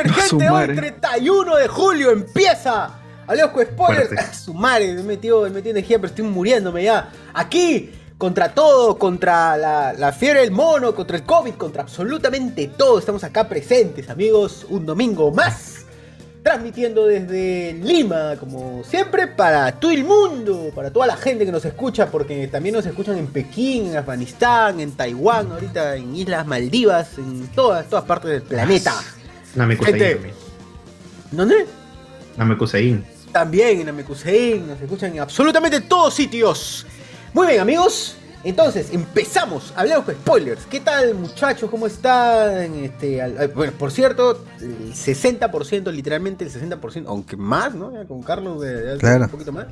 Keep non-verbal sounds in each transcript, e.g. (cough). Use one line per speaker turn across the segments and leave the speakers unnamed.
A
su
gente. Hoy,
madre.
31 de julio, empieza Spoilers.
Fuerte.
A su madre, me metió, me metió energía, pero estoy muriéndome ya. Aquí, contra todo, contra la, la fiebre del mono, contra el COVID, contra absolutamente todo. Estamos acá presentes, amigos. Un domingo más. Transmitiendo desde Lima, como siempre, para todo el mundo, para toda la gente que nos escucha, porque también nos escuchan en Pekín, en Afganistán, en Taiwán, ahorita en Islas Maldivas, en todas, todas partes del planeta.
Namekusein
Gente.
también.
¿Dónde?
Namekusein.
También en Amekusein, nos escuchan en absolutamente todos sitios. Muy bien, amigos. Entonces, empezamos. Hablemos con spoilers. ¿Qué tal, muchachos? ¿Cómo están? Este, al- bueno, por cierto, el 60%, literalmente el 60%, aunque más, ¿no? Ya con Carlos de, de-
Claro.
un poquito más.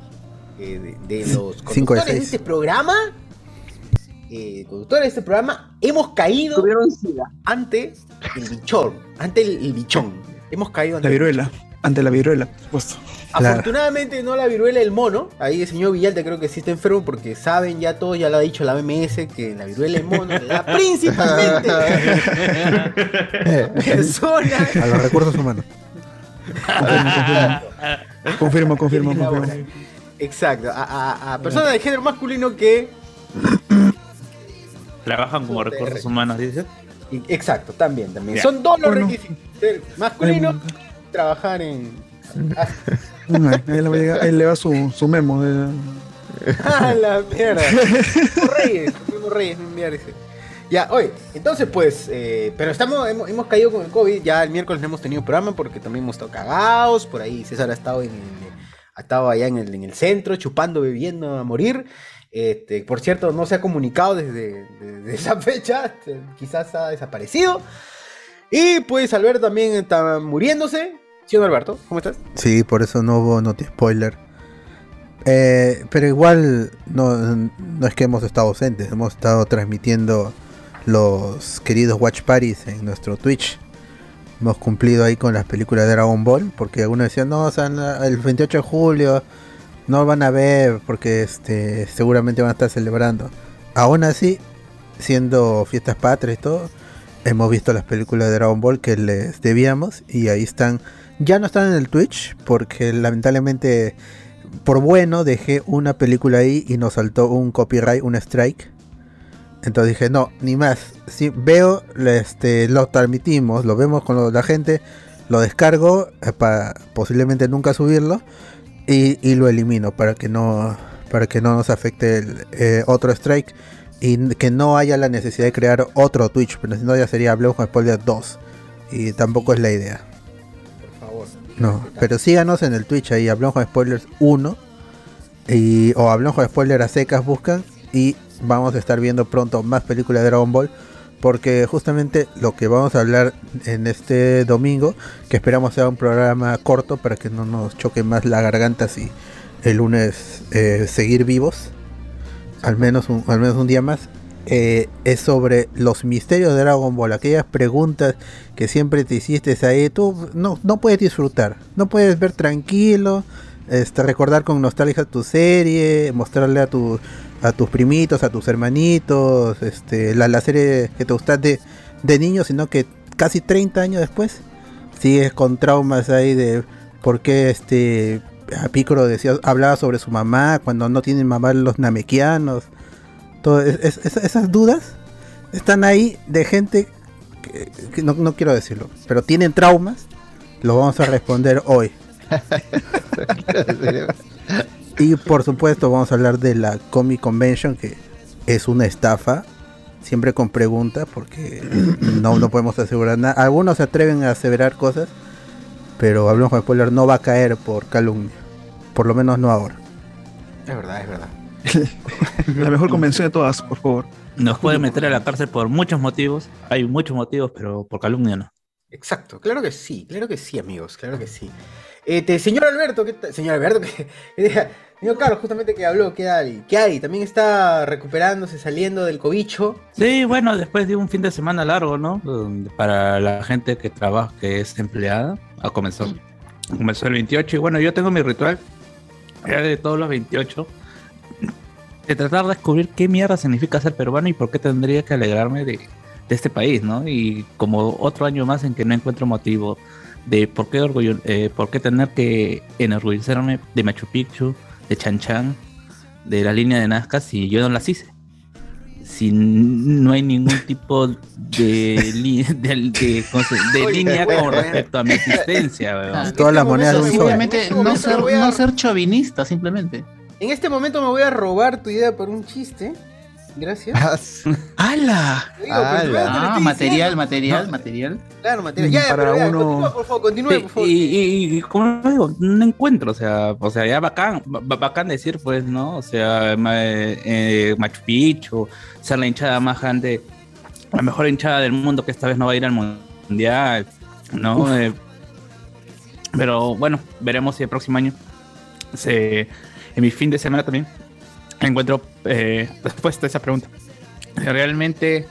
eh, de, de los
Cinco de
conductores de
seis.
este programa, eh, conductores de este programa, hemos caído ante el bichón. Ante el, el bichón. Hemos caído ante
La
el
viruela. Ante la viruela, por supuesto.
Claro.
Afortunadamente no la viruela del mono. Ahí el señor Villalta creo que sí está enfermo porque saben ya todos, ya lo ha dicho la BMS, que la viruela del mono le da (laughs) principalmente (laughs) a personas.
a los recursos humanos.
Confirmo, confirmo, confirmo.
laboran. Exacto, a, a- a personas de género masculino que.
Trabajan como recursos humanos, dices.
y- Exacto, también, también.
Ya.
Son dos los
Bueno.
requisitos. Ser masculino, trabajar en.
Ahí, le va a llegar- ahí le va su, su memo. de- (laughs)
¡Ah, la mierda! Fuimos Reyes, fuimos Reyes, me enviar ese. Ya, oye, entonces pues, eh, pero estamos, hemos, hemos caído con el COVID, ya el miércoles no hemos tenido programa porque también hemos estado cagados, por ahí César ha estado, en ha estado allá en el, en el centro, chupando, bebiendo a morir. Este, por cierto, no se ha comunicado desde, (laughs) esa fecha, este, quizás ha desaparecido. Y pues Alberto también está muriéndose. ¿Sí Alberto? ¿Cómo estás?
Sí, por eso no hubo noti spoiler. Eh, pero igual no, es que hemos estado ausentes, hemos estado transmitiendo los queridos Watch Parties en nuestro Twitch. Hemos cumplido ahí con las películas de Dragon Ball, porque algunos decían, no, o sea, el 28 de julio no van a ver porque este seguramente van a estar celebrando. Aún así, siendo fiestas patrias y todo, hemos visto las películas de Dragon Ball que les debíamos y ahí están. Ya no están en el Twitch porque lamentablemente por bueno dejé una película ahí y nos saltó un copyright, un strike. Entonces dije, no, ni más. Si veo, este, lo transmitimos, lo vemos con la gente, lo descargo eh, para posiblemente nunca subirlo y, y lo elimino para que no para que no nos afecte el, eh, otro strike y que no haya la necesidad de crear otro Twitch, pero si no ya sería Hablemos con Spoiler 2 y tampoco es la idea.
Por favor.
No, pero síganos en el Twitch ahí, Hablamos con Spoilers 1 y, o Hablamos con Spoilers a secas buscan y vamos a estar viendo pronto más películas de Dragon Ball porque justamente lo que vamos a hablar en este domingo, que esperamos sea un programa corto para que no nos choque más la garganta si el lunes eh, seguir vivos, al menos un, al menos un día más, eh, es sobre los misterios de Dragon Ball, aquellas preguntas que siempre te hiciste ahí, tú no, no puedes disfrutar, no puedes ver tranquilo, este, recordar con nostalgia tu serie, mostrarle a tu a tus primitos, a tus hermanitos, este, la, la serie que te gusta de, de niño, sino que casi 30 años después sigues con traumas ahí de por qué este Piccolo decía, hablaba sobre su mamá cuando no tienen mamá los namekianos. Todo, es- es- es- esas dudas están ahí de gente que, que no, no quiero decirlo, pero tienen traumas. Lo vamos a responder hoy. (laughs) Y por supuesto vamos a hablar de la Comic Convention que es una estafa, siempre con preguntas porque no, no podemos asegurar nada. Algunos se atreven a aseverar cosas, pero hablamos con spoiler, no va a caer por calumnia. Por lo menos no ahora.
Es verdad, es verdad. (laughs)
La mejor convención de todas, por favor.
Nos pueden meter a la cárcel por muchos motivos. Hay muchos motivos, pero por calumnia no.
Exacto, claro que sí, claro que sí, amigos, claro que sí. Este, señor Alberto, ¿qué? Señor Alberto, (laughs) que, señor Carlos, justamente que habló, ¿qué hay? ¿Qué hay? También está recuperándose, saliendo del cobicho.
Sí, bueno, después de un fin de semana largo, ¿no? Para la gente que trabaja, que es empleada, ah, comenzó, comenzó el 28. Y bueno, yo tengo mi ritual, de todos los 28, de tratar de descubrir qué mierda significa ser peruano y por qué tendría que alegrarme de, de este país, ¿no? Y como otro año más en que no encuentro motivo de por qué, orgullo, eh, por qué tener que enorgullecerme de Machu Picchu, de Chan Chan, de la línea de Nazca si yo no las hice. Si n- no hay ningún (laughs) tipo de, li- de, de- ¿cómo se- de
Oye,
línea
bueno,
con respecto a mi existencia, weón.
Todas las monedas.
Simplemente
En
no ser,
voy a-
no ser chauvinista, simplemente.
En este momento me voy a robar tu idea por un chiste. Gracias. (laughs)
¡Hala!
Te digo, pues,
Ah, material, material, material.
Claro, material. Ya, ya,
Para
pero ya,
uno-
continúa, por favor, continúe,
Sí,
por favor.
y, y, y como digo, no encuentro, o sea, o sea, ya bacán, ba- bacán decir, pues, ¿no? O sea, ma- eh, Machu Picchu, ser la hinchada más grande, la mejor hinchada del mundo que esta vez no va a ir al mundial, ¿no? Eh, pero bueno, veremos si el próximo año, se, en mi fin de semana también, encuentro eh, respuesta a esa pregunta. Realmente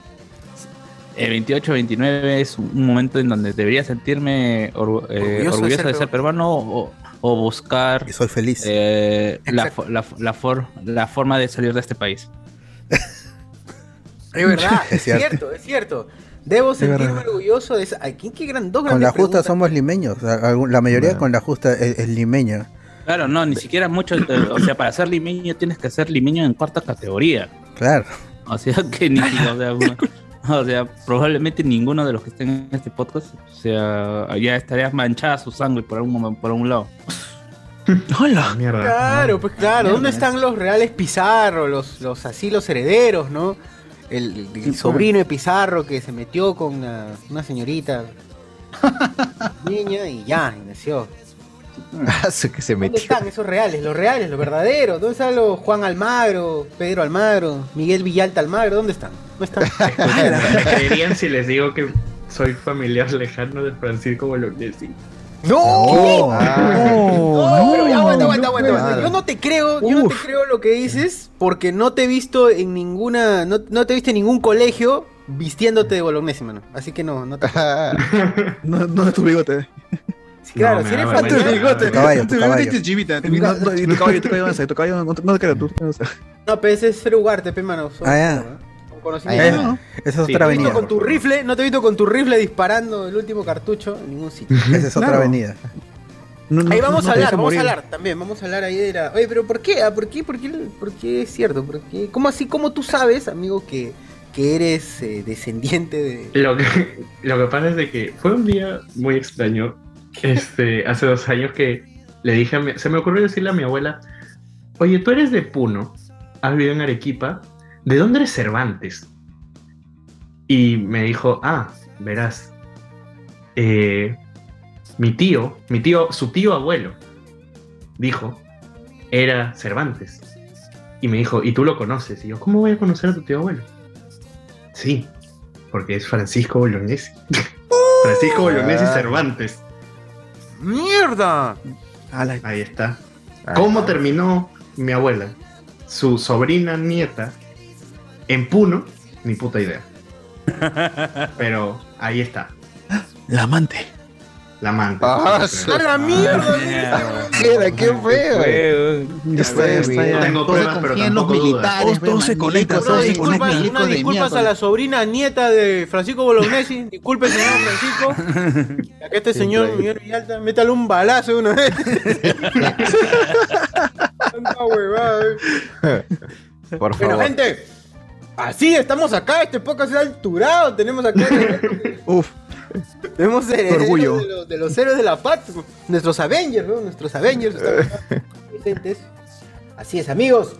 el 28-29 es un momento en donde debería sentirme orgu- eh,
Orgulloso de ser
de ser peruano o, o buscar
Y soy feliz.
eh, la, for- la forma de salir de este país.
Es verdad, (laughs)
Es cierto.
es cierto. Debo sentirme orgulloso de esa. Ay, ¿qué, qué gran, dos
Con la justa
preguntas.
somos limeños. La mayoría
Bueno.
con la justa es, es limeña.
Claro, no, ni siquiera mucho, o sea, para ser limeño tienes que ser limeño en cuarta categoría.
Claro.
O sea, (laughs) que ni, o sea, o sea, probablemente ninguno de los que estén en este podcast, o sea, ya estaría manchada su sangre por momento, por un lado. (laughs)
¡Hala!
Mierda.
Claro, pues claro. ¿Dónde están los reales Pizarro, los, los así los herederos, no? El, el- el sobrino de Pizarro que se metió con una, una señorita (laughs) niña y ya, y nació. (laughs)
Que se
¿Dónde
metió.
están esos reales, los reales, los verdaderos? ¿Dónde están los Juan Almagro, Pedro Almagro, Miguel Villalta Almagro? ¿Dónde están? No están. (laughs)
¿Me creerían si les digo que soy familiar lejano de Francisco Bolognesi?
¡No!
Ah,
No, pero ya aguanta, aguanta, aguanta. Yo no te creo, yo no te
Uf.
creo lo que dices porque no te he visto en ninguna, no, no te he visto en ningún colegio vistiéndote de bolognesi, mano. Así que no, no te (laughs)
No, no es tu bigote.
Claro, si eres
vergüenza.
familiar.
bigote.
Tu caballo, tu caballo.
es chivita. Tu caballo, tu caballo, no sé, tu caballo, no te- creo tú. no sé.
No, pero ese es Fer Ugarte, pe, mano.
Ah, ya.
Con conocimiento.
Eh, Esa es otra
No te he visto
avenida.
con tu rifle, no te he visto con tu rifle disparando el último cartucho en ningún sitio.
Esa es otra avenida.
No- no-
Ahí vamos
no
a hablar, vamos
morir.
a hablar también, vamos a hablar ahí de la... Oye, pero ¿por qué? Ah, ¿Por qué? ¿Por qué? ¿Por qué es cierto? ¿Por qué? ¿Cómo así? ¿Cómo tú sabes, amigo, que, que eres eh, descendiente de...
Lo que, lo que pasa es de que fue un día muy extraño. Este, hace dos años que le dije a mi, se me ocurrió decirle a mi abuela, oye, tú eres de Puno, has vivido en Arequipa, ¿de dónde eres Cervantes? Y me dijo, ah, verás, eh, mi tío, mi tío, su tío abuelo, dijo, era Cervantes. Y me dijo, ¿y tú lo conoces? Y yo, ¿cómo voy a conocer a tu tío abuelo? Sí, porque es Francisco Bolognesi. (laughs) Francisco Bolognesi. Cervantes.
¡Mierda!
Ala,
Ahí está.
Ah,
¿Cómo terminó mi abuela? Su sobrina nieta en Puno, ni puta idea. (laughs) Pero ahí está,
La amante.
La manta.
Ah,
¡A la mierda!
Mira, qué feo.
Ya está, ya está.
No tengo pruebas, pero tampoco
militares. Ve,
se todos
Una
se
de
unas disculpas a la sobrina nieta de Francisco Bolognesi. Disculpe, (laughs) señor Francisco. Que este señor. Miguel Villalta, métale un balazo de una vez. (laughs) Tanta huevada, eh.
Por
Bueno,
favor.
gente, Así, estamos acá, este podcast es alturado, tenemos acá... (laughs)
Uf, (laughs) orgullo.
De los, de los héroes de la paz, nuestros Avengers, ¿no? Nuestros Avengers están acá (laughs) presentes. Así es, amigos.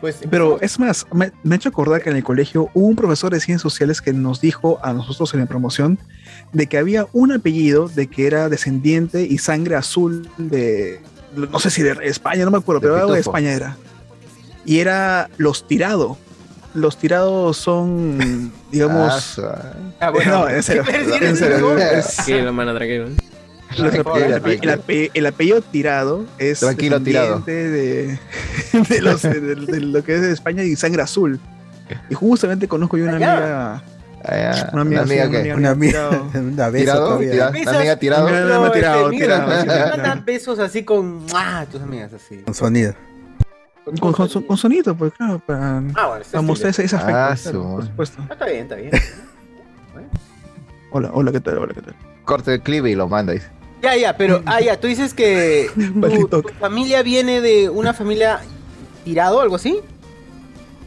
Pues,
pero es más, me, me ha hecho acordar que en el colegio hubo un profesor de ciencias sociales que nos dijo a nosotros en la promoción de que había un apellido de que era descendiente y sangre azul de, no sé si de España, no me acuerdo,
De
pero algo de. España era. Y era los tirados. Los tirados son, (laughs) digamos...
Ah, su-
Ah, bueno,
no, en serio, (laughs) en serio,
No,
Tranquilo, mano, tranquilo.
El, ape- el ape- el apellido tirado es
Tranquilo, tirado.
De, (laughs) de los- de- de lo que es de España y sangre azul. Y justamente conozco yo una amiga.
Ah.
Una amiga,
Una
sí,
amiga
una
que.
amiga.
Una amiga,
tirado.
¿Tirado? ¿Tirado? ¿Una amiga tirado?
Una-
No,
ha tirado,
este,
tirado, tirado.
mandan besos así con ¡ah! tus amigas así.
Con sonido.
Con, con, sonido, pues claro, para,
Ah, bueno, está
para mostrar ese, ese afecto.
Ah,
claro, por supuesto.
Ah, Está bien, está bien.
Hola, hola, ¿qué tal? Hola, ¿qué tal?
Corte el clip y lo manda. dice.
Ya, ya, pero, ah, ya, tú dices que (laughs) tu, familia viene de una familia tirado, algo así.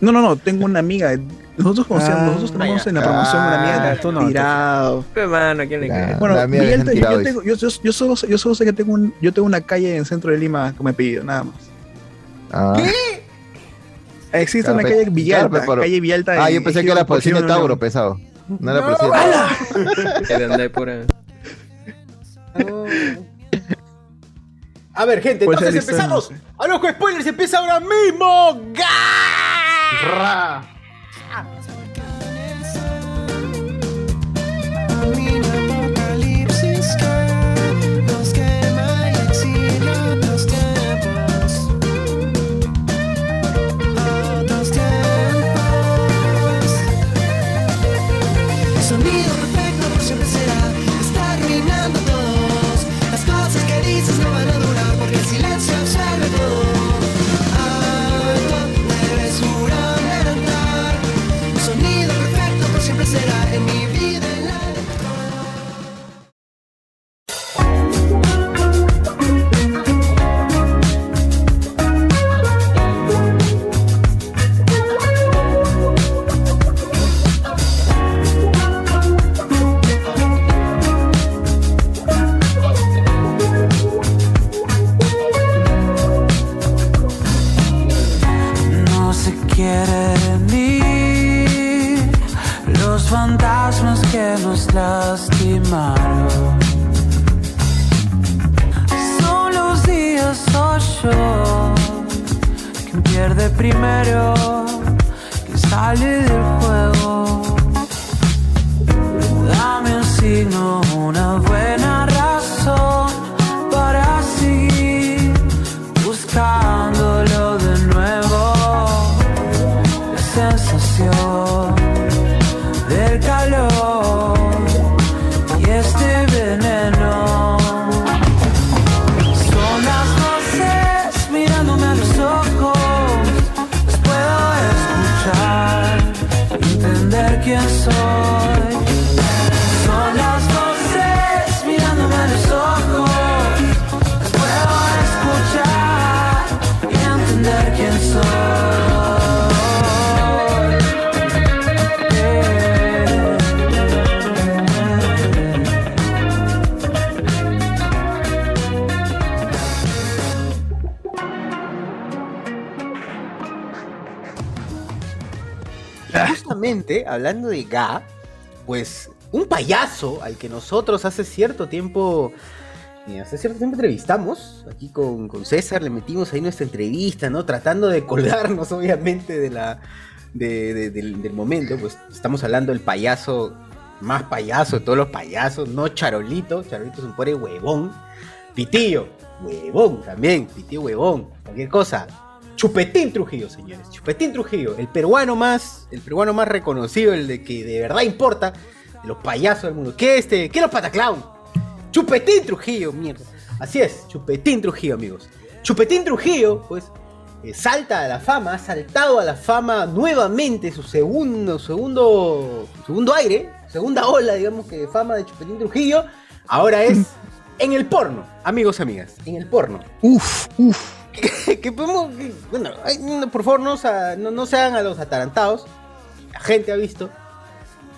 No, no, no, tengo una amiga. Nosotros conocíamos,
Ah,
nosotros tenemos en la promoción una amiga
Ah,
de
tú no,
tirado.
Pero, mano, ¿a quién le?
Bueno, Miguel, yo,
Tirado,
yo tengo, yo, yo, yo solo, yo solo sé que tengo, un, yo tengo una calle en el centro de Lima con mi apellido, nada más.
Ah.
Existe
Claro,
una calle Villalta,
claro, pe- pero-
calle Villalta.
Ah, yo pensé
en
que era por el cine Tauro,
León.
pesado. No era por el
No,
cine Tauro. (laughs)
Que de donde hay pura.
A ver, gente,
Puede ser
entonces empezamos.
no.
A los spoilers empieza ahora mismo. ¡Ga! Al que nosotros hace cierto tiempo, eh, hace cierto tiempo entrevistamos, aquí con, César, le metimos ahí nuestra entrevista, ¿no? Tratando de colgarnos, (laughs) obviamente, de la, de- de- del, del momento, pues estamos hablando del payaso más payaso de todos los payasos, no Charolito, Charolito es un pobre huevón, Pitillo, huevón también, Pitillo huevón, cualquier cosa. Chupetín Trujillo, señores, Chupetín Trujillo, el peruano más, el peruano más reconocido, el de que de verdad importa, de los payasos del mundo. ¿Qué este? ¿Qué los pataclown? Chupetín Trujillo, mierda. Así es, Chupetín Trujillo, amigos. Chupetín Trujillo, pues, eh, salta a la fama, ha saltado a la fama nuevamente, su segundo, segundo, segundo aire, segunda ola, digamos que de fama de Chupetín Trujillo, ahora es (laughs) en el porno, amigos, amigas, en el porno.
Uf, uf. (laughs)
que, que podemos, que- bueno, ay, no, por favor, no, no, no sean a los atarantados. la gente ha visto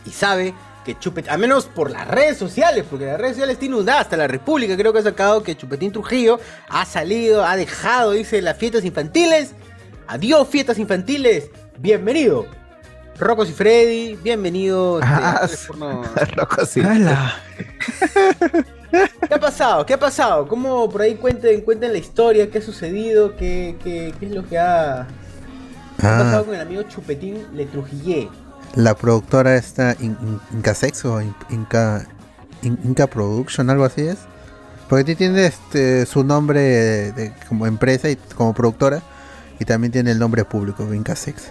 y sabe que Chupetín, al menos por las redes sociales, porque las redes sociales tienen inundadas, hasta la República creo que ha sacado que Chupetín Trujillo ha salido, ha dejado, dice, las fiestas infantiles. Adiós, fiestas infantiles. Bienvenido. Rocos y Freddy, bienvenido.
Ah. Loco, sí. (laughs)
¡Hala! (laughs)
¿Qué ha pasado? ¿Qué ha pasado? ¿Cómo por ahí cuenten, cuenten la historia? ¿Qué ha sucedido? ¿Qué, qué, qué es lo que ha
Ah,
pasado con el amigo Chupetín Le Trujillé?
La productora esta In- In- Inca Sex o In- Inca, In- Inca Production, algo así es. Porque ti- tiene este, su nombre de- como empresa y como productora y también tiene el nombre público, Inca Sex.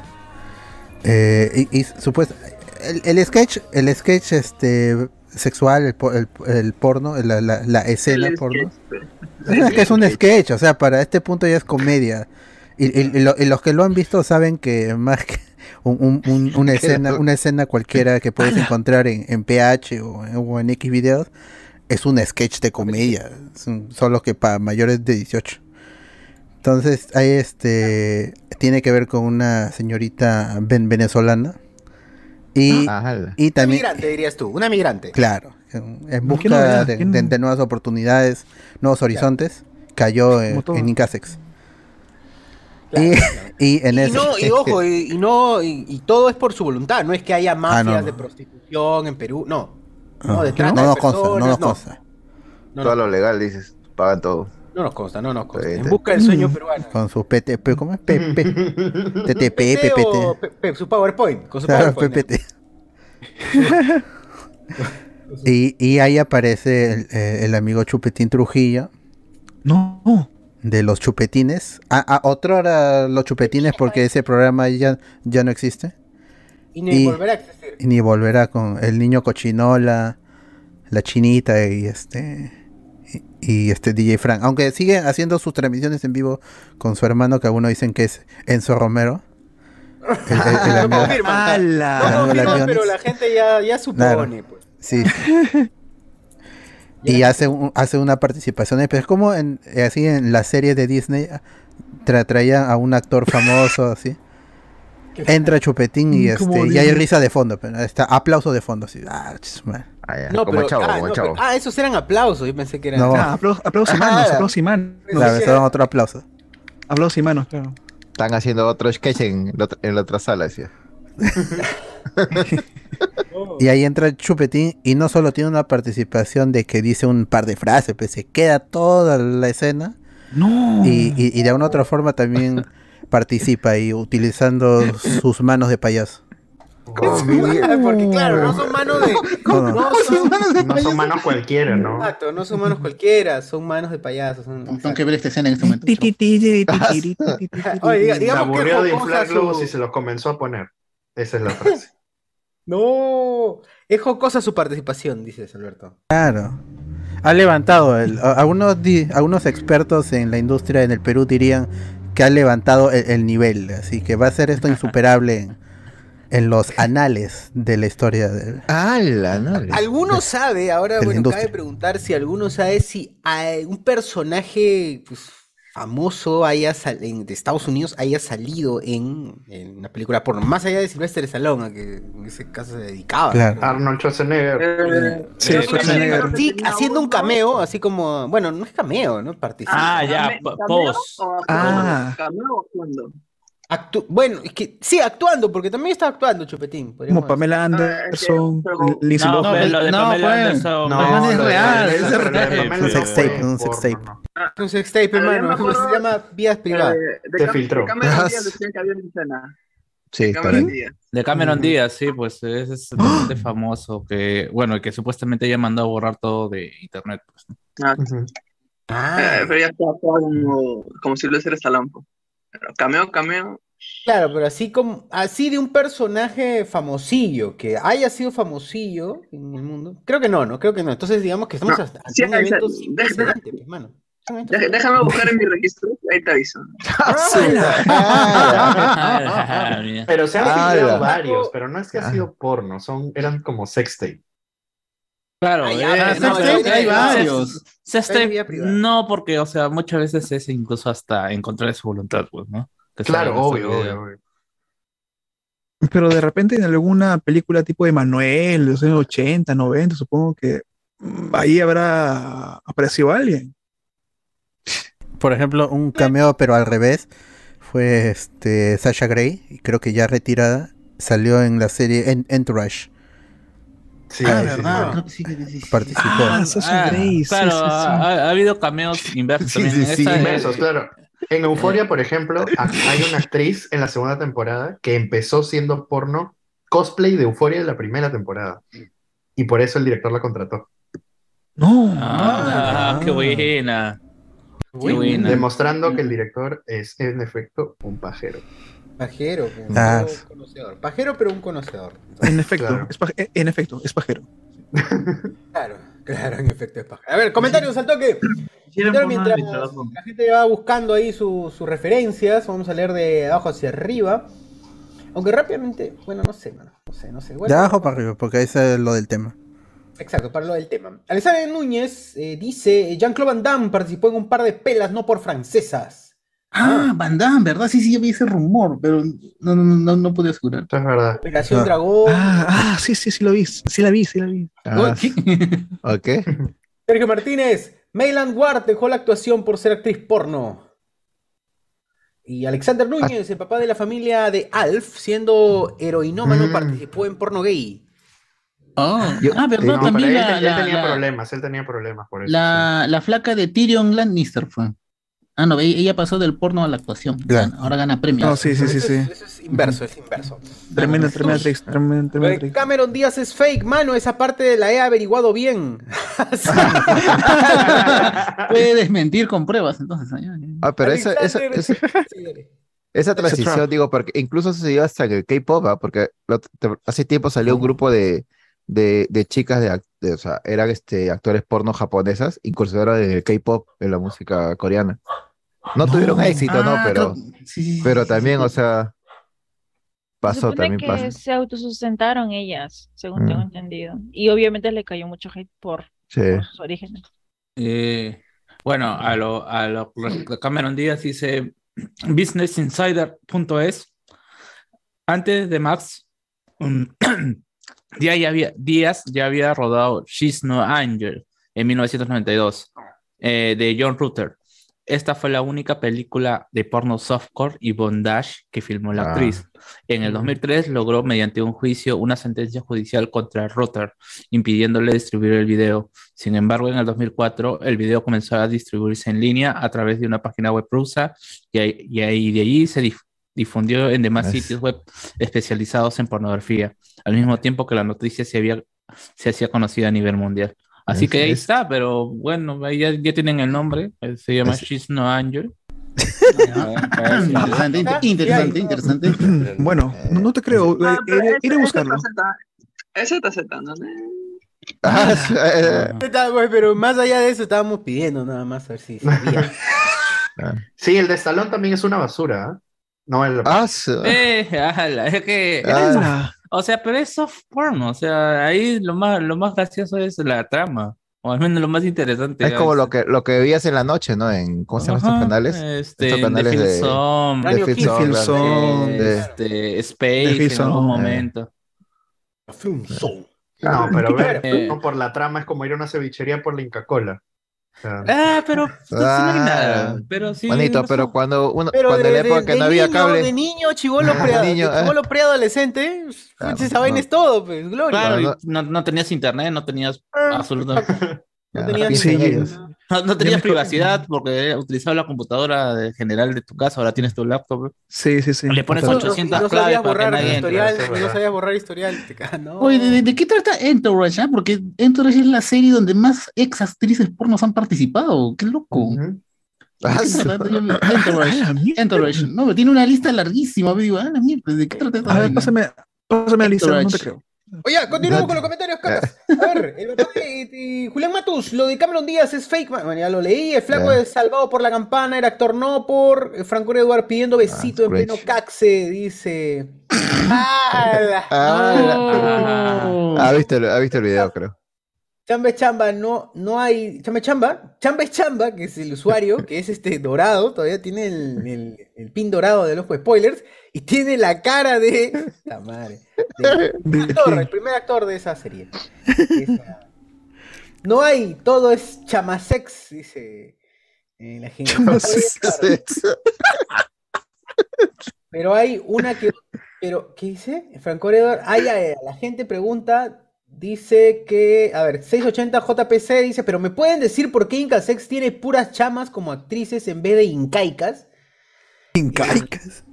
Eh, y, y supuesto, el, el sketch, el sketch este sexual, el, el- el porno, la, la- la escena porno. Es que es un sketch, o sea, para este punto ya es comedia. Y, y- y lo- y los que lo han visto saben que más que un- un- un- (laughs) una escena, una escena cualquiera que puedes encontrar en, en PH o, en- o en X videos es un sketch de comedia, son- solo que para mayores de 18. Entonces, ahí este tiene que ver con una señorita ven- venezolana y,
Ajá.
y
Una
también
migrante, dirías tú, una migrante.
Claro, en, en
¿Qué
busca de,
¿Qué
de-
no-
de nuevas oportunidades, nuevos horizontes, cayó en, en Incasex.
Claro,
y,
claro. (laughs)
y en
y,
ese,
no, y ojo, y, y no, y, y todo es por su voluntad, no es que haya mafias
no, no.
de prostitución en Perú, no.
no,
No, de
no
de
nos consta, no nos
no.
consta.
No,
Todo lo legal, dices. Pagan todo.
no nos consta, no nos consta.
Sí,
En busca del sueño peruano.
Con su PTP, ¿cómo es? PP, TTP, PPT.
Su PowerPoint, con su
Claro,
PowerPoint.
PPT. (laughs) y, y ahí aparece el, eh, el amigo Chupetín Trujillo
No.
De los chupetines. Ah, ah, otro era los chupetines porque ese programa ya, ya no existe.
Y ni
Y-
volverá a existir.
Y ni volverá con el niño cochinola, la chinita y este y, y este DJ Frank. Aunque sigue haciendo sus transmisiones en vivo con su hermano, que algunos dicen que es Enzo Romero. (laughs) El- el- el
No confirman, pero la gente ya, ya supone,
Claro.
pues.
Sí. (laughs) y hace, un- hace una participación, pero es como en, eh, así en la serie de Disney, tra traía a un actor famoso, (laughs) así. Entra Chupetín y, este, y hay risa de fondo, pero está aplauso de fondo, así. Ah.
Ah, ya.
No,
como
pero,
chavo,
ah,
como
no,
chavo.
pero- ah, esos eran aplausos, yo pensé que eran...
No.
Ah, aplausos, aplausos y manos,
Ah.
aplausos y manos.
Claro, eso era otro aplauso.
Aplausos y manos, claro.
Están haciendo otro sketch en, la otra- en la otra sala, decía. (laughs)
y ahí entra el chupetín y no solo tiene una participación de que dice un par de frases, pues se queda toda la escena.
No.
Y, y, y de una otra forma también participa y utilizando sus manos de payaso.
Porque claro, no son manos de.
No, no,
no, son, manos de
no son, manos cualquiera, ¿no?
Exacto, no son manos cualquiera, son manos de payasos. Son...
Tengo que ver esta escena en este momento.
Oye, digamos.
Aburrió de inflar globos su... y se los comenzó a poner. Esa es la frase.
No, es jocosa su participación, dices Alberto.
Claro. Ha levantado, el, algunos, di- algunos expertos en la industria en el Perú dirían que ha levantado el, el nivel, así que va a ser esto insuperable en, en los anales de la historia del...
¡Hala! ¿no?
¿Alguno sabe, ahora
de la
bueno, cabe preguntar si alguno sabe si hay un personaje pues, famoso haya sal- en, de Estados Unidos haya salido en, en una película porno, más allá de Sylvester Stallone, a que en ese caso se dedicaba.
Claro.
Arnold Schwarzenegger.
Eh,
Sí, Schwarzenegger.
Sí, haciendo un cameo, así como, bueno, no es cameo, ¿no? Participa.
Ah, ya,
cameo
pos.
o
Ah.
Cameo o actuando.
Bueno, es que sí, actuando, porque también está actuando Chupetín.
Como Pamela Anderson,
ah,
Liz
pues,
no,
no, lo de Pamela Anderson.
No, es real, es.
Ah,
un sextape, un
sextape. Un sextape, hermano.
¿Cómo
se llama? Vías privadas.
Te
filtró.
Sí,
de Cameron Díaz, sí, pues es, es bastante famoso que, bueno, que supuestamente haya mandó a borrar todo de internet, pues.
Ah,
ah.
Eh, pero ya está como, como si lo hiciera Salampo. Pero cameo, cameo.
Claro, pero así como, así de un personaje famosillo, que haya sido famosillo en el mundo. Creo que no, ¿no? Creo que no. Entonces digamos que estamos
No,
hasta
sí,
un evento pues,
Déjame buscar en mi registro, ahí te aviso. (laughs) (laughs)
Ah, mira.
Pero se han
Ah,
varios, pero no es que ha
Ah.
sido porno, son, eran como sextape.
Claro, eh,
ya,
no,
hay
eh,
varios.
sextape,
Hay privada.
no, porque, o sea, muchas veces es incluso hasta en contra de su voluntad, pues, ¿no? Que
Claro, obvio, obvio, obvio.
Pero de repente en alguna película tipo de Manuel, de los años 80, 90, supongo que mm, ahí habrá aparecido alguien.
Por ejemplo, un cameo, pero al revés, fue este Sasha Grey, y creo que ya retirada, salió en la serie En- Entourage.
Sí,
ah,
sí,
verdad,
sí.
creo que sí.
Participó.
Ah,
Ah, claro,
sí.
Ha, ha habido cameos inversos
Sí,
Inversos, claro. En Euforia, por ejemplo, (laughs) ha- hay una actriz en la segunda temporada que empezó siendo porno cosplay de Euforia en la primera temporada. Y por eso el director la contrató.
No.
Ah, qué buena. Qué buena.
Demostrando que el director es, en efecto, un pajero.
Pajero, pero
Ah.
un conocedor. Pajero, pero un conocedor.
En efecto,
Claro.
es pa- eh, en efecto, es pajero. (laughs)
Claro, claro, en efecto es pajero. A ver, comentarios al toque. Mientras la gente va buscando ahí su- sus referencias, vamos a leer de abajo hacia arriba. Aunque rápidamente, bueno, no sé, mano, no sé, no sé.
De abajo para arriba, porque ese es lo del tema.
Exacto, para lo del tema. Alexander Núñez eh, dice, Jean-Claude Van Damme participó en un par de pelas no por francesas.
Ah, Van Damme, ¿verdad? Sí, sí, yo vi ese rumor, pero no, no, no, no pude asegurar.
Es verdad.
Operación
Ah.
Dragón.
Ah, ah, sí, sí, sí lo vi. Sí la vi, sí la vi.
Ah, (laughs) ok.
Sergio Martínez, Mayland Ward dejó la actuación por ser actriz porno. Y Alexander Núñez, el papá de la familia de Alf, siendo heroinómano,
Mm.
participó en porno gay.
Ah,
Yo-
ah, ¿verdad? También
él,
la,
él
la-
tenía
la-
problemas, él tenía problemas por eso.
la- la flaca de Tyrion Lannister fue. Ah, no, ella pasó del porno a la actuación.
Claro.
Ahora gana premios.
No, sí, sí, sí,
Eso
sí.
es- Eso es inverso, es inverso. Lo
tremenda
de
actriz.
Cameron Díaz es fake, mano, esa parte la he averiguado bien. (laughs)
Puede desmentir con pruebas, entonces. ah.
Ah, pero esa, esa, esa, (laughs) transición, digo, porque incluso se dio hasta en el K-pop, ¿ah? porque lo- te- hace tiempo salió un grupo de, de, de chicas, de, de- o sea, eran este, actores porno japonesas, incursionaron en el K-pop, en la música coreana. No, tuvieron éxito, ¿no?
Ah,
Pero,
sí,
pero
sí,
también,
sí.
o sea,
Se
pasó,
supone
también
que
pasó.
se autosustentaron ellas, según tengo
Mm.
entendido. Y obviamente le cayó mucho hate por,
Sí.
por sus orígenes.
Eh, bueno, a lo, a lo Cameron Díaz dice businessinsider.es. Antes de Max, um, (clears throat) Díaz ya había, Díaz ya había rodado She's No Angel en 1992 eh, de John Rutter. Esta fue la única película de porno softcore y bondage que filmó la
Ah.
actriz. En el 2003 logró mediante un juicio una sentencia judicial contra Rutter, impidiéndole distribuir el video. Sin embargo, en el 2004 el video comenzó a distribuirse en línea a través de una página web rusa y, y de allí se dif- difundió en demás
Es-
sitios web especializados en pornografía, al mismo tiempo que la noticia se, había, se hacía conocida a nivel mundial. Así
Es-
que ahí
es-
está, pero bueno, ahí ya, ya tienen el nombre, eh, se llama
Es-
She's No Angel.
Interesante, inter- interesante, interesante. (laughs)
Bueno, no, te creo.
Ah,
eh, iré, a buscarlo.
ZZ. Es ZZ, ¿no?
Ah, sí, eh,
Está, pues, Pero más allá de eso estábamos pidiendo nada más a ver si sabía. (laughs)
Sí, el de Stallone también es una basura. No, el,
ah,
Eh, (laughs) ala, es que,
Ah,
o sea, pero es soft porn, o sea, ahí lo más, lo más gracioso es la trama, o al menos lo más interesante.
es como lo que, lo que veías en la noche, ¿no? En, ¿cómo se llaman estos canales?
Este,
Estos canales
de
de-
este, Space
Film
en algún
Eh.
momento.
Film Zone.
No, pero ver,
Eh.
no, por la trama es como ir a una cevichería por la Inca Cola.
Ah, pero no, sí no hay
Ah,
nada, pero sí.
Bonito,
no
pero cuando uno,
Pero
cuando
de,
en la
de-
época que
de
no había
niño,
cable,
de niño, chivolo, pre,
eh.
chivolo preadolescente,
Claro,
esa vaina
no.
es todo, pues, gloria.
Claro,
no,
no, no tenías internet, no tenías
Ah,
absolutamente, (laughs)
No
ah,
internet. (laughs)
no, no tenías privacidad porque utilizabas la computadora de general de tu casa, ahora tienes tu laptop.
sí, sí, sí.
Le pones
Bastante.
800
y no
claves
sabías
para que
borrar
nadie
historial, no sabías borrar historial. No.
Oye, ¿de, de qué trata Entourage? ah? Porque Entourage es la serie donde más ex actrices pornos han participado. ¡Qué loco!
Ah,
¿De qué trata?
Ah,
Entourage. (laughs) Entourage. No, tiene una lista larguísima. me Digo, ah, la mierda, ¿de qué trata esta
A ver, pásame, pásame la lista, no te
Entourage.
creo.
Oye, continuamos con los comentarios, cacas. A ver, el papá de- de Julián Matus, lo de Cameron Díaz es fake, man. Bueno, ya lo leí. El flaco es salvado por la campana, el actor no por. eh, Franco Eduard pidiendo besito en pleno caxe, dice. (laughs) ¡Ah! la-
Ah,
Oh.
ha visto, el- ha visto el video, creo.
Chamba es chamba, no, no hay. Chamba es chamba. Chamba es chamba, que es el usuario, que es este dorado, todavía tiene el, el- el pin dorado del ojo spoilers, y tiene la cara de. La madre. de- actor, el primer actor de esa serie. Esa- No hay, todo es chamasex, dice eh, la gente. Pero hay una que. Pero, ¿qué dice? Franco Edward. Ay, ay, ay, la gente pregunta. Dice que. A ver, 680 JPC dice, pero ¿me pueden decir por qué Incasex tiene puras chamas como actrices en vez de incaicas?
Incaicas.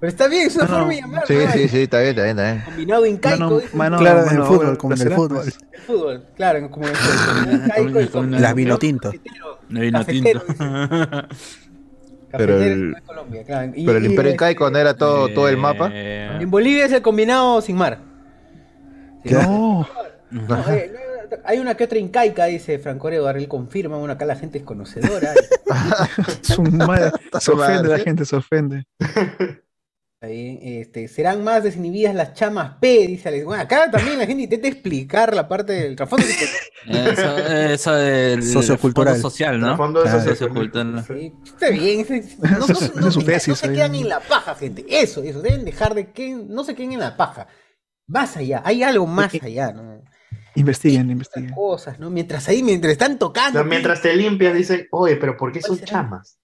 Pero está bien, es una
No,
forma
no.
de llamar.
Sí,
¿no?
sí, sí, está bien, está bien, está bien.
Combinado incaico.
Mano,
Claro, en el fútbol, como en el fútbol.
El fútbol, claro, como el fútbol. (laughs) Incaico
La vino tinto.
No vino
Cafetero,
tinto. (laughs)
Pero el,
Colombia, claro. Y-
pero el
y,
Imperio
este,
Incaico no era todo, todo el mapa.
Eh,
En Bolivia es el combinado sin mar.
No,
eh, hay una que otra incaica, dice Franco Eduardo, él confirma, bueno, acá la gente es conocedora. (laughs)
su madre, (laughs) se ofende la gente, se ofende. (laughs)
Ahí, este, serán más desinhibidas las chamas P, dice Alex. Bueno, acá también la gente intenta explicar la parte del trasfondo.
Eso, eso del
Sociocultural.
fondo social, ¿no?
Fondo
Claro.
Sociocultural.
Sí, está bien, no, no- no- se quedan en la paja, gente. Eso, eso, deben dejar de que no se queden en la paja. Más allá, hay algo más allá, ¿no?
Investiguen, investiguen.
Cosas, ¿no? Mientras ahí, mientras están
O
tocando.
sea, mientras te limpias, dicen, oye, pero ¿por qué son
será?
chamas?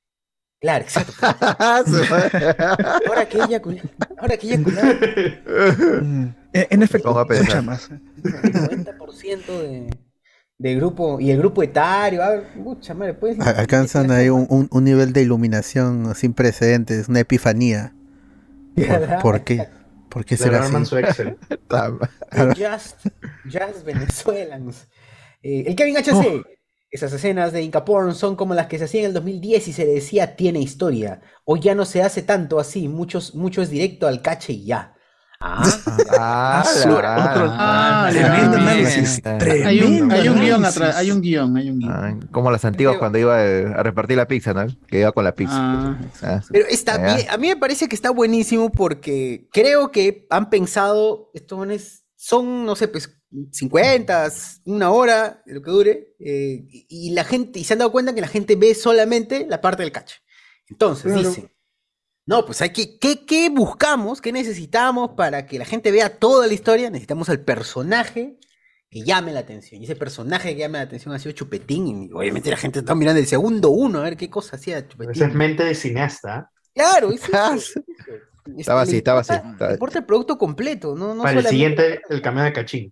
Claro, exacto. (laughs) (laughs) Ahora que ella ahora que ella
Mm. En, en efecto, son chamas.
el 90% de, de grupo y el grupo etario, ah, mucha madre, puedes
A- Alcanzan ahí un, un- un nivel de iluminación sin precedentes, una epifanía. (laughs) ¿Por, por qué? ¿Por qué será así?
su Excel. (laughs)
Just, Just Venezuelans. Eh, el Kevin HC. Esas escenas de Inca Porn son como las que se hacían en el 2010 y se le decía tiene historia. Hoy ya no se hace tanto así, muchos, mucho es directo al cache y ya. Ah,
Ah, la-
Ah,
Tremendo análisis.
Ah.
Hay un, hay un
guion
atrás, hay un guion, hay un guion.
Ah, como las antiguas cuando iba eh, a repartir la pizza, ¿no? Que iba con la pizza.
Ah,
Ah,
Pero está bien, a mí me parece que está buenísimo porque creo que han pensado, estos son, no sé, pues 50, una hora, lo que dure, eh, y, y la gente, y se han dado cuenta que la gente ve solamente la parte del cache. Entonces
Claro.
dicen, no, pues hay que, ¿qué, qué buscamos? ¿Qué necesitamos para que la gente vea toda la historia? Necesitamos al personaje que llame la atención. Y ese personaje que llame la atención ha sido Chupetín. Y obviamente la gente está mirando el segundo uno, a ver qué cosa hacía Chupetín.
Esa es mente de cineasta.
Claro, es (laughs) eso,
Ah,
es eso.
Estaba así, estaba así,
importa- el producto completo, no, no
Para el siguiente, el cameo de Cachín.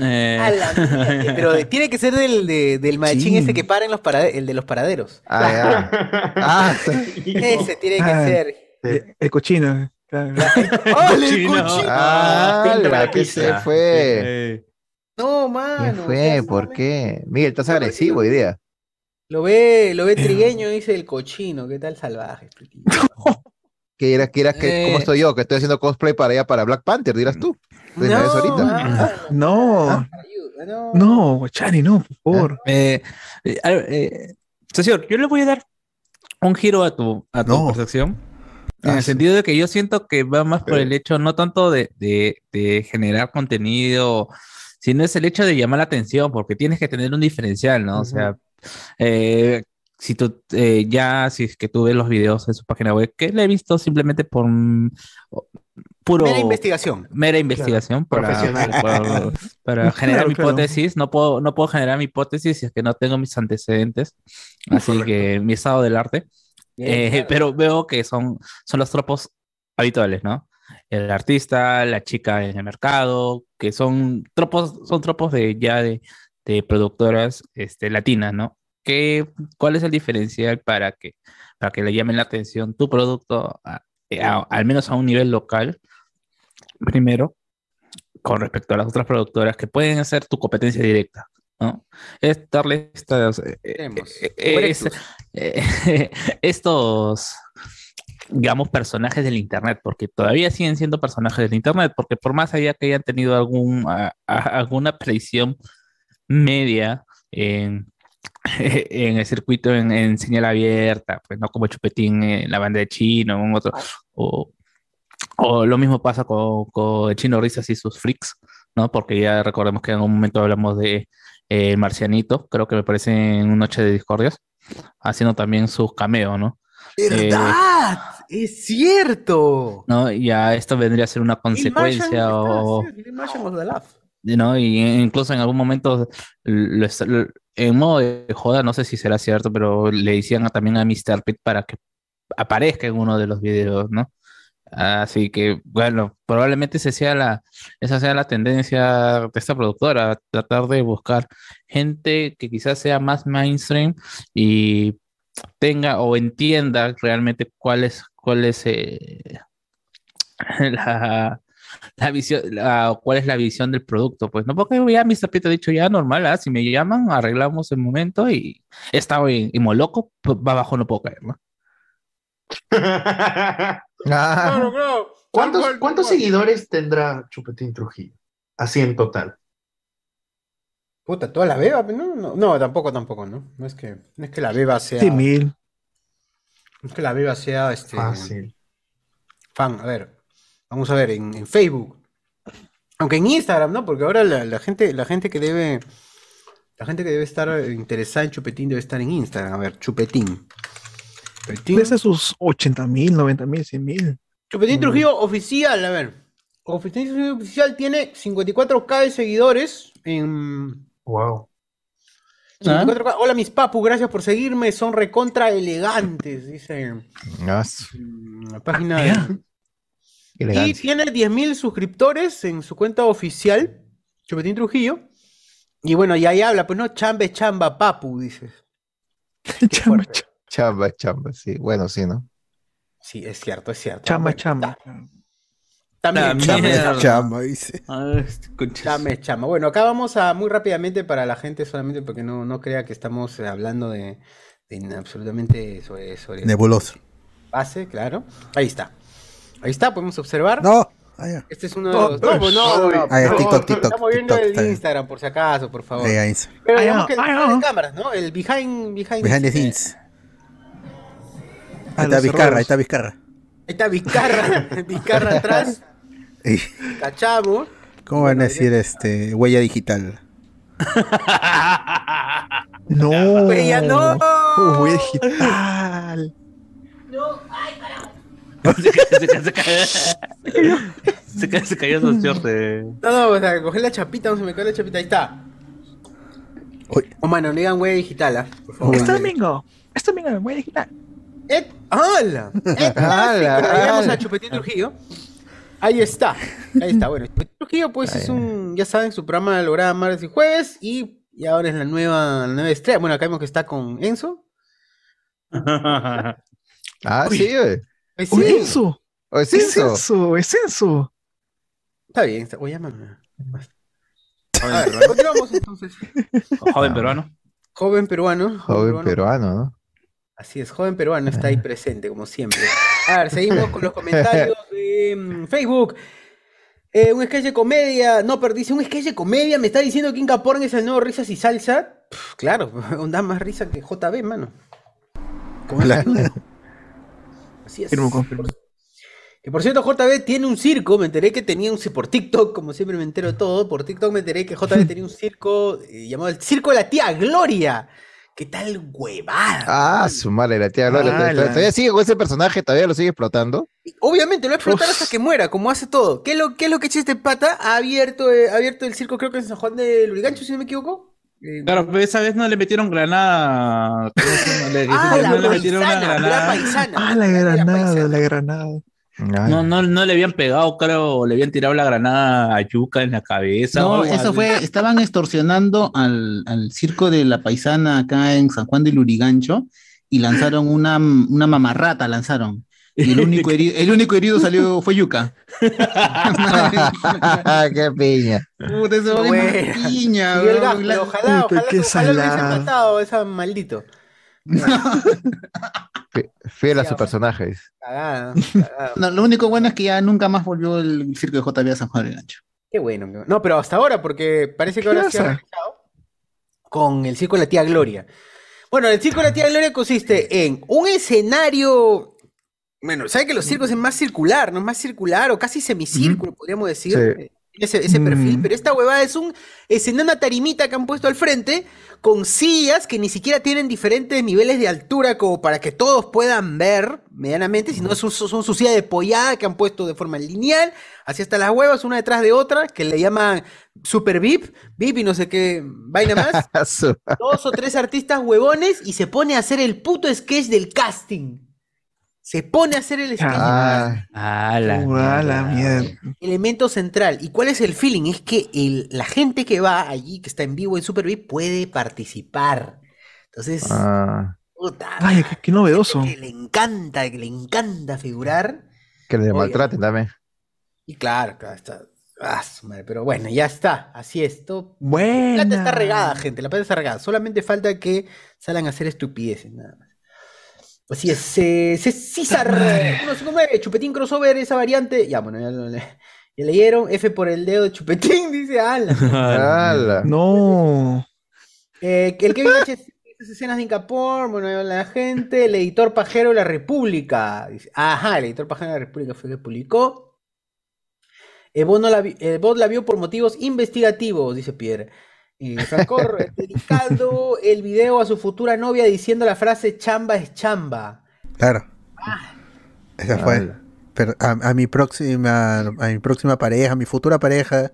Eh,
A la mierda, (laughs) pero tiene que ser del, de- del machín
Sí.
ese que para en los parade- el de los paraderos.
Ah, ya. Ah,
Ese tiene que
Ah.
ser.
El, el cochino. claro. (laughs)
¡Ole, el
Cochino.
cochino!
ah, la que se fue.
eh,
No,
¿Qué
mano. o
fue? ¿Por qué? Miguel, estás agresivo hoy día.
Lo ve, lo ve trigueño, dice el cochino. ¿Qué tal salvaje? (laughs)
Que era, que era, que,
Eh.
¿cómo estoy yo? Que estoy haciendo cosplay para allá, para Black Panther, dirás tú. ¿Te
No,
ahorita?
ah,
No,
ayuda, no.
no, Guachani, no, por favor.
eh, eh, ver, eh, yo le voy a dar un giro a tu, a tu
No.
percepción. En
Ah,
el sentido de que yo siento que va más por el hecho, no tanto de, de- de generar contenido, sino es el hecho de llamar la atención, porque tienes que tener un diferencial, ¿no? O sea, eh, si tú eh, ya, si es que tú ves los videos en su página web, que le he visto simplemente por puro
Mera investigación.
mera investigación para,
profesional.
para, (laughs) para generar
Claro,
mi
claro.
hipótesis. No puedo, no puedo generar mi hipótesis si es que no tengo mis antecedentes. Así que mi estado del arte.
Bien,
Eh,
claro.
Pero veo que son, son los tropos habituales, ¿no? El artista, la chica en el mercado, que son tropos, son tropos de ya de, de productoras este, latinas, ¿no? ¿Qué, ¿Cuál es el diferencial para que, para que le llamen la atención tu producto, a- a- al menos a un nivel local, primero, con respecto a las otras productoras que pueden ser tu competencia directa? ¿no? Es darle estas, eh, eh, eh, eh, es- eh, (laughs) estos, digamos, personajes del Internet, porque todavía siguen siendo personajes del Internet, porque por más allá que hayan tenido algún, a- a- alguna aparición media en, (laughs) en el circuito en, en señal abierta, pues no como Chupetín en la banda de Chino, en otro, o, o lo mismo pasa con, con Chino Risas y sus freaks, ¿no? Porque ya recordemos que en algún momento hablamos de eh, Marcianito, creo que me parece en Noche de Discordias, haciendo también sus cameos, ¿no? Eh,
¡Verdad! ¡Es cierto!
¿no? Ya esto vendría a ser una consecuencia o... ¿no? Y incluso en algún momento, en modo de joda, no sé si será cierto, pero le decían también a Mr. Pete para que aparezca en uno de los videos, ¿no? Así que, bueno, probablemente ese sea la, esa sea la tendencia de esta productora, tratar de buscar gente que quizás sea más mainstream y tenga o entienda realmente cuál es, cuál es eh, (laughs) la, la visión, la- cuál es la visión del producto, pues no, porque ya Mr. Pete ha dicho ya normal, ¿ah? Si me llaman, arreglamos el momento y estaba en, en Moloco, pues, va abajo no puedo caer, ¿no? (laughs)
Claro, claro.
¿Cuántos,
cual,
cuántos
cual.
seguidores tendrá Chupetín Trujillo? Así en total.
Puta, toda la beba, ¿no? No, no, tampoco, tampoco, ¿no? No es que, no es que la beba sea.
Sí, mil.
no es que la beba sea este.
Fácil.
Fan, a ver. Vamos a ver, en, en Facebook. Aunque en Instagram, ¿no? Porque ahora la, la gente, la gente que debe. La gente que debe estar interesada en Chupetín debe estar en Instagram. A ver, Chupetín. Chupetín,
Desde sus 80 mil, 90 mil, 100 mil.
Chupetín Trujillo oficial, a ver. Chupetín Trujillo oficial tiene 54k de seguidores en.
Wow.
54K. Hola mis papu, gracias por seguirme, son recontra elegantes, dice
su-
mm, la página. de- Y tiene 10.000 suscriptores en su cuenta oficial, Chupetín Trujillo. Y bueno, y ahí habla, pues no, chamba es chamba, papu, dices. (laughs)
Chamba,
fuerte.
Chamba, chamba, sí. Bueno, sí, ¿no?
Sí, es cierto, es cierto.
chamba,
Bueno,
chamba.
También, chamba chamba.
Chamba, dice.
Ah, este
Chamba chamba. Bueno, acá vamos a muy rápidamente para la gente, solamente porque no, no crea que estamos eh, hablando de, de absolutamente sobre, sobre
Nebuloso.
base, claro. Ahí está. Ahí está, podemos observar.
No.
Este es uno de
No,
los. No, no, no,
Ah, ya,
no,
TikTok, TikTok,
Estamos viendo
TikTok,
el. Instagram, por si acaso, por favor.
Ahí, ahí.
Pero digamos
no,
que el
no.
cámaras, ¿no? El behind, behind,
Behind the
scenes.
Ah,
Ahí está Vizcarra, ahí está Vizcarra.
Ahí está Vizcarra, Vizcarra atrás, (laughs) cachamos.
¿Cómo van a decir este huella digital? (laughs)
No.
Huella, no.
Huella digital.
ca- se, ca- se cayó- se ca- se cayó su short de-
No, no, o sea, coger la chapita, no se me cae la chapita, ahí está.
Uy.
O mano, le digan huella digital, ¿ah? Por favor.
Este domingo. Este domingo, huella digital.
Et, ¡Hala! Et, (laughs)
¡Hala,
Pero llegamos
hala!
a Chupetín Trujillo. Ahí está. Ahí está. Bueno, Chupetín Trujillo, pues es un, ya saben, su programa lograba martes y jueves. Y, y ahora es la nueva, la nueva estrella. Bueno, acá vemos que está con Enzo.
Ah,
Uy.
sí, güey.
Pues
Uy,
sí,
Enzo.
¿O es
Es
eso?
Enzo, es Enzo.
está bien. Está, oye, llámame. A ver, (laughs) continuamos entonces.
Joven peruano.
Joven peruano.
Joven peruano, ¿no?
Así es, joven peruano está ahí presente, como siempre. A ver, seguimos con los comentarios (laughs) de mm, Facebook. Eh, un sketch de comedia. No, pero dice un sketch de comedia. Me está diciendo que Inca Porn es el nuevo Risas y Salsa. Pff, claro, (laughs) da más risa que JB, mano. Como duda. Así es.
Firmo, confirmo.
Que por cierto, JB tiene un circo. Me enteré que tenía un circo por TikTok, como siempre me entero de todo. Por TikTok me enteré que JB (laughs) tenía un circo eh, llamado el Circo de la Tía Gloria. ¿Qué tal huevada?
Ah, su madre, la tía Gloria.
Ah, la-
¿Todavía sigue con ese personaje? ¿Todavía lo sigue explotando?
Obviamente lo va a explotar hasta que muera, como hace todo. ¿Qué es lo, qué es lo que echa este pata? Ha abierto, eh, ha abierto el circo, creo que en San Juan de Lurigancho, si no me equivoco. Eh,
Claro, pero esa vez no le metieron granada. (laughs)
Ah,
no le metieron una
la
granada.
Ah, la granada, la granada.
No, no, no le habían pegado, creo, le habían tirado la granada a Yuca en la cabeza.
No, eso
así.
fue, estaban extorsionando al, al circo de la paisana acá en San Juan de Lurigancho y lanzaron una, una mamarrata, lanzaron. Y el único (laughs) herido, el único herido salió, fue Yuca. (laughs)
¡Qué piña!
Puta, ese va de piña,
Gaspar,
la-
ojalá,
Puta,
ojalá,
qué
ojalá lo matado, esa maldito.
Fi- Fiel a
Sí,
su
ahora.
personaje. dice.
Cagada, (laughs) cagada.
No, lo único bueno es que ya nunca más volvió el circo de JB a San Juan de Lurigancho.
Qué bueno. No, pero hasta ahora, porque parece que ahora
¿Qué
se ha realizado con el circo de la tía Gloria. Bueno, el circo de la tía Gloria consiste en un escenario. Bueno, ¿saben que los circos es más circular, no es más circular o casi semicírculo, podríamos decir?
Sí.
Eh, ese, ese perfil,
Mm.
pero esta huevada es un es en una tarimita que han puesto al frente con sillas que ni siquiera tienen diferentes niveles de altura como para que todos puedan ver medianamente, sino son, son, su silla de pollada que han puesto de forma lineal, así hasta las huevas, una detrás de otra, que le llaman Super VIP, VIP y no sé qué vaina más. (laughs) Dos o tres artistas huevones y se pone a hacer el puto sketch del casting. Se pone a hacer el sketch.
Ah,
Ah, la
la
mierda.
Elemento central. ¿Y cuál es el feeling? Es que el- la gente que va allí, que está en vivo en Super VIP, puede participar. Entonces,
ah,
puta,
Ay, qué, qué novedoso.
que le encanta, que le encanta figurar.
que le maltraten también.
Y claro, claro, está. ah, su madre, pero bueno, ya está. Así es. Todo, la plata está regada, gente. La plata está regada. Solamente falta que salgan a hacer estupideces, nada más. Así es. eh, César
madre.
159, Chupetín crossover, esa variante. Ya, bueno, ya, lo le- ya leyeron. F por el dedo de Chupetín, (laughs) dice (laughs) Alan.
Ala.
No.
Eh, que el Kevin H. esas escenas de Incapor, bueno, ahí la gente. El editor pajero de la República. Dice, ajá, el editor pajero de la República fue el que publicó. El bot, no la, vi- el bot la vio por motivos investigativos, dice Pierre. Y Francor, dedicado el video a su futura novia diciendo la frase chamba es chamba.
Claro. Esa fue. Pero a, a mi próxima, a mi próxima pareja, a mi futura pareja,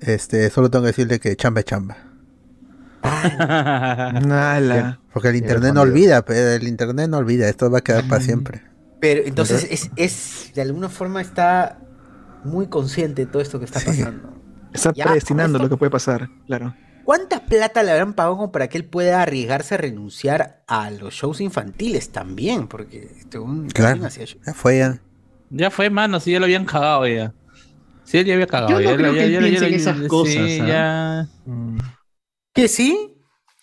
este, solo tengo que decirle que chamba es chamba. (laughs)
Nala.
Porque el internet no olvida, el internet no olvida, esto va a quedar para siempre.
Pero entonces es, es, de alguna forma está muy consciente de todo esto que está
Sí.
pasando.
Está
Ya,
predestinando lo que puede pasar, claro.
¿Cuánta plata le habrán pagado como para que él pueda arriesgarse a renunciar a los shows infantiles también? Porque este, un
Claro.
hacía.
Ya fue ya.
Ya fue, mano, si ya lo habían cagado ya. Sí, él ya había cagado.
Yo no
ya,
creo
ya-
que él
ya-
piense en esas
sí,
cosas, ¿ah?
ya.
¿Que sí?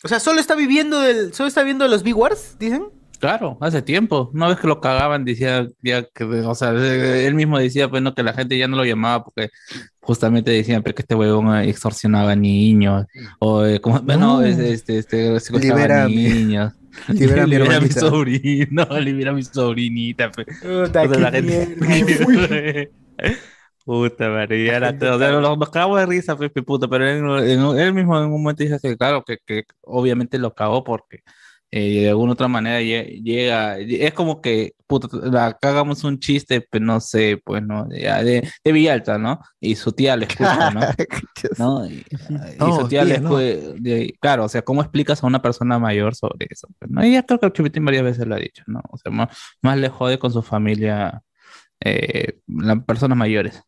O sea, solo está viviendo del, solo está viendo de los Big Wars, dicen.
Claro, hace tiempo. Una vez que lo cagaban, decía ya que, o sea, él mismo decía, pues no, que la gente ya no lo llamaba porque justamente decían pues, que este huevón extorsionaba niños. O eh, como, bueno,
No.
es- este, este, secuestraba
Libera a mi-
niños.
libera (laughs)
Libera a mi sobrino, (laughs) libera a mi sobrinita. pues.
Puta,
O sea, la gente-. (laughs) Puta todo. O sea, nos cagamos de risa, pues, pe puta, pero él, él mismo en un momento dice que, claro, que, que obviamente lo cagó porque eh, de alguna otra manera lle- llega, es como que, puta, la cagamos un chiste, pues no sé, pues, ¿no? De, de, de Villalta, ¿no? Y su tía le escucha, ¿no? (laughs) ¿no? Y, su tía
tía,
le
no.
de- claro, o sea, ¿cómo explicas a una persona mayor sobre eso? Pues, ¿no? Y ya creo que el Chupitín varias veces lo ha dicho, ¿no? O sea, más, más le jode con su familia, eh, las personas mayores.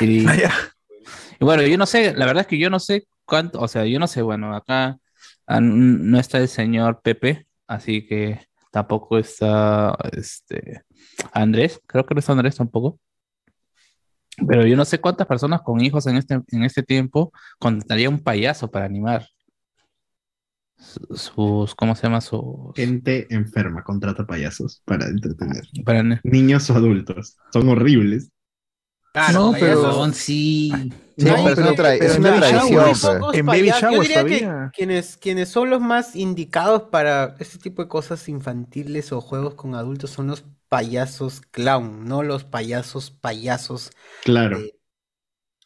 Y, (laughs) y bueno, yo no sé, la verdad es que yo no sé cuánto, o sea, yo no sé, bueno, acá ah, no está el señor Pepe, así que tampoco está este Andrés, creo que no está Andrés tampoco. Pero yo no sé cuántas personas con hijos en este, en este tiempo contrataría un payaso para animar su- sus, ¿cómo se llama? Sus,
Gente enferma contrata payasos para entretener.
para,
Niños o adultos. Son horribles.
Claro,
No, pero-
payasos.
Sí.
Sí,
No,
pero es una, tra-
pero
es una tradición. Pues.
En Baby
payasos. Yo diría que quienes, quienes son los más indicados para este tipo de cosas infantiles o juegos con adultos son los payasos clown, no los payasos payasos
Claro.
de,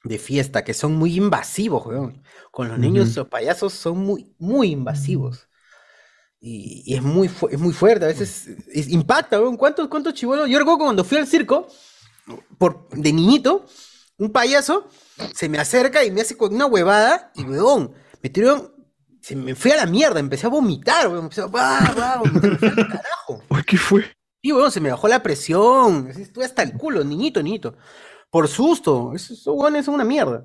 de fiesta, que son muy invasivos, weón. Con los niños
Ujú.
los payasos son muy, muy invasivos. Y, y es muy, es muy fuerte, a veces es- impacta, weón. ¿Cuántos, cuántos chibolos? Yo recuerdo cuando fui al circo, por, de niñito, un payaso se me acerca y me hace con una huevada y, weón, me tiraron, se me fui a la mierda, empecé a vomitar, weón, empecé a, ¡bah, bah! vomitar, me fui al carajo. (laughs)
Uy, ¿Qué fue?
Y weón, se me bajó la presión, estuve hasta el culo, niñito, niñito. Por susto, esos weones son una mierda.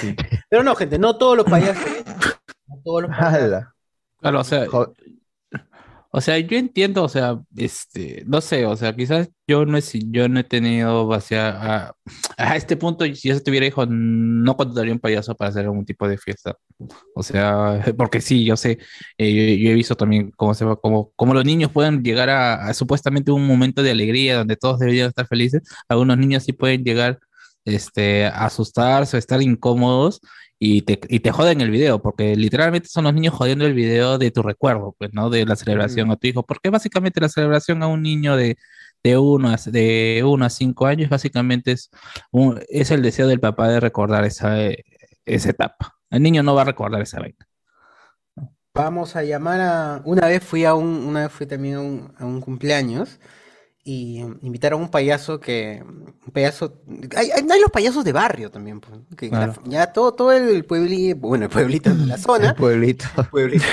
Sí. (laughs)
Pero no, gente, no todos los payasos. No todos los (laughs) payasos.
Claro, o sea, O sea, yo entiendo, o sea, este, no sé, o sea, quizás yo no he, yo no he tenido hacia a, a este punto, si yo tuviera hijos, no contrataría un payaso para hacer algún tipo de fiesta. O sea, (laughs) porque sí, yo sé, eh, yo, he visto también cómo se cómo, cómo los niños pueden llegar a, a supuestamente un momento de alegría donde todos deberían estar felices. Algunos niños sí pueden llegar este, a asustarse o estar incómodos y te, y te joden el video, porque literalmente son los niños jodiendo el video de tu recuerdo, pues, ¿no? De la celebración a tu hijo, porque básicamente la celebración a un niño de, de 1 a, de uno a 5 años, básicamente es, un- es el deseo del papá de recordar esa, esa etapa. El niño no va a recordar esa vaina.
Vamos a llamar a. Una vez fui a un, una vez fui también a un, a un cumpleaños y mm, invitaron a un payaso que. Un payaso. Hay, hay- hay los payasos de barrio también, pues, que la-
Claro.
ya todo, todo el pueblito, bueno, el pueblito de la (laughs) zona.
Pueblito.
Pueblito.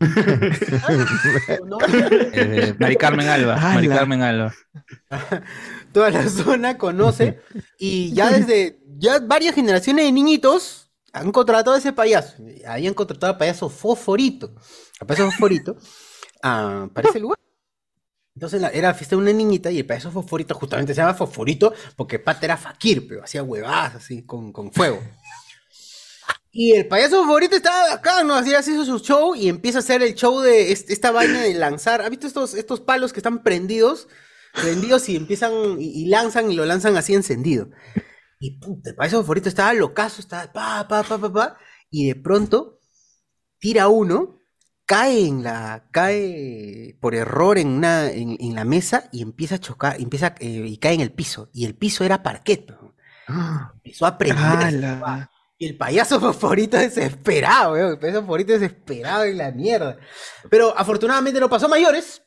(laughs)
Eh, Mari Carmen Alba, Mari. Carmen Alba. (laughs)
toda la zona conoce y ya desde ya varias generaciones de niñitos han contratado a ese payaso. Habían contratado al payaso Fosforito. Al payaso Fosforito ah, para ese lugar. Entonces la- era fiesta de una niñita y el payaso Fosforito justamente se llama Fosforito porque Pata era fakir, pero hacía huevadas así con, con fuego. Y el payaso favorito estaba acá, ¿no? Así hizo su show y empieza a hacer el show de est- esta vaina de lanzar. ¿Has visto estos, estos palos que están prendidos? Prendidos y empiezan y, y lanzan y lo lanzan así encendido. Y puta, el payaso favorito estaba locazo, estaba pa, pa, pa, pa, pa. Y de pronto tira uno, cae en la, cae por error en una, en, en la mesa y empieza a chocar, empieza, eh, y cae en el piso. Y el piso era parquet. ¿no? Empezó a prender. Y el payaso (laughs) favorito desesperado. El payaso favorito desesperado en la mierda. Pero afortunadamente no pasó a mayores.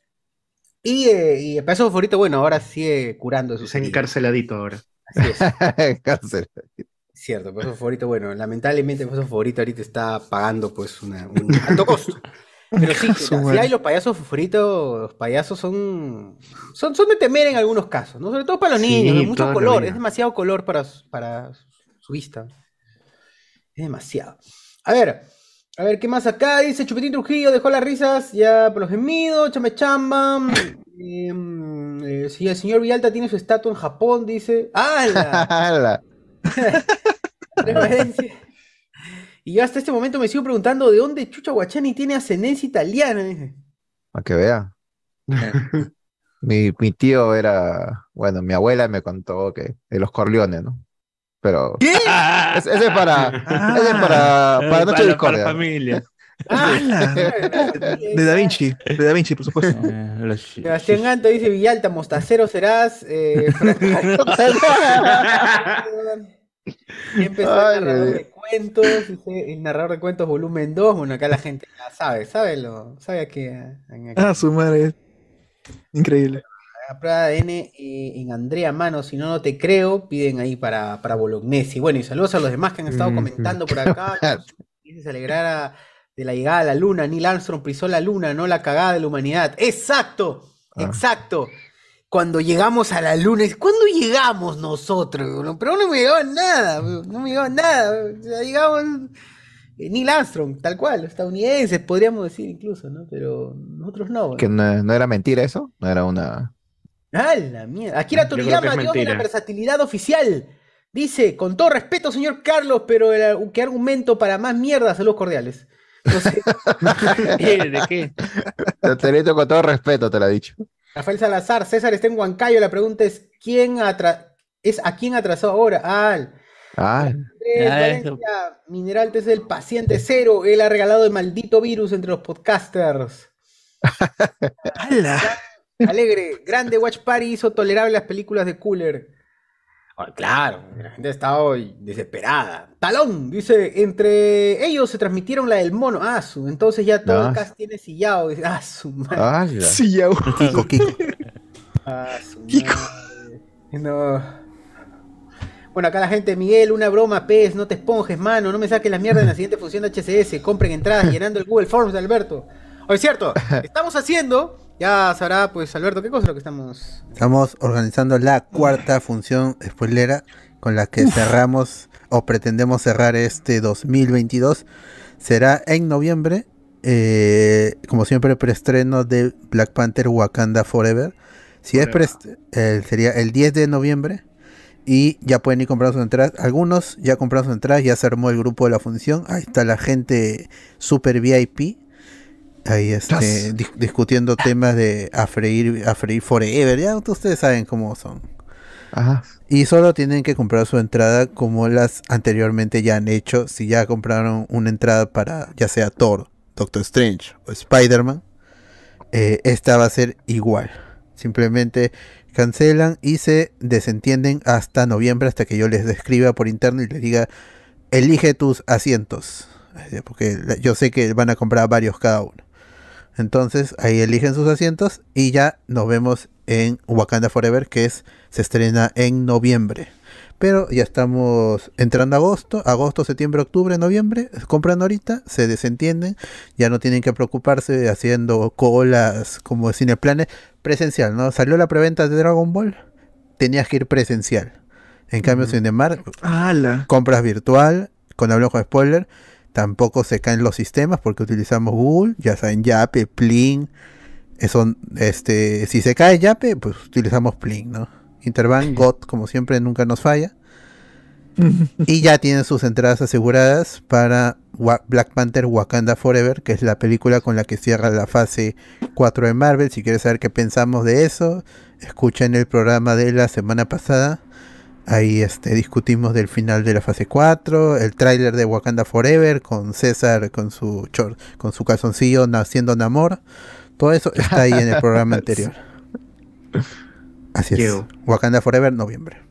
Y, eh, y el payaso favorito, bueno, ahora sigue curando sus
Es encarceladito ahora.
Así es. (laughs) Cierto, el payaso favorito, bueno, lamentablemente el payaso favorito ahorita está pagando pues una, un alto costo. (laughs) Pero sí, si hay los payasos favoritos, los payasos son, son, son de temer en algunos casos, ¿no? Sobre todo para los
Sí,
niños, hay mucho color, es demasiado color para, su- para su vista. Es demasiado. A ver, a ver, ¿qué más acá? Dice Chupetín Trujillo, dejó las risas ya por los gemidos, chame chamba. Em, eh, si el señor Villalta tiene su estatua en Japón, dice. ¡Hala! (laughs)
Ala. (laughs)
Referencia. Y yo hasta este momento me sigo preguntando de dónde Chucha Guachani tiene ascendencia italiana. dice.
Para que vea. (laughs) Mi, mi tío era, bueno, mi abuela me contó que de los Corleones, ¿no? Pero es- ese es para, ese es para, para Noche de Discordia.
familia. (laughs)
De Da Vinci, de Da Vinci, por supuesto. (laughs)
Sebastián Ganto dice Villalta, mostacero serás. Eh, Siempre soy
Ay,
el narrador de cuentos, el narrador de cuentos volumen 2. Bueno, acá la gente ya sabe, sabe lo, sabe a qué. a- a-
Ah, su madre. Increíble.
De ADN eh, en Andrea Mano, si no, no te creo, piden ahí para, para Bolognesi. Bueno, y saludos a los demás que han estado
Mm.
comentando por (laughs) acá. que se alegrara de la llegada a la luna. Neil Armstrong pisó la luna, no la cagada de la humanidad. ¡Exacto! ¡Exacto! Cuando llegamos a la luna, ¿cuándo llegamos nosotros? Pero no me llegaba nada, no me llegaba nada. O sea, llegamos eh, Neil Armstrong, tal cual, estadounidenses, podríamos decir incluso, ¿no? Pero nosotros no.
Que no, no era mentira eso, no era una.
¡Ah, la mierda! Akira Toriyama, Dios de la versatilidad oficial. Dice, con todo respeto, señor Carlos, pero el- ¿qué argumento para más mierda? Saludos cordiales. No sé. (laughs)
¿De qué?
Te, con todo respeto, te lo he dicho.
Rafael Salazar, César está en Huancayo. La pregunta es: ¿quién atra- es a quién atrasó ahora? Ah, al-
Ah,
Andrés
Ah.
Valencia, Mineral es el paciente cero. Él ha regalado el maldito virus entre los podcasters. (laughs) Alegre, grande Watch Party hizo tolerable las películas de Cooler. Ah, claro, la gente ha estado desesperada. Talón, dice, entre ellos se transmitieron la del mono. Ah, su, entonces ya todo
Ah.
el cast tiene sillado. Dice, ah, su madre.
Ala.
Sillao. (laughs)
Kiko, Kiko.
Ah, su madre. No. Bueno, acá la gente, Miguel, una broma, pez, no te esponjes, mano, no me saques la mierda en la siguiente función de HCS, compren entradas (laughs) llenando el Google Forms de Alberto. Oye, es cierto, (laughs) estamos haciendo, ya sabrá, pues, Alberto, ¿qué cosa es lo que estamos?
Estamos organizando la cuarta función spoilera con la que cerramos o pretendemos cerrar este 2022. Será en noviembre, eh, como siempre, preestreno de Black Panther Wakanda Forever. Si es eh, sería el 10 de noviembre. Y ya pueden ir comprando sus entradas. Algunos ya compraron sus entradas, ya se armó el grupo de la función. Ahí está la gente super VIP. Ahí este, dis- discutiendo temas de a freír, a freír forever. Ya ustedes saben cómo son.
Ajá.
Y solo tienen que comprar su entrada como las anteriormente ya han hecho. Si ya compraron una entrada para ya sea Thor, Doctor Strange o Spider-Man, eh, esta va a ser igual. Simplemente cancelan y se desentienden hasta noviembre, hasta que yo les describa por interno y les diga, elige tus asientos, porque yo sé que van a comprar varios cada uno. Entonces ahí eligen sus asientos y ya nos vemos en Wakanda Forever, que es se estrena en noviembre. Pero ya estamos entrando a agosto, agosto, septiembre, octubre, noviembre, compran ahorita, se desentienden, ya no tienen que preocuparse haciendo colas como Cineplanes presencial, ¿no? Salió la preventa de Dragon Ball, tenías que ir presencial. En cambio, Cinemar,
¡Hala!
compras virtual, con hablo con spoiler, tampoco se caen los sistemas porque utilizamos Google, ya saben, Yape, Plin, eso, este, si se cae Yape, pues utilizamos Plin, ¿no? Interbank, GOT, como siempre, nunca nos falla. (laughs) y ya tienen sus entradas aseguradas para Black Panther Wakanda Forever, que es la película con la que cierra la fase 4 de Marvel. Si quieres saber qué pensamos de eso, escuchen el programa de la semana pasada. Ahí este, discutimos del final de la fase 4, el tráiler de Wakanda Forever con César con su chor- con su calzoncillo naciendo Namor. Todo eso está ahí en el programa (laughs) anterior. Así es.
Llego.
Wakanda Forever, noviembre.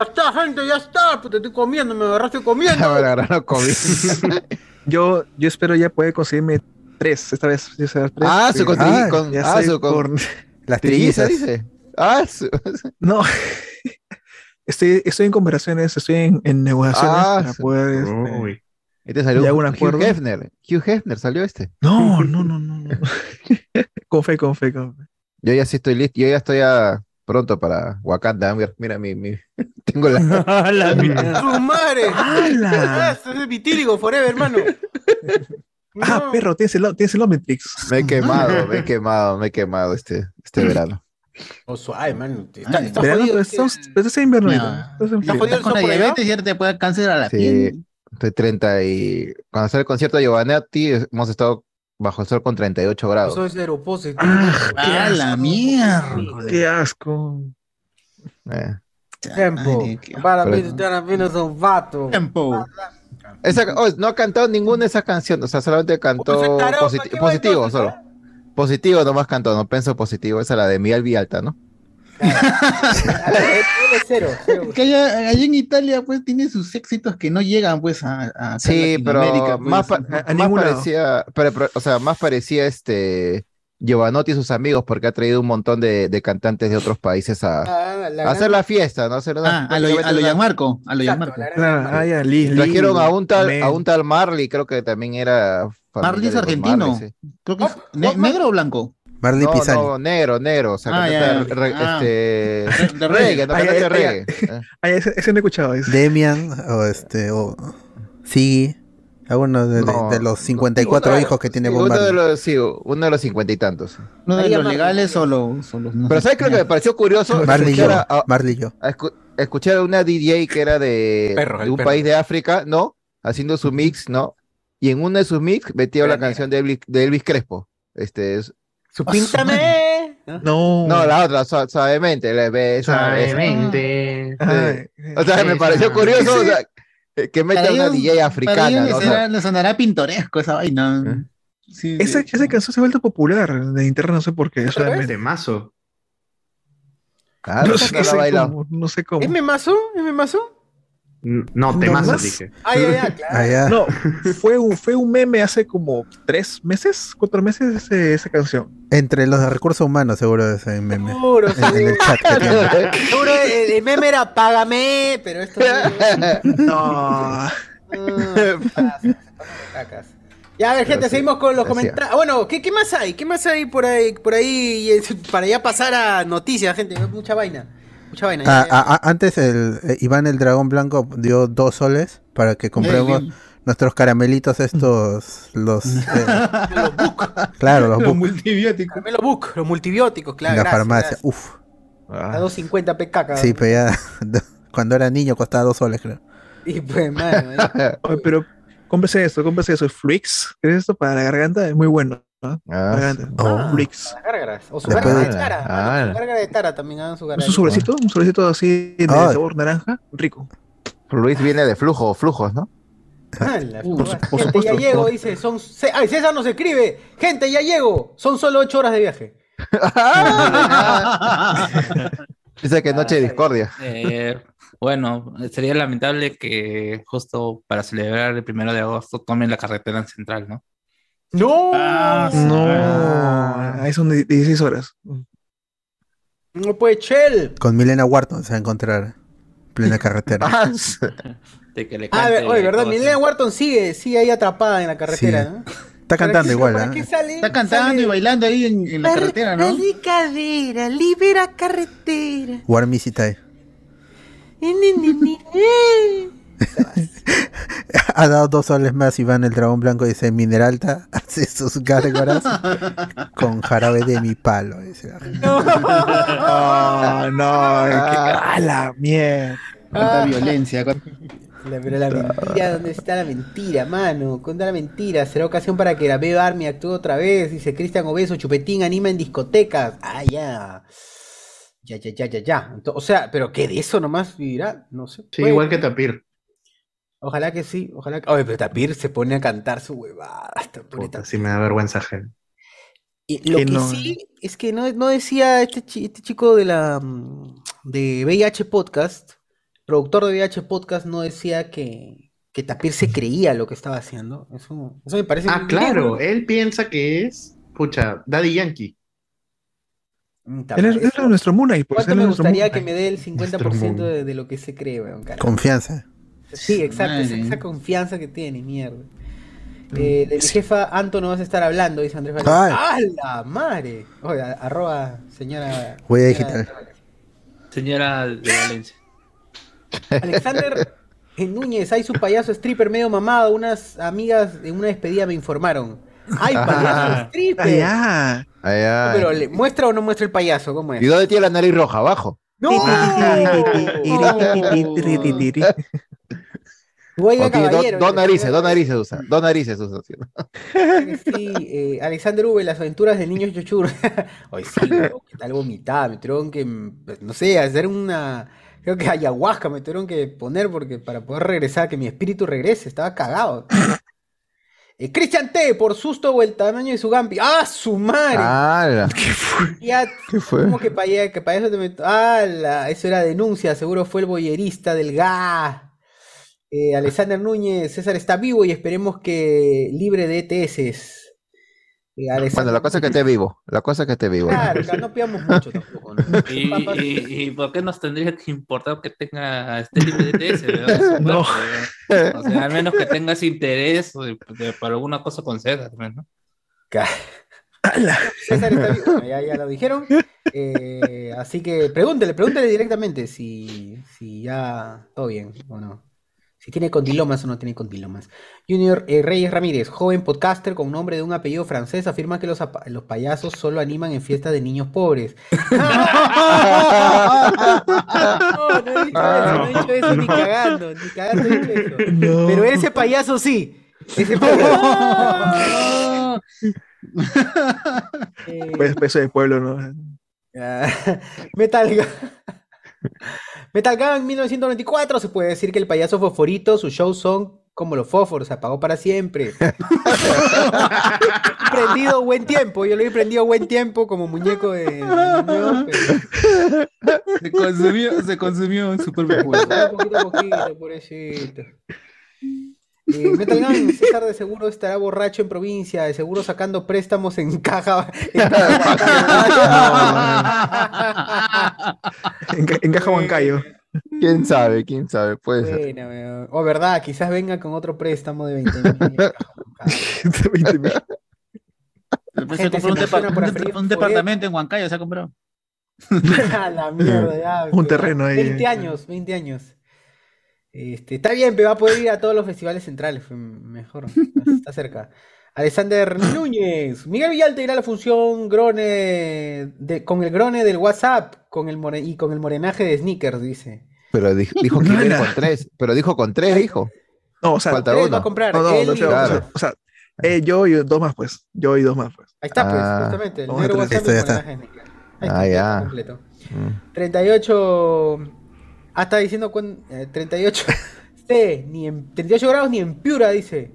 Ya está, gente, ya está. Puta, estoy comiendo, me agarraste comiendo. (laughs) (laughs)
Yo, yo espero ya poder conseguirme tres, esta vez. tres,
Ah, su con, tri- con- ah, con-
Las
trilliza,
trillizas.
dice. Ah, su- (laughs)
No. (laughs) Estoy, estoy en conversaciones, estoy en, en negociaciones
Ah,
para poder. este,
Uy. Y te salió un Hugh. Hefner. Hugh Hefner salió este.
No, no, no, no. no. (laughs) con fe, con fe, con fe.
Yo ya sí estoy listo. Yo ya estoy a pronto para Wakanda. Mira, mira mi, mi- tengo la.
¡Su madre!
¡Hala!
Esto es vitíligo forever, hermano.
Ah, perro, tienes el, tienes el Omnitrix.
Me he quemado, me he quemado, me he quemado este, este (clears throat) verano.
Oh, suave, mano. Está, está
Verano,
jodido.
pero estamos, pero estás en invierno.
No.
ahorita, estás en
¿Está jodido el
Con
sol
la diabetes ya te puede cáncer a la
Sí,
piel.
estoy 30 y. Cuando sale el concierto de Giovanetti, hemos estado bajo el sol con 38 grados.
Eso es aeropositivo.
¡Ah, la mierda!
Qué asco.
Eh.
Tiempo.
Ay, qué-
Para mí, están viendo son vatos.
Tiempo.
Esa, oh, no ha cantado ninguna de esas canciones, o sea, solamente cantó
Pues,
posit-
¿para qué
positivo solo. Positivo nomás cantó, no pienso positivo, esa es la de Miguel Villalta, ¿no? (laughs)
Que allá, allá en Italia, pues, tiene sus éxitos que no llegan, pues, a, a
Sí, pero
pues.
más, pa-
a- a
más
ningún lado.
parecía, pero, pero, o sea, más parecía este Giovanotti y sus amigos porque ha traído un montón de, de cantantes de otros países a,
Ah, la
a hacer la fiesta, ¿no? Hacer una-
Ah, a lo, a lo Gianmarco, a lo Gianmarco.
Claro, ah, ya, Lee,
Trajeron a un tal, a un tal Marley, creo que también era
Marley es
de
argentino.
Marley, sí.
Creo que es ne- negro o blanco.
Marley
No,
Pisani.
no, negro, negro, o sea,
Ah,
cantante
ya,
re-
ah.
este,
de (laughs)
reggae, no, cantante
ya,
reggae.
Ese, ese no he escuchado. ese.
Demian o este o Siggy, alguno de, de-
No,
de los 54
uno-
hijos que tiene Bob
uno de los, sí, uno de los cincuenta y tantos.
Uno de los legales o los. o los- no
Pero. ¿sabes qué? Lo que me pareció curioso?
Marley y yo,
escuchar a, a-
Marley y yo.
a escu- escuchar a una DJ que era de,
Perro,
de un
perro.
país de África, ¿no? Haciendo su mix, ¿no? Y en uno de sus mix metió la canción de Elvis, de Elvis Crespo. Este, es-
Su
Ah,
píntame.
No.
no, la otra, su- suavemente.
Suavemente.
O sea, me pareció curioso o sea, que meta
Para
una
ellos-
DJ africana, ¿no?
Sonará pintoresco esa vaina. Sí,
esa,
sí.
esa canción se ha vuelto popular de internet, no sé por qué. solamente.
Temazo.
ah,
No
no,
sé,
no bailado.
cómo, no sé cómo.
¿Es mi mazo? ¿Es mi mazo?
No, temazo,
más?
dije.
Ah, ya, ya, (laughs) claro.
Allá.
No, fue un, fue un meme hace como tres meses, cuatro meses ese- esa canción.
Entre los de recursos humanos, seguro ese meme.
Seguro,
En, en el
seguro.
chat que tiene.
Seguro el, el meme era págame, pero esto
No.
Ah, cacas. (laughs) Ya, a ver, gente,
sí,
seguimos con los comentarios. Bueno, ¿qué, ¿qué más hay? ¿Qué más hay por ahí? Por ahí eh, para ya pasar a noticias, gente. Mucha vaina. Mucha vaina. ya,
Ah,
ya.
ah, ah, antes el eh, Iván el dragón blanco dio dos soles para que compremos
bien.
nuestros caramelitos estos los (laughs) eh,
Los book,
claro los
Los
book
multibióticos.
Caramelo book, los multibióticos, claro.
en la
gracias,
farmacia
gracias.
uf
Ah.
A 2.50 pk.
sí pero ya (laughs) cuando era niño costaba dos soles creo
Y pues, mano. (laughs) eh.
Pero cómprese esto, cómprese eso. Flix, ¿qué es esto para la garganta? Es muy bueno.
Ah.
Oh.
Gárgaras. O su gárgara de
de-
Tara.
Ah.
Su gárgara de Tara también hagan su
Es un sobrecito, un sobrecito así de
Ay.
sabor naranja, rico.
Luis viene de flujo, flujos, ¿no?
Ah, la
Por
puta.
su- por
Gente, ya llego, dice. Son... se- Ay, César nos escribe. Gente, ya llego. Son solo 8 horas de viaje. (laughs)
Dice que noche de discordia.
Eh, bueno, sería lamentable que justo para celebrar el primero de agosto tomen la carretera central, ¿no?
¡No!
No, ahí son die- 16 horas.
No puede chel.
Con Milena Wharton se va a encontrar en plena (laughs) carretera.
De que le
Ah,
cante
oye, ¿verdad? Milena Wharton sigue, sigue ahí atrapada en la carretera,
Sí.
¿no?
Está cantando igual,
¿Para
¿eh?
qué sale?
Está cantando y bailando ahí en, en la carretera, ¿no?
cadera, libera carretera.
Warmisitai. Ha dado dos soles más Iván el dragón blanco dice Mineralta hace sus gárgoras con jarabe de mi palo. dice
no, que- ah, la mierda.
Cuánta violencia. cuánta-
La- pero la mentira, ¿dónde está la mentira, mano? Cuenta la mentira. Será ocasión para que la Beba Army actúe otra vez. Dice Cristian Obeso, Chupetín anima en discotecas. Ah, ya. Ya, ya, ya, ya, ya. O sea, ¿pero qué de eso nomás vivirá? No sé.
Sí,
Puede-
igual que Tapir.
Ojalá que sí, ojalá que. Oye, pero Tapir se pone a cantar su huevada.
Puta, sí me da vergüenza.
Y lo
Que
que
no-
sí es que no, no decía este, chi- este chico de la mm, de VIH Podcast, productor de VIH Podcast, no decía que, que Tapir se creía lo que estaba haciendo. Eso, eso me parece
Ah,
muy
claro,
bien.
él piensa que es, pucha, Daddy Yankee.
Él es, él es nuestro Moon Knight, pues.
¿Cuánto me gustaría que me dé el 50% de, de lo que se cree, weón?
Confianza.
Sí, exacto, esa, esa confianza que tiene, mierda. Eh, de mi jefa Anto no vas a estar hablando, dice Andrés. Valencia. ¡Ah, la madre! Oye, a- arroba señora.
Huella
señora-
digital.
Señora de Valencia.
Alexander (laughs) Núñez, hay su payaso stripper medio mamado. Unas amigas en una despedida me informaron. ¡Ay, payaso
Ah.
stripper!
Ah,
Ay, ay.
Pero, ¿le ¿muestra o no muestra el payaso? ¿Cómo es?
¿Y dónde tiene la nariz roja? Abajo.
¡No! Oiga, caballero.
dos narices, dos narices usa. Dos narices usa. ¿sí?
Sí, eh, Alexander V, las aventuras del niño Chuchur. Hoy (laughs) sí, weón, que tal vomitada, me tuvieron que, pues, no sé, hacer una, creo que ayahuasca me tuvieron que poner porque para poder regresar, que mi espíritu regrese, estaba cagado. Eh, Christian T, por susto o el tamaño de su gampi. ¡Ah, su madre!
¡Hala!
Ya,
¿Qué fue?
¿Cómo que para que para eso te meto? ¡Ah, la- eso era denuncia! Seguro fue el boyerista del GA. Eh, Alexander Núñez, César está vivo y esperemos que libre de ETS. Eh, Alexander-
Bueno, la cosa es que esté vivo. La cosa es que esté vivo.
Claro, no pidamos mucho (laughs) tampoco. ¿no?
¿Y, y, y por qué nos tendría que importar que tenga este libre de TS? (laughs) ¿verdad?
No.
O sea, al menos que tengas interés de- para alguna cosa con César, ¿no?
César está vivo, bueno, ya, ya lo dijeron. Eh, así que pregúntele, pregúntele directamente si, si ya todo bien o no. Si tiene condilomas o no tiene condilomas. Junior eh, Reyes Ramírez, joven podcaster con nombre de un apellido francés, afirma que los, los payasos solo animan en fiestas de niños pobres. (laughs) (laughs) No, no he dicho eso, no he dicho eso ni cagando, ni cagando he dicho eso. Pero ese payaso sí. Ese payaso. Eh,
Pues peso de pueblo, ¿no? (laughs)
Ah, Metal. Metal Gun 1994 se puede decir que el payaso fosforito, sus shows son como los fósforos, se apagó para siempre. (laughs) prendido buen tiempo, yo lo he prendido buen tiempo como muñeco de, de pero-
Se consumió, se consumió en su propio cuerpo.
poquito a poquito, pobrecito. Eh, Metal Gun, César de seguro estará borracho en provincia, de seguro sacando préstamos en caja. en caja
En, en caja Huancayo.
¿Quién sabe? ¿Quién sabe? Puede ser.
Buena, weón. O verdad, quizás venga con otro préstamo de 20 mil.
Después (laughs) se
Gente,
compró un,
se
depa- un un departamento en Huancayo, se ha comprado. (laughs)
A la mierda, ya.
Un terreno ahí.
20 años, 20 años. Este, está bien, pero va a poder ir a todos los festivales centrales, mejor. (laughs) Está cerca. Alexander Núñez. Miguel Villalta irá a la función Grone de- con el Grone del WhatsApp con el more- y con el morenaje de sneakers, dice.
Pero dijo, dijo que (laughs) iba con tres. Pero dijo con tres, dijo.
No, o sea,
Falta uno.
va a comprar.
no, no,
él
no, sé, o sea, o sea, eh, yo y dos más, pues. Yo y dos más, pues.
Ahí está, pues,
Ah.
justamente. El negro WhatsApp y el morenaje de sneakers. Ahí está,
Ah,
ya. completo.
Mm.
38. Ah, está diciendo eh, 38. C, (laughs) ni en 38 grados ni en Piura, dice.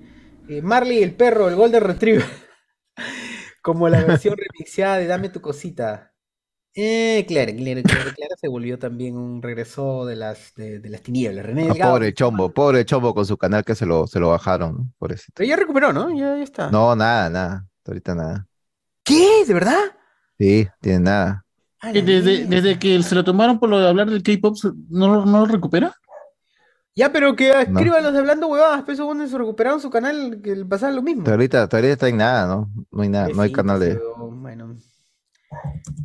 Eh, Marley el perro, el Golden Retriever. (laughs) Como la versión (laughs) remixeada de Dame tu cosita. Eh, claro, claro, claro, claro, se volvió también un regreso de las, de, de las tinieblas. René
Ah, pobre chombo, pobre chombo con su canal que se lo, se lo bajaron, ¿no? Por eso.
Pero ya recuperó, ¿no? Ya, ya está.
No, nada, nada. Ahorita nada.
¿Qué? ¿De verdad?
Sí, tiene nada.
Eh, Desde, desde que se lo tomaron por lo de hablar del K-pop, ¿no, lo- ¿no lo recupera?
Ya, pero que
No.
escriban los de Hablando Huevadas, pues según se recuperaron su canal, que le pasaba lo mismo.
Pero ahorita, todavía está en nada, ¿no? No hay nada, no hay canal de.
pero, Bueno.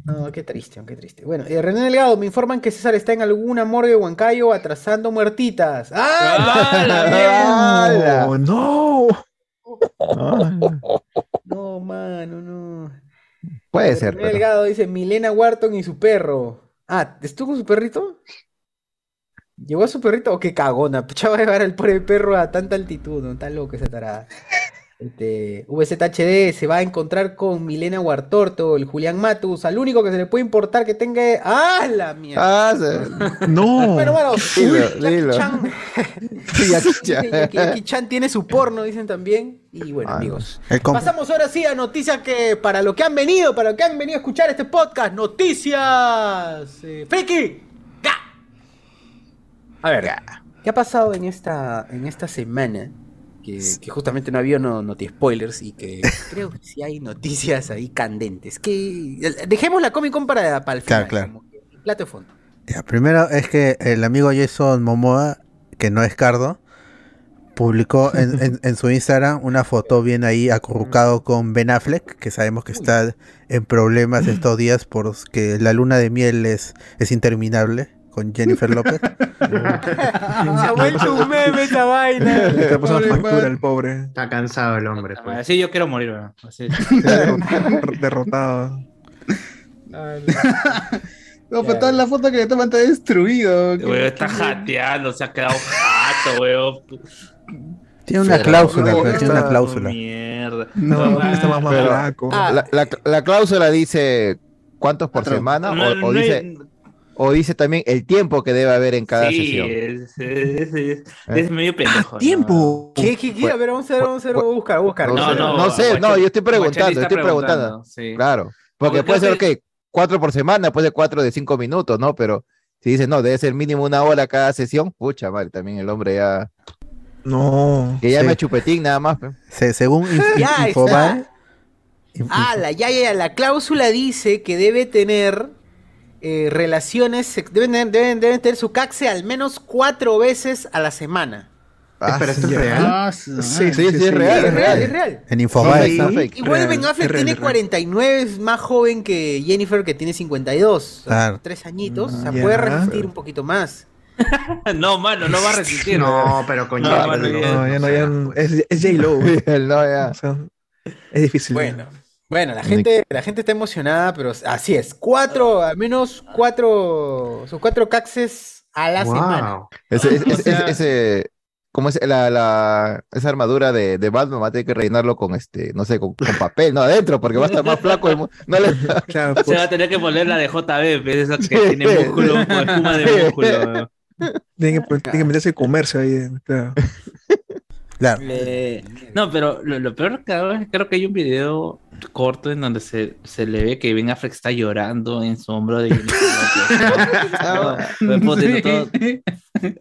No, qué triste, qué triste. Bueno, eh, René Delgado, me informan que César está en alguna morgue de Huancayo atrasando muertitas. ¡Ah! la (laughs)
¡Oh, no!
No, mano, no.
Puede ser, pero.
Delgado dice Milena Wharton y su perro. Ah, ¿estuvo con su perrito? ¿Llegó a su perrito? Oh, qué cagona. (laughs) Pucha, va a llevar al pobre perro a tanta altitud, ¿no? Está loco esa tarada. Este, VZHD se va a encontrar con Milena Huartorto, el Julián Matus, al único que se le puede importar que tenga. ¡Ah, la mierda!
Ah, se-
No.
Bueno, bueno,
Dilo,
Jackie
dilo.
Chan. (laughs)
Jackie Chan.
Jackie- Jackie Chan tiene su porno, dicen también. Y bueno,
Ah,
amigos. Pasamos ahora sí a noticias que para lo que han venido, para lo que han venido a escuchar este podcast, noticias. Eh, ¡Friki! ¡Ga! A ver, ¿qué ha pasado en esta, en esta semana? Que, que justamente no había no, noti spoilers y que (laughs) creo que sí hay noticias ahí candentes. Que dejemos la Comic Con para, para el
Claro,
final,
claro.
que el plato de fondo.
Ya, primero es que el amigo Jason Momoa, que no es Cardo, publicó (laughs) en, en- en su Instagram una foto bien ahí acurrucado con Ben Affleck, que sabemos que está en problemas estos (clears throat) días porque la luna de miel es, es interminable con Jennifer López.
Se ha vuelto un meme esa vaina.
Le está pasando factura el pobre.
Está cansado el hombre, pues.
Así yo quiero morir, weón. Así. (laughs)
Derrotado.
No, (laughs) pero toda la foto que le toman está destruido.
Weón, está jateando, se ha quedado jato, weón.
Tiene una cláusula,
no,
pero tiene una cláusula.
Mierda.
No, está más
Pero-.
Ah,
La, la- la cláusula dice cuántos por semana
No,
o, o
no
dice, o dice también el tiempo que debe haber en cada
sí,
sesión.
es, es, es- es medio pendejo. ¿no?
¡Tiempo!
¿Qué, qué, qué? A ver, vamos a ver, vamos a ver, buscar, buscar.
No,
No,
sé,
no,
no sé, no, yo estoy preguntando, estoy preguntando.
sí.
Claro, porque
Porque
puede ser que cuatro por semana, puede ser cuatro de cinco minutos, ¿no? Pero si dices, no, debe ser mínimo una hora cada sesión, pucha, madre, también el hombre ya,
No.
que ya
Sí.
me chupetín nada más.
Se- según (laughs) Inf- Infobae. Inf-
Ah, la, ya, ya, la cláusula dice que debe tener eh, relaciones, deben, tener- deben, deben tener su caxe al menos cuatro veces a la semana.
Ah,
Espera, ¿esto es real?
Ah, sí,
Sí,
Sí,
sí,
sí,
sí.
es real,
es real, es real.
en
No,
Infobae
está
está-
fake.
Igual Ben Affleck tiene
es real.
49, es más joven que Jennifer, que tiene 52. o sea,
Claro.
Tres añitos, o sea,
Ya.
puede resistir un poquito más. (laughs)
No, mano, no va a resistir.
No, pero con
No,
no.
ya.
No, ya no, ya no- es, es J-Lo.
El (laughs) no, ya.
O sea, es difícil.
Bueno, bueno, la gente, la gente está emocionada, pero así es. Cuatro, al menos cuatro, sus cuatro caxes a la
Wow.
semana.
Ese, ese,
O sea-
ese, ese- ¿cómo es la, la, esa armadura de, de Batman? Va a tener que rellenarlo con este, no sé, con, con papel, no adentro, porque va a estar más flaco. el No le, (laughs)
Claro,
Se
pues,
va a tener que poner la de JB, pues, esa que
Sí.
tiene músculo, con (laughs) espuma de músculo.
tiene, que, tiene que meterse el comercio ahí. eh, Claro.
Claro.
Eh, no, pero lo, lo peor que hago es creo que hay un video corto en donde se, se le ve que Ben Affleck está llorando en su hombro de Jennifer López, ¿no? (laughs) No, pues, tiene todo-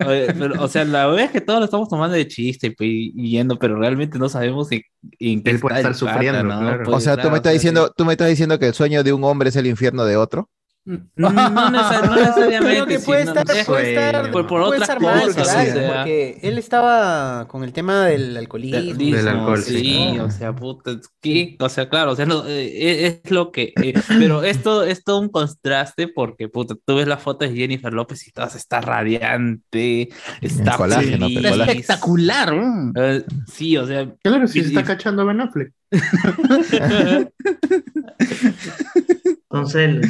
Oye, pero, o sea, la verdad es que todos lo estamos tomando de chiste y, y yendo, pero realmente no sabemos en, en qué
Él puede
está
estar sufriendo,
¿no?
claro.
Puede
o sea, tú
estar,
me estás diciendo, tú me estás diciendo que el sueño de un hombre es el infierno de otro.
No, no, necesar- no (laughs) necesariamente.
Creo que puede estar, puede estar,
por, por
puede
otras
estar mal,
cosas,
claro,
o sea,
porque él estaba con el tema del alcoholismo.
Del
alcohol,
sí,
sí.
o sea, puta, es que, o sea, claro, o sea, no, eh, es, es lo que, eh, (laughs) pero esto es todo un contraste porque, puta, tú ves las fotos de Jennifer López y todas está radiante, está
colágeno,
feliz,
pero.
Espectacular, ¿no?
eh, sí, o sea,
Claro, si
Y-
se está
y-
cachando Ben Affleck. (laughs) Entonces,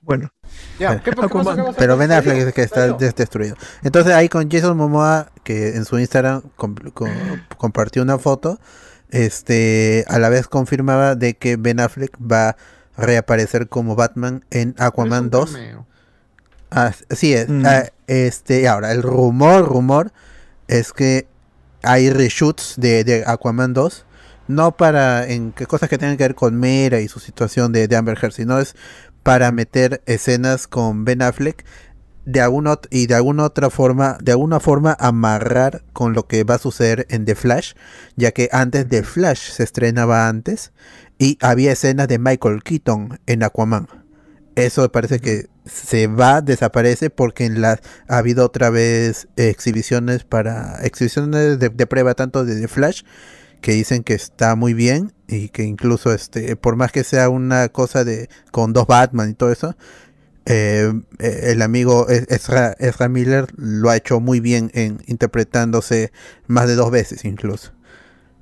Bueno,
Ya, ¿qué, qué pasó? ¿Qué pasó?
Pero Ben
¿Qué
Affleck es que está destruido. Entonces ahí con Jason Momoa, que en su Instagram com- com- compartió una foto, este, a la vez confirmaba de que Ben Affleck va a reaparecer como Batman en Aquaman 2. Así es.
Mm.
Ah, este, ahora, el rumor, rumor, es que hay reshoots de, de Aquaman 2 no para en que cosas que tengan que ver con Mera y su situación de, de Amber Heard, sino es para meter escenas con Ben Affleck de alguna y de alguna otra forma, de alguna forma amarrar con lo que va a suceder en The Flash, ya que antes The Flash se estrenaba antes y había escenas de Michael Keaton en Aquaman. Eso parece que se va, desaparece porque en las ha habido otra vez exhibiciones para exhibiciones de, de prueba tanto de The Flash que dicen que está muy bien y que incluso este por más que sea una cosa de con dos Batman y todo eso eh, eh, el amigo Es- Ezra, Ezra Miller lo ha hecho muy bien en interpretándose más de dos veces incluso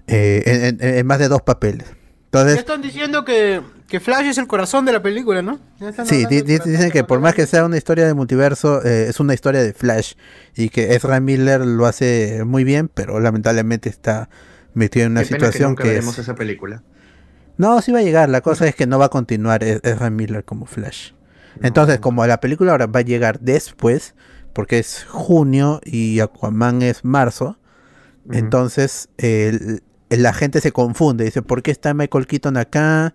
Eh, en, en- en más de dos papeles
Ya
entonces
están diciendo que, que Flash es el corazón de la película, ¿no?
Sí, di- di- dicen que por más que sea una historia de multiverso, eh, es una historia de Flash y que Ezra Miller lo hace muy bien, pero lamentablemente está metido en una
Qué pena
situación
nunca
que,
veremos
es...
esa película.
No, sí va a llegar, la cosa es que no va a continuar Ezra Miller como Flash. Entonces, como la película ahora va a llegar después, porque es junio y Aquaman es marzo, entonces el- la gente se confunde, dice, ¿por qué está Michael Keaton acá?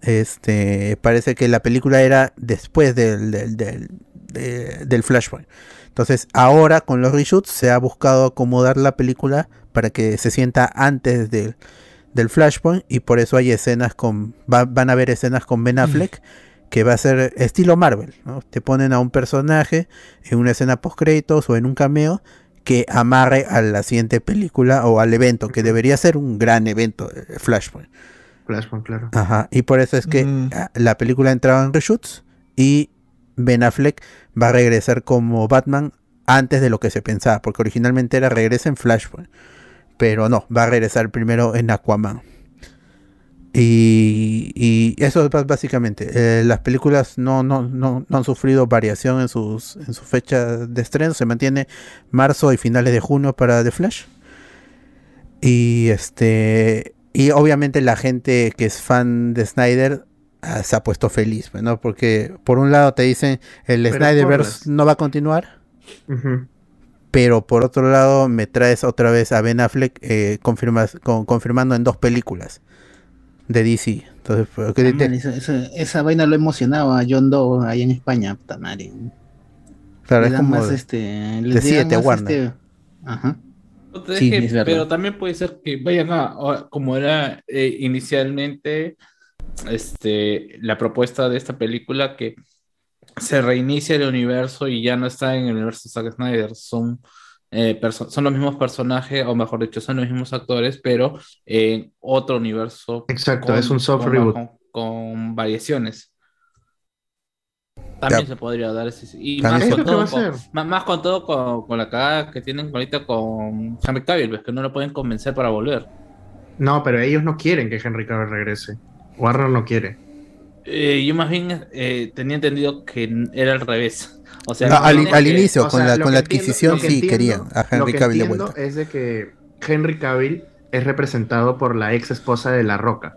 Este, parece que la película era después del, del, del, de- del Flashpoint. Entonces, ahora con los reshoots se ha buscado acomodar la película para que se sienta antes del, del Flashpoint y por eso hay escenas con va- van a haber escenas con Ben Affleck que va a ser estilo Marvel, ¿no? Te ponen a un personaje en una escena post créditos o en un cameo que amarre a la siguiente película o al evento que debería ser un gran evento eh, Flashpoint.
Flashpoint, claro.
Ajá, y por eso es que ah, la película ha entrado en reshoots y Ben Affleck va a regresar como Batman antes de lo que se pensaba, porque originalmente era regresa en Flashpoint, pero no, va a regresar primero en Aquaman. Y, y eso es básicamente. eh, las películas no, no, no, no han sufrido variación en sus, en sus fechas de estreno. Se mantiene marzo y finales de junio para The Flash. Y este. Y obviamente la gente que es fan de Snyder ah, se ha puesto feliz, pues, ¿no? Porque por un lado te dicen el
Pero
Snyderverse no va a continuar. Pero por otro lado me traes otra vez a Ben Affleck eh, confirmas- con- confirmando en dos películas de DC. Entonces, ¿por qué
Ah,
te-
man, esa, esa- esa vaina lo emocionaba a John Doe ahí en España, puta madre.
Claro,
Le
es como
más,
de-
este,
de siete,
más,
Warner.
este, Ajá.
Pero también puede ser que vayan a, a- como era eh, inicialmente este, la propuesta de esta película, que se reinicia el universo y ya no está en el universo de Zack Snyder, son, eh, son los mismos personajes, o mejor dicho, son los mismos actores, pero en otro universo.
Exacto, es un soft
con-
reboot.
Con, con variaciones. También
Ya.
se podría dar ese. Y más con, todo, con, más, más con todo con, con la cagada que tienen ahorita con Henry Cavill, ves que no lo pueden convencer para volver.
No, pero ellos no quieren que Henry Cavill regrese. Warner no quiere.
Eh, yo más bien eh, tenía entendido que era al revés. O sea,
No, al,
que-
inicio,
O
con
sea,
la, con la
entiendo-
adquisición, sí
entiendo-
querían a
Lo
Henry
que
Cavill de
entiendo
vuelta.
es de que Henry Cavill es representado por la ex esposa de La Roca.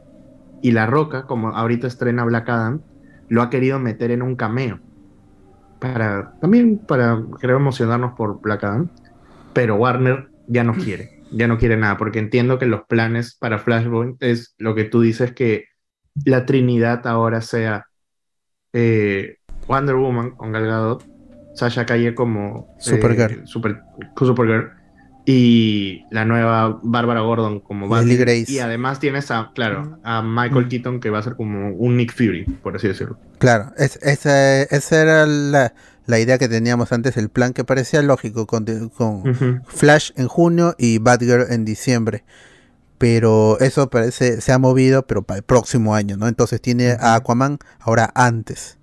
Y La Roca, como ahorita estrena Black Adam, lo ha querido meter en un cameo. Para, también para, creo, emocionarnos por Black Adam. Pero Warner ya no quiere. Ya no quiere nada. Porque entiendo que los planes para Flashpoint es lo que tú dices que la Trinidad ahora sea eh, Wonder Woman con Gal Gadot, Sasha Calle como eh,
Supergirl.
Super, Supergirl y la nueva Bárbara Gordon como Batman.
Grace.
Y además tienes a, claro, a Michael Keaton que va a ser como un Nick Fury, por así decirlo.
Claro, es- esa, esa era la, la idea que teníamos antes, el plan que parecía lógico con. Flash en junio y Batgirl en diciembre. Pero eso parece, se ha movido, pero para el próximo año, ¿no? Entonces tiene a Aquaman ahora antes.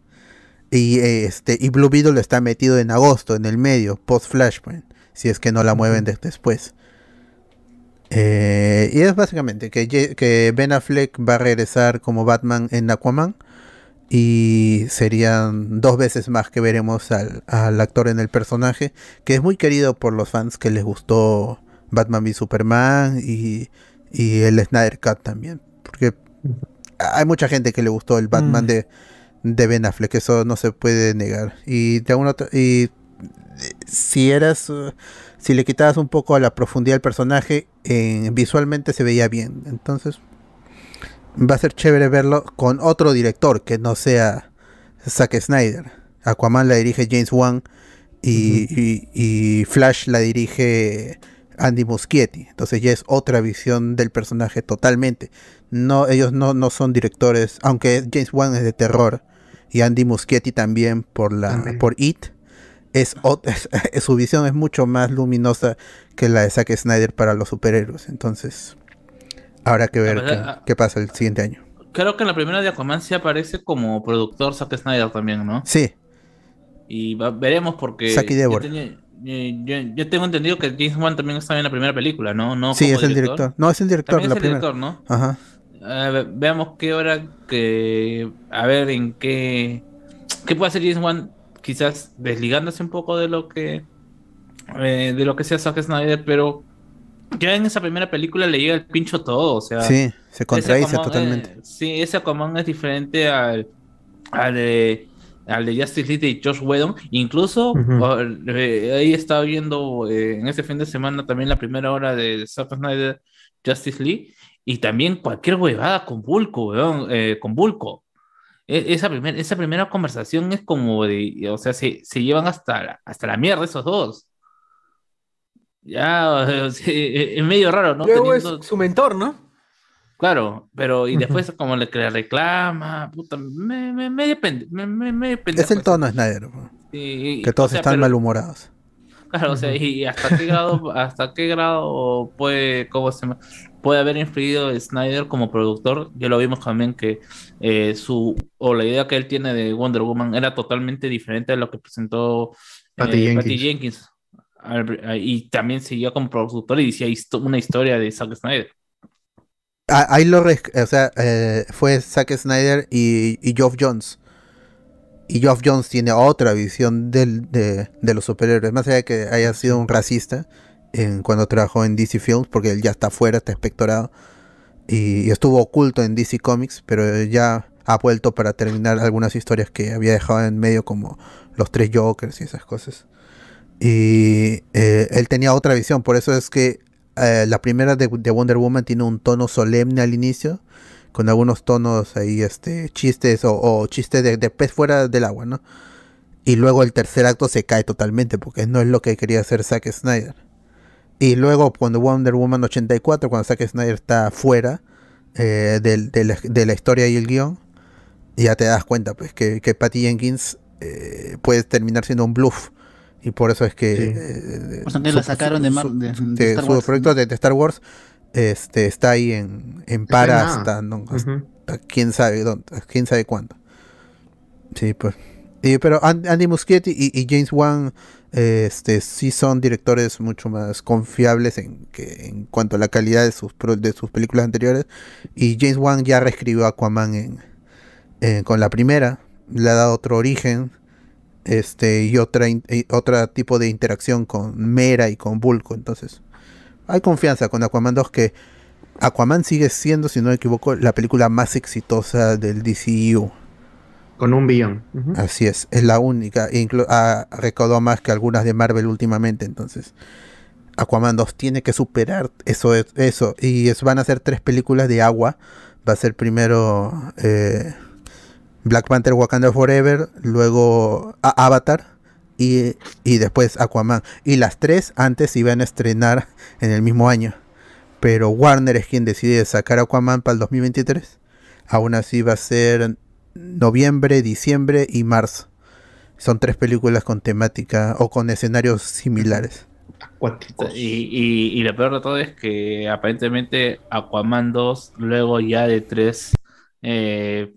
Y este, y Blue Beetle está metido en agosto, en el medio, post Flashpoint, si es que no la mueven de- después. Eh, y es básicamente que, que Ben Affleck va a regresar como Batman en Aquaman. Y serían dos veces más que veremos al, al actor en el personaje, que es muy querido por los fans que les gustó Batman v Superman y, y el Snyder Cut también. Porque hay mucha gente que le gustó el Batman
Mm.
de, de Ben Affleck, eso no se puede negar. Y de alguna y si eras uh, si le quitabas un poco a la profundidad del personaje, eh, visualmente se veía bien. Entonces, va a ser chévere verlo con otro director que no sea Zack Snyder. Aquaman la dirige James Wan y, y- y Flash la dirige Andy Muschietti. Entonces ya es otra visión del personaje totalmente. No, ellos no, no son directores, aunque James Wan es de terror y Andy Muschietti también por la por It. (laughs) Es, es- su visión es mucho más luminosa que la de Zack Snyder para los superhéroes. Entonces, habrá que ver qué,
ah.
qué pasa el siguiente año.
Creo que en la primera de Aquaman sí aparece como productor Zack Snyder también, ¿no?
Sí,
Y va- veremos porque yo,
Deborah.
tenía- eh, yo- yo tengo entendido que James Wan también estaba en la primera película, ¿no? no
sí, es el director. No, es el director.
También
la
es el
primera.
director, ¿no?
Ajá.
Ver, veamos qué hora que a ver en qué qué puede hacer James Wan quizás desligándose un poco de lo que eh, de lo que sea Zack Snyder, pero ya en esa primera película le llega el pincho todo, o sea,
Sí, se contradice totalmente.
sí, ese Aquaman es diferente al, al de al de Justice League de Josh Whedon, incluso
Ujú.
o- eh, ahí estaba viendo eh, en ese fin de semana también la primera hora de Zack Snyder Justice League y también cualquier huevada con Vulco, weón, eh, con Vulco. E- Esa, primer- esa primera conversación es como de, o sea, se, se llevan hasta la, hasta la mierda esos dos. Ya, (laughs) o sea, es medio raro, ¿no?
Luego es
Teniendo-
su mentor, ¿no?
Claro, pero y después como le, reclama, puta, me, me, medio pende- me, me- medio pendejo
Es el
eso.
tono Snyder. bro.
Sí,
Que todos
o sea,
están
pero-
malhumorados.
Claro, o sea, y hasta qué grado, (laughs) hasta qué grado puede, cómo se puede haber influido Snyder como productor. Ya lo vimos también que eh, su o la idea que él tiene de Wonder Woman era totalmente diferente a lo que presentó
Patty
eh,
Jenkins.
Jenkins. Al- Y también seguía como productor y decía histo- una historia de Zack Snyder.
Ah, Ahí lo o sea, eh, fue Zack Snyder y, y Geoff Jones. Y Geoff Jones tiene otra visión del- de, de los superhéroes. Más allá de que haya sido un racista en, cuando trabajó en DC Films, porque él ya está fuera, está espectorado. Y, y estuvo oculto en DC Comics, pero ya ha vuelto para terminar algunas historias que había dejado en medio, como los tres Jokers y esas cosas. Y eh, él tenía otra visión, por eso es que eh, la primera de, de Wonder Woman tiene un tono solemne al inicio, con algunos tonos ahí, este, chistes o, chistes de, pez fuera del agua, ¿no? Y luego el tercer acto se cae totalmente, porque no es lo que quería hacer Zack Snyder. Y luego cuando Wonder Woman 84, cuando Zack Snyder está fuera eh, de, la, historia y el guion, ya te das cuenta pues que, que Patty Jenkins eh, puede terminar siendo un bluff. Y por eso es que... eh,
O sea, que la sacaron de Mar- de- de
de
Star
su
Wars.
proyecto de, de Star Wars este, está ahí en, en para hasta, no,
Ujú.
hasta quién sabe dónde, quién sabe cuándo. Sí, pues. Y, pero An- Andy Muschietti y, y James Wan eh, este, sí son directores mucho más confiables en, que, en cuanto a la calidad de sus, pro- de sus películas anteriores. Y James Wan ya reescribió Aquaman en, en- con la primera, le ha dado otro origen este y otra y otro tipo de interacción con Mera y con Bulko. Entonces, hay confianza con Aquaman 2 que Aquaman sigue siendo, si no me equivoco, la película más exitosa del DCU.
Con un billón.
Así es, es la única. e inclu- ha recaudado más que algunas de Marvel últimamente. Entonces, Aquaman 2 tiene que superar eso. es- eso Y es, van a ser tres películas de agua. Va a ser primero eh, Black Panther Wakanda Forever, luego A- Avatar y, y después Aquaman. Y las tres antes iban a estrenar en el mismo año. Pero Warner es quien decide sacar Aquaman para el 2023. Aún así va a ser noviembre, diciembre y marzo. Son tres películas con temática o con escenarios similares.
Y, y, y lo peor de todo es que aparentemente Aquaman 2, luego ya de tres, eh,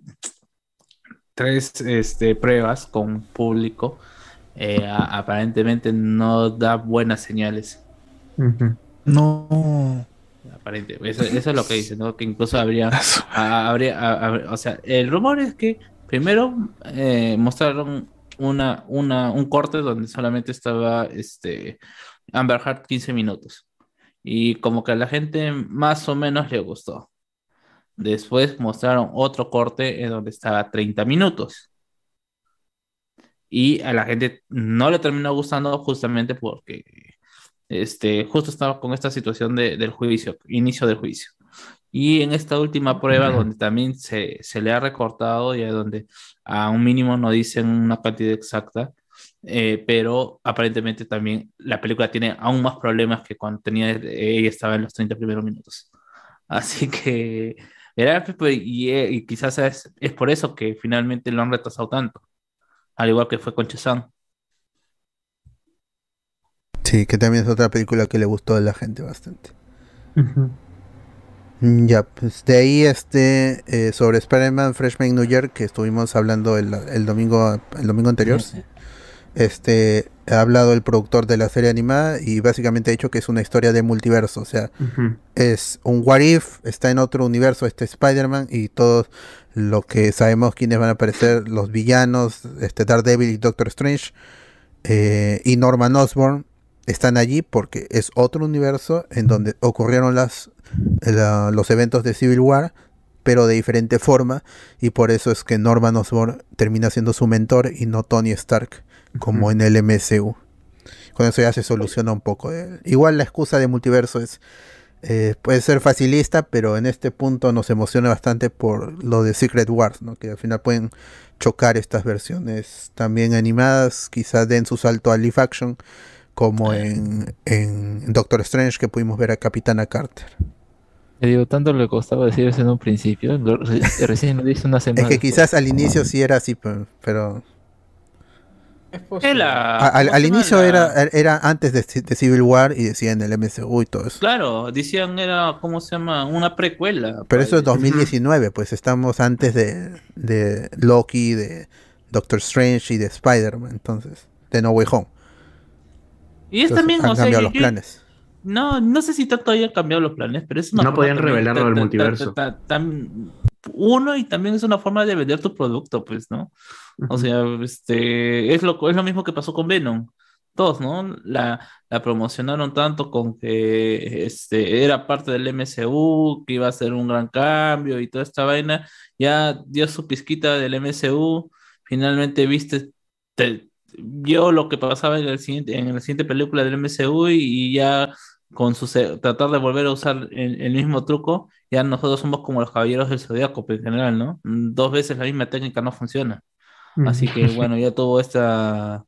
tres este, pruebas con público, eh, a- aparentemente no da buenas señales.
No.
Aparente. Eso, eso es lo que dicen, ¿no? Que incluso habría, (laughs) a- habría, a- a- o sea, el rumor es que primero eh, mostraron una, una, un corte donde solamente estaba este Amber Heard 15 minutos. Y como que a la gente más o menos le gustó. Después mostraron otro corte en donde estaba 30 minutos. Y a la gente no le terminó gustando justamente porque este, justo estaba con esta situación de- del juicio, inicio del juicio. Y en esta última prueba, donde también se, se le ha recortado, ya donde a un mínimo no dicen una cantidad exacta, eh, pero aparentemente también la película tiene aún más problemas que cuando tenía, ella estaba en los 30 primeros minutos. Así que, verá, pues, y, eh, y quizás es, es por eso que finalmente lo han retrasado tanto, al igual que fue con Chazán.
Sí, que también es otra película que le gustó a la gente bastante. Mm, Ya, pues de ahí este eh, sobre Spider-Man Freshman New Year que estuvimos hablando el, el domingo el domingo anterior. Este ha hablado el productor de la serie animada y básicamente ha dicho que es una historia de multiverso, o sea, es un what if, está en otro universo este Spider-Man y todo lo que sabemos quiénes van a aparecer, los villanos, este Daredevil y Doctor Strange eh, y Norman Osborn están allí porque es otro universo en donde ocurrieron las la- los eventos de Civil War pero de diferente forma y por eso es que Norman Osborn termina siendo su mentor y no Tony Stark como en el MCU. Con eso ya se soluciona un poco. Igual la excusa de multiverso es eh, puede ser facilista, pero en este punto nos emociona bastante por lo de Secret Wars, ¿no? que al final pueden chocar estas versiones también animadas, quizás den su salto a live action, como en, en Doctor Strange que pudimos ver a Capitana Carter.
Te digo, tanto le costaba decir eso en un principio, recién lo dice una semana.
Es que quizás al inicio sí era así, pero...
la-
al, inicio
La-
era, era antes de, Ci- de Civil War y decían el MCU y todo eso.
Claro, decían era, ¿cómo se llama? Una precuela.
Pero eso es 2019, pues estamos antes de, de Loki, de Doctor Strange y de Spider-Man, entonces, de No Way Home.
Y es
Entonces,
también,
han
o sea,
cambiado
yo-
los
yo-
planes.
No, no sé si tanto hayan cambiado los planes, pero es una
No podían
también
revelar lo
ta-
del
ta- ta-
multiverso.
tan- uno, y también es una forma de vender tu producto, pues, ¿no? O sea, este, es lo, es lo mismo que pasó con Venom. Todos, ¿no? La, la promocionaron tanto con que este, era parte del MCU, que iba a ser un gran cambio y toda esta vaina. Ya dio su pizquita del MCU. Finalmente viste, te- vio lo que pasaba en el siguiente, en la siguiente película del MCU y, y ya con su tratar de volver a usar el, el mismo truco, ya nosotros somos como los caballeros del zodiaco, en general, ¿no? Dos veces la misma técnica no funciona. Así que (laughs) bueno, ya tuvo esta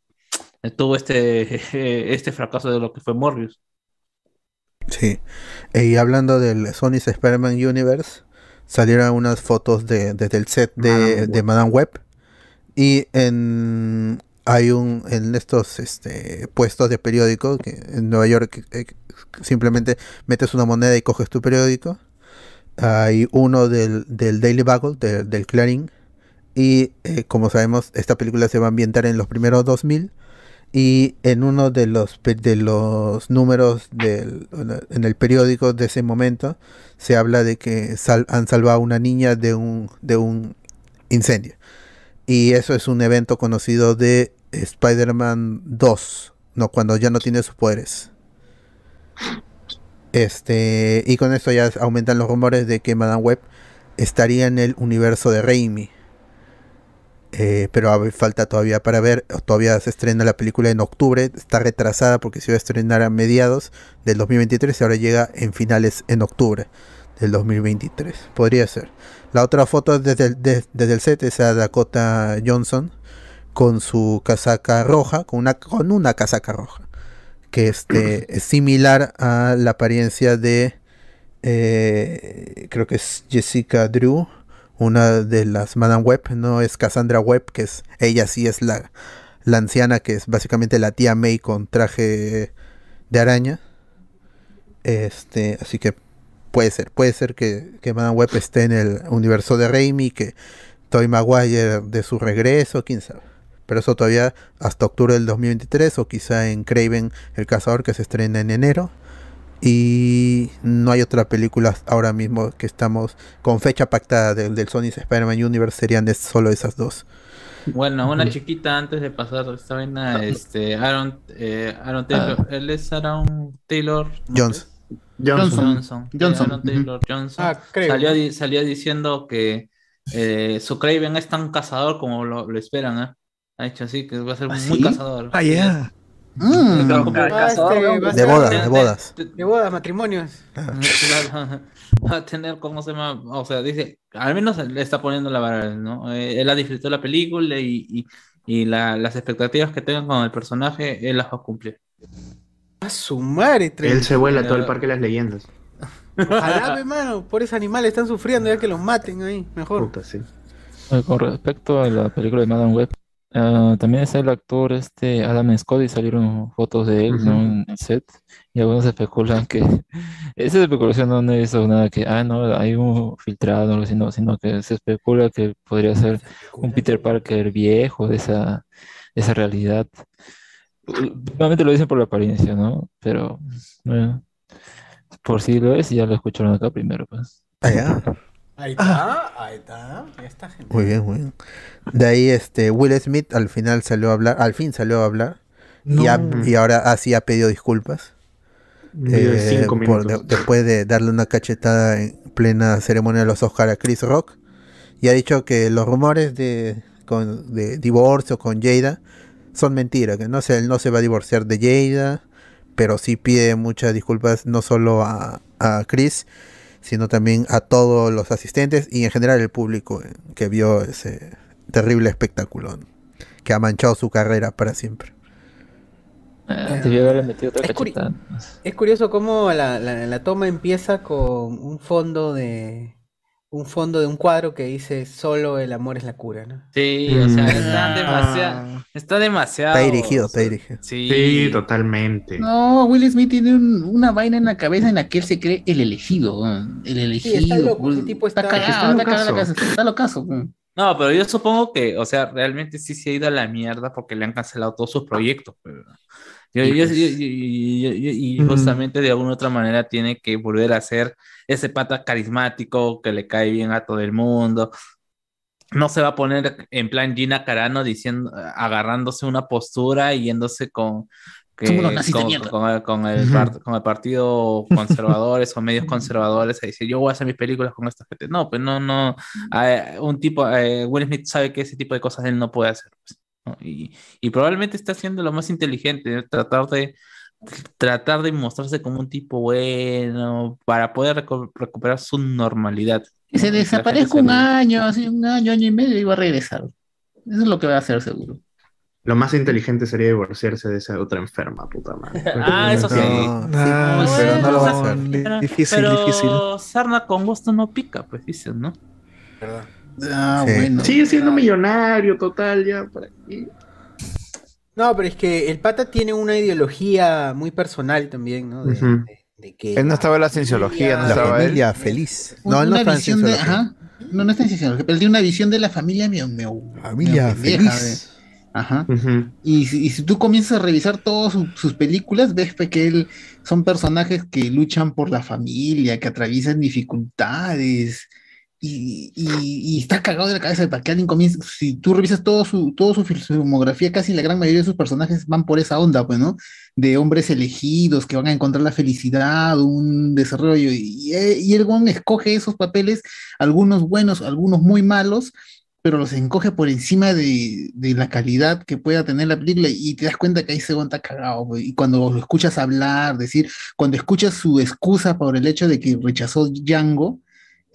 tuvo este (laughs) este fracaso de lo que fue Morbius.
Sí. Eh, Y hablando del Sony's Spider-Man Universe, salieron unas fotos de, desde el set de, de Madame Web. Y en hay un en estos este, puestos de periódico que en Nueva York eh, simplemente metes una moneda y coges tu periódico. Hay uno del, del Daily Bugle, de- del Clarín. Y eh, como sabemos, esta película se va a ambientar en los primeros 2000. Y en uno de los, de los números del, en el periódico de ese momento se habla de que han salvado a una niña de un, de un incendio. Y eso es un evento conocido de Spider-Man 2, no, cuando ya no tiene sus poderes. Este, y con esto ya aumentan los rumores de que Madame Web estaría en el universo de Raimi. Eh, pero falta todavía para ver. Todavía se estrena la película en octubre. Está retrasada porque se iba a estrenar a mediados del 2023 y ahora llega en finales en octubre del 2023. Podría ser. La otra foto desde el, de- desde el set es a Dakota Johnson con su casaca roja, con una, con una casaca roja. Que este, (clears throat) es similar a la apariencia de, eh, creo que es Jessica Drew, una de las Madame Web, no es Cassandra Webb, que es, ella sí es la, la anciana, que es básicamente la tía May con traje de araña. Este, así que puede ser, puede ser que, que Madame Web esté en el universo de Raimi, que Toy Maguire de su regreso, quién sabe. Pero eso todavía hasta octubre del 2023 o quizá en Craven el Cazador que se estrena en enero. Y no hay otra película ahora mismo que estamos con fecha pactada del, del Sony's Spider-Man Universe, serían solo esas dos.
Bueno, una chiquita antes de pasar esta vaina, este Aaron eh, Aaron Taylor, él es Aaron Taylor ¿no?
Johnson.
Johnson.
Johnson.
Eh,
Johnson.
Aaron Taylor Johnson.
Ah, Craven.
salió, salió diciendo que eh, su Craven es tan cazador como lo, lo esperan, ¿eh? Ha dicho así, que va a ser
¿Ah,
muy
sí?
cazador.
Ah, ya.
Mm.
Ah, este,
De bodas, de bodas.
De bodas, matrimonios.
Claro, (laughs) va a tener, ¿cómo se llama? O sea, dice, al menos le está poniendo la vara, ¿no? Eh, él ha disfrutado la película y, y, y la- las expectativas que tengan con el personaje, él las va a cumplir.
A su madre,
Él se vuela todo el parque de las leyendas.
Ojalá, (laughs) pe, mano, por ese animal están sufriendo ya que los maten ahí, mejor.
Puta, sí.
Eh, Con respecto a la película de Madame Web, ah, también está el actor este Adam Scott y salieron fotos de él, en el set. Y algunos especulan que (laughs) esa especulación no es nada que, ah, no, hay un filtrado, o algo así, no, sino que se especula que podría ser un Peter Parker viejo de esa, de esa realidad. Normalmente lo dicen por la apariencia, ¿no? Pero bueno, por si lo es, ya lo escucharon acá primero, pues.
Ya.
Ahí está, ahí está. Ya está, gente.
Muy bien, muy bien. De ahí este Will Smith al final salió a hablar, al fin salió a hablar. Y, ha- y ahora así ha pedido disculpas. Eh,
cinco
por-
minutos.
de- después de darle una cachetada en plena ceremonia de los Oscar a Chris Rock. Y ha dicho que los rumores de, con- de divorcio con Jada son mentiras, que no se, él no se va a divorciar de Jada, pero sí pide muchas disculpas no solo a, a Chris, sino también a todos los asistentes y en general el público eh, que vio ese terrible espectáculo ¿no? que ha manchado su carrera para siempre.
Ah, haberle metido otra
Es curi-. Es curioso cómo la, la- la toma empieza con un fondo de un fondo de un cuadro que dice solo el amor es la cura, ¿no?
Sí, o sea,
Mm.
está demasiado, está demasiado.
Está dirigido, está dirigido.
Sí,
Sí, totalmente.
No, Will Smith tiene un- una vaina en la cabeza en la que él se cree el elegido. El elegido.
está loco,
weón.
ese tipo está-
cagado,
está
está cagado
locazo.
cabeza, está locazo, weón.
No, pero yo supongo que, o sea, realmente sí se ha ido a la mierda porque le han cancelado todos sus proyectos. pero- Yo-
Y
yo-
pues-
yo- yo- yo- yo- y justamente de alguna u otra manera tiene que volver a ser ese pata carismático que le cae bien a todo el mundo. No se va a poner en plan Gina Carano diciendo, agarrándose una postura y yéndose con, que-
de
con,
mierda.
con- con el, par- con el partido conservadores o medios conservadores a decir yo voy a hacer mis películas con esta gente. No, pues no, no. eh, un tipo, eh, Will Smith sabe que ese tipo de cosas él no puede hacer. pues, ¿no? Y, y probablemente está haciendo lo más inteligente, ¿no? tratar de tratar de mostrarse como un tipo bueno para poder recu- recuperar su normalidad.
Que se desaparezca un año, así un año, año y medio y va a regresar. Eso es lo que va a hacer seguro.
Lo más inteligente sería divorciarse de esa otra enferma, puta madre. (laughs)
Ah, eso sí.
No, sí,
sí,
pero no lo va a
Bueno,
hacer.
di-
Pero-
difícil,
pero
difícil.
sarna con gusto no pica, pues dicen, ¿no?
Ah,
Sí.
bueno.
Sigue siendo millonario, total, ya. ¿para qué?
No, pero es que el pata tiene una ideología muy personal también, ¿no? De,
Ujú.
de- de que
Él no estaba en la cienciología, no
La
estaba él.
familia feliz. No, él no está en
de,
cienciología.
ajá, no, no está en cienciología, pero él tiene una visión de la familia medio-
Familia
pendeja,
feliz.
Ajá. Y, si- y si tú comienzas a revisar todas su- sus películas, ves que él son personajes que luchan por la familia, que atraviesan dificultades. Y, y- está cagado de la cabeza para que alguien. Si tú revisas todo su, todo su filmografía, casi la gran mayoría de sus personajes van por esa onda, pues, ¿no? De hombres elegidos que van a encontrar la felicidad, un desarrollo. Y, y el weón escoge esos papeles, algunos buenos, algunos muy malos, pero los encoge por encima de, de la calidad que pueda tener la película y te das cuenta que ahí se está cagado. güey. Y cuando lo escuchas hablar, decir, cuando escuchas su excusa por el hecho de que rechazó Django,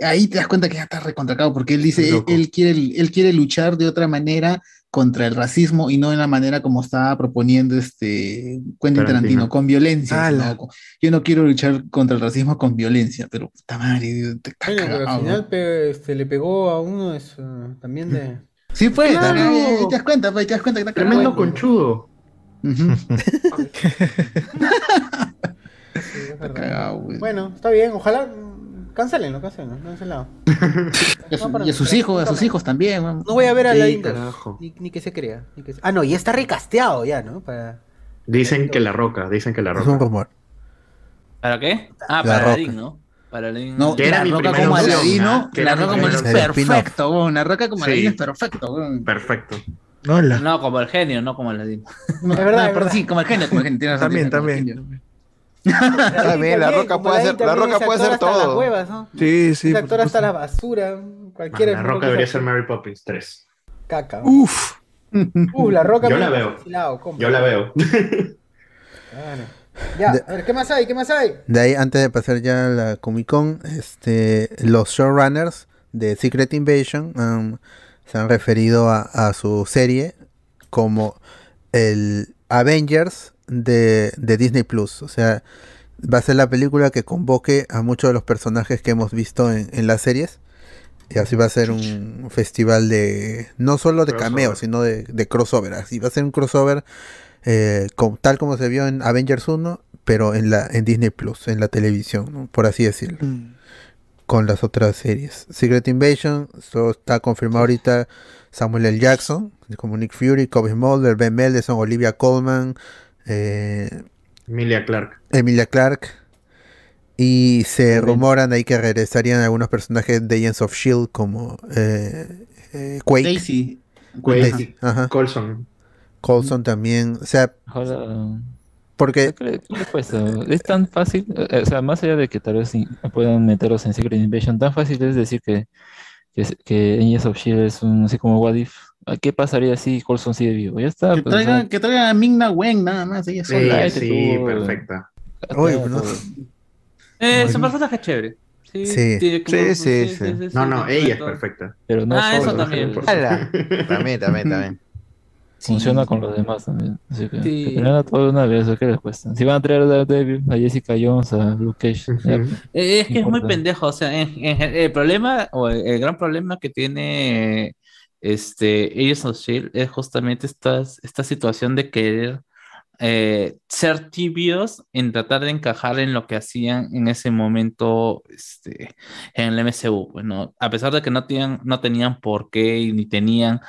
ahí te das cuenta que ya está recontracado porque él dice, él, él quiere, él quiere luchar de otra manera contra el racismo y no de la manera como estaba proponiendo este Quentin Tarantino,
Tarantino.
con violencia. Yo no quiero luchar contra el racismo con violencia, pero puta madre, te está
Bueno, pero
cagado,
al final pe- este, le pegó a uno de su- también de... (laughs)
Sí, pues,
Claro.
ahí- ahí te das cuenta, pues, te das cuenta que está cagado.
Tremendo conchudo.
Ujú. (laughs) (laughs)
Sí, es
Está cagado, güey.
Bueno, está bien, ojalá cancelenlo, cancelenlo, cancelado. (laughs)
Y a, su-
No,
y a sus hijos, a sus hijos también. weón.
No voy a ver a la ni, ni que se crea. ni que se- Ah, no, ya está recasteado ya, ¿no? Para...
Dicen que la roca, dicen que la
Es un
roca.
rumor.
¿Para qué? Ah,
La
para
Roca.
Aladdin, ¿no? Para Aladdin.
No,
Que era
la roca como Aladino.
Que
la roca como Aladino es perfecto, weón, la roca como. Aladino es perfecto, weón.
Perfecto.
Hola.
No, como el genio, no como Aladdin.
No,
Es verdad,
no,
es
pero
verdad.
sí, como el genio, como el genio, tienes razón,
También,
razón,
también.
Genio.
Está bien, la roca puede hacer, la roca puede hacer
hasta las
todo.
huevas, ¿no?
Sí, sí.
Ese
por
actor hasta la basura, cualquiera.
la
es mejor
roca debería ser. Mary Poppins 3.
Caca.
Uf.
Uh, la roca
Yo
me
la
ha
veo.
vacilado.
Yo la veo.
Claro. Ya,
De-
a ver, ¿qué más hay? ¿Qué más hay?
De ahí, antes de pasar ya a la Comic Con, este, los showrunners de Secret Invasion um, se han referido a, a su serie como el Avengers de, de Disney Plus. O sea, va a ser la película que convoque a muchos de los personajes que hemos visto en, en las series. Y así va a ser un festival de, no solo de cameos, sino de, de crossover. Así va a ser un crossover eh, tal como se vio en Avengers 1, pero en la en Disney Plus, en la televisión, ¿no? por así decirlo, con las otras series. Secret Invasion, solo está confirmado ahorita Samuel L. Jackson, como Nick Fury, Kobe Mulder, Ben Mendelsohn, Olivia Colman, eh,
Emilia Clark.
Emilia Clark. Y se rumoran ahí que regresarían algunos personajes de Agents of Shield como eh, eh, Quake.
Daisy.
Quake,
Daisy, ajá.
Colson.
Colson también. O sea, porque
¿Qué le, qué le cuesta? Es tan fácil, eh, o sea, más allá de que tal vez puedan meterlos en Secret Invasion, tan fácil es decir que, que, que Agents of Shield es un así como What If. ¿A ¿Qué pasaría si Colson sigue vivo? Ya está.
Que
pues,
traigan, que traigan a Ming-Na Wen nada más, ella
Sí,
sola.
sí,
tú,
perfecta.
Uy,
está
no.
todo.
Eh, su personaje es chévere. Sí,
Sí.
Sí, sí, sí.
No, no, ella es perfecta.
Pero no
Ah, eso (laughs) también.
También, también, también.
funciona con los demás también. Así que,
Sí.
a todos una vez, ¿o ¿qué les cuesta? Si van a traer a Daredevil, a Jessica Jones, a Luke Cage.
Eh, Es que es muy pendejo, o sea, el problema o el gran problema que tiene este Agents of Shield es justamente estas, esta situación de querer eh, ser tibios en tratar de encajar en lo que hacían en ese momento este, en el MCU, pues. A pesar de que no tenían, no tenían por qué y ni tenían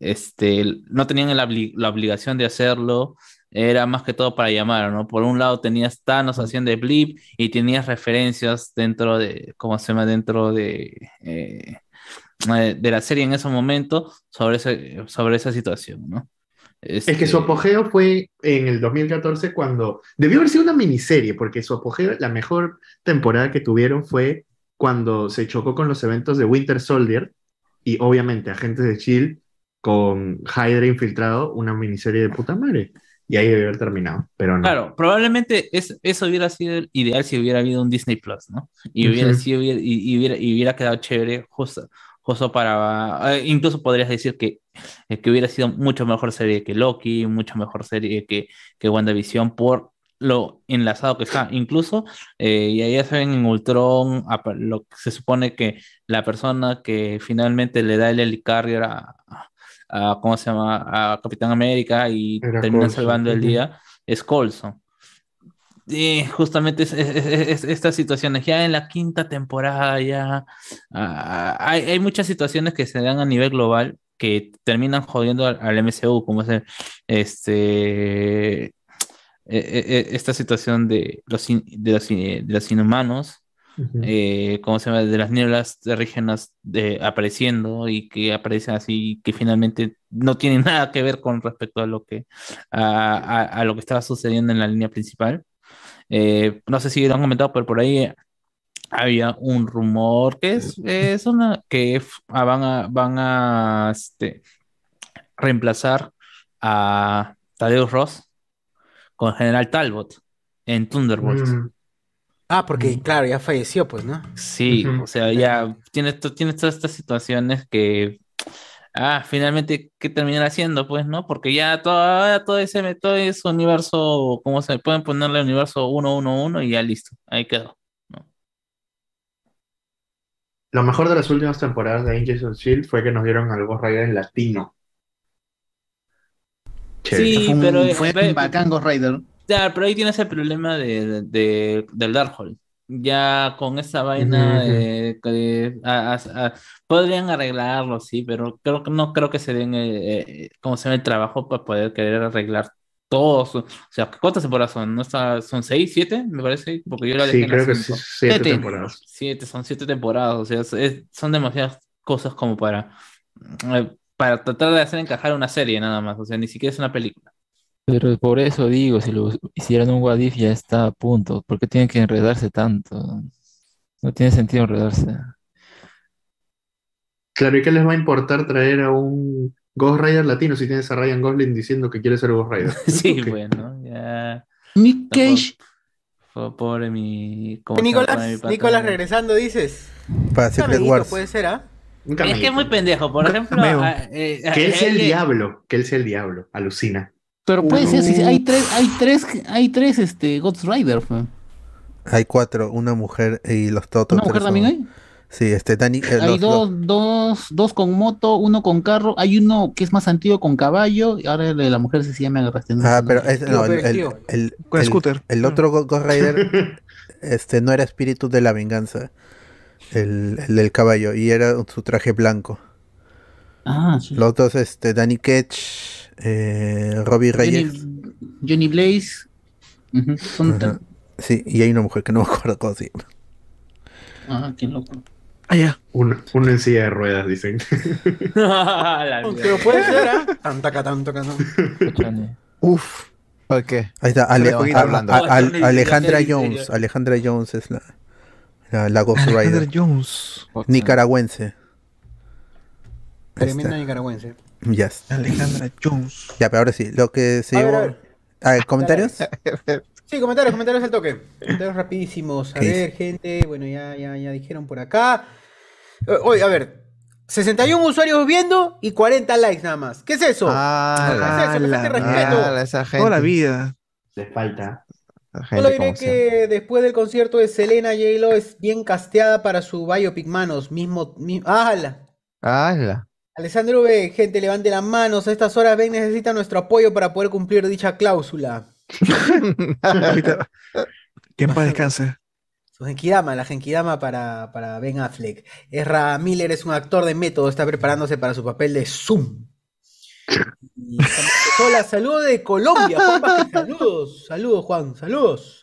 este, no tenían la, la obligación de hacerlo, era más que todo para llamar, ¿no? Por un lado tenías Thanos haciendo de Blip y tenías referencias dentro de, ¿cómo se llama? Dentro de, eh, eh, de la serie en ese momento sobre, ese, sobre esa situación, ¿no?
Es que
Este,
su apogeo fue en el 2014 cuando debió haber sido una miniserie, porque su apogeo, la mejor temporada que tuvieron fue cuando se chocó con los eventos de Winter Soldier y obviamente Agentes de Shield con Hydra infiltrado, una miniserie de puta madre. Y ahí debió haber terminado, pero no.
Claro, probablemente es, eso hubiera sido ideal si hubiera habido un Disney Plus, ¿no? Y hubiera,
Ujú.
si hubiera- y, y hubiera, y hubiera quedado chévere justo, justo para... eh, incluso podrías decir que, eh, que hubiera sido mucho mejor serie que Loki, mucho mejor serie que, que WandaVision por lo enlazado que está. Incluso, eh, ya, ya saben, en Ultron, lo se supone que la persona que finalmente le da el helicarrier a, a- ¿cómo se llama? A Capitán América y
Era
termina
Coulson,
salvando el día es Coulson. Justamente es- es- es- es- estas situaciones, ya en la quinta temporada ya ah, hay, hay muchas situaciones que se dan a nivel global que terminan jodiendo al, al MCU, como es el- este, eh, eh, eh, esta situación de los, in- de los, in- de los inhumanos,
Ujú.
eh, ¿cómo se llama? De las nieblas terrígenas de, apareciendo y que aparecen así, que finalmente no tienen (laughs) nada que ver con respecto a lo que, a, a- a lo que estaba sucediendo en la línea principal. Eh, no sé si lo han comentado, pero por ahí había un rumor que es, es una que ah, van a, van a este, reemplazar a Tadeusz Ross con General Talbot en Thunderbolts.
Mm.
Ah, porque claro, ya falleció, pues, ¿no?
Sí, o sea, ya tienes, to- tienes todas estas situaciones que, ah, finalmente, ¿qué terminan haciendo? Pues, ¿no? Porque ya todo, todo ese, todo ese universo, ¿cómo se pueden ponerle universo 111 y ya listo, ahí quedó.
Lo mejor de las últimas temporadas de Agents of Shield fue que nos dieron al Ghost Rider en latino. Chévere.
Sí,
Fue un-
pero, eh,
fue
ve-
un bacán Ghost Rider.
Ya, pero ahí tienes el problema de, de- del Darkhold. Ya con esa vaina a- a- a- podrían arreglarlo, sí, pero creo que no creo que se den eh, eh, como se llama el trabajo para poder querer arreglar todos. O sea, ¿cuántas temporadas son? ¿No está, son seis, siete? Me parece, porque yo la dejé
Sí,
en
creo que sí, siete
Siete.
temporadas.
Siete, son siete temporadas, o sea, es- son demasiadas cosas como para, para tratar de hacer encajar una serie nada más, o sea, ni siquiera es una película.
Pero por eso digo, si lo hicieran un What If ya está a punto. ¿Por qué tienen que enredarse tanto? No tiene sentido enredarse.
Claro, ¿y qué les va a importar traer a un Ghost Rider latino si tienes a Ryan Gosling diciendo que quiere ser Ghost Rider? (laughs)
Sí, (laughs) bueno, ya.
Nick Cage.
Fue pobre mi. ¿cómo se
Nicolás,
mi?
Nicolás regresando, dices.
Para
Un
Secret Wars.
puede ser, ¿ah?
Es que es muy pendejo. Por ejemplo, eh,
Que él sea el diablo, que él sea el diablo, alucina.
Pero puede ser, si hay tres, hay tres, hay tres este, Ghost Rider. fue.
Hay cuatro, una mujer y los otros
¿Una mujer también hay?
Sí, este Dani. eh,
Hay
los-
dos, dos, dos con moto, uno con carro, hay uno que es más antiguo con caballo, y ahora el de la mujer se llama agarraste.
Ah, pero es, no, el, el, el-
Con
el-
scooter.
el otro Ghost Rider (laughs) este, no era espíritu de la venganza. El, el del caballo. Y era su traje blanco.
Ah, sí.
Los dos, este, Danny Ketch, eh, Robbie Reyes.
Johnny, Johnny Blaze. Son.
Sí, y hay una mujer que no me acuerdo cómo se llama.
Ah, qué loco.
Ah, ya.
En silla de ruedas, dicen. (laughs) (laughs)
La
Pero puede ser, ¿ah? (laughs) Tan, taca, tan, taca, tan.
Uf. ¿Por qué?
Ahí está, Ale-
Johnny-
Alejandra Jones. Alejandra Jones es la, la, la Ghost
Alexander
Rider.
Jones.
Nicaragüense.
Tremendo
Está.
nicaragüense.
Ya. está.
Alejandra Jones.
Ya, pero ahora sí, lo que se
A ver,
llevó.
a ver.
A ver, ¿comentarios? (laughs)
Sí, comentarios, comentarios al toque. Comentarios rapidísimos. A
¿Qué
ver, gente. Bueno, ya, ya, ya dijeron por acá. Eh, Oye, a ver. 61 usuarios viendo y 40 likes nada más. ¿Qué es eso?
Ah,
¿Qué es eso?
La.
Ah, esa gente.
Toda la vida.
Le falta.
Solo diré que después del concierto de Selena, J-Lo es bien casteada para su biopic Manos. Mismo, mi- ¡Hala!
¡Hala!
Alessandro V, gente, levante las manos. A estas horas Ben necesita nuestro apoyo para poder cumplir dicha cláusula. (laughs)
Que en paz descanse.
Su Genkidama, la Genkidama para, para Ben Affleck. Ezra Miller es un actor de método, está preparándose para su papel de Zoom. Y Hola, saludos de Colombia. Juan saludos, saludos, Juan, saludos.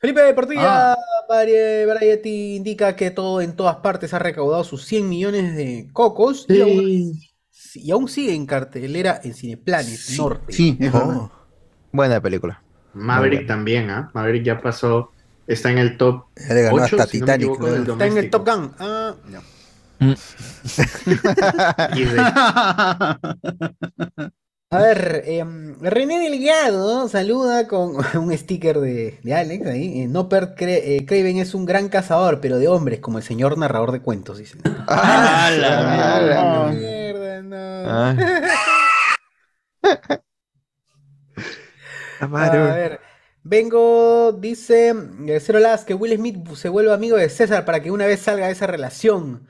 Felipe Portilla, Vari- Variety indica que todo en todas partes ha recaudado sus 100 millones de cocos y, aún, y aún sigue en cartelera en Cineplanet Norte.
Sí, es.
Oh,
Buena película.
Maverick también, ¿ah? Maverick ya pasó, está en el top
ya le ganó
8,
hasta
si
Titanic.
equivoco,
¿no?
Está en el. Top Gun. Ah, (laughs) no. (laughs) A ver, em, René Delgado saluda con (laughs) un sticker de, de Alex ahí. Eh, no per Cra- eh, Craven es un gran cazador, pero de hombres, como el señor narrador de cuentos, dicen.
Ah, la (laughs)
Mierda, no.
Ah. (laughs)
A ver, vengo, dice eh, Cero Las, que Will Smith se vuelva amigo de César para que una vez salga de esa relación.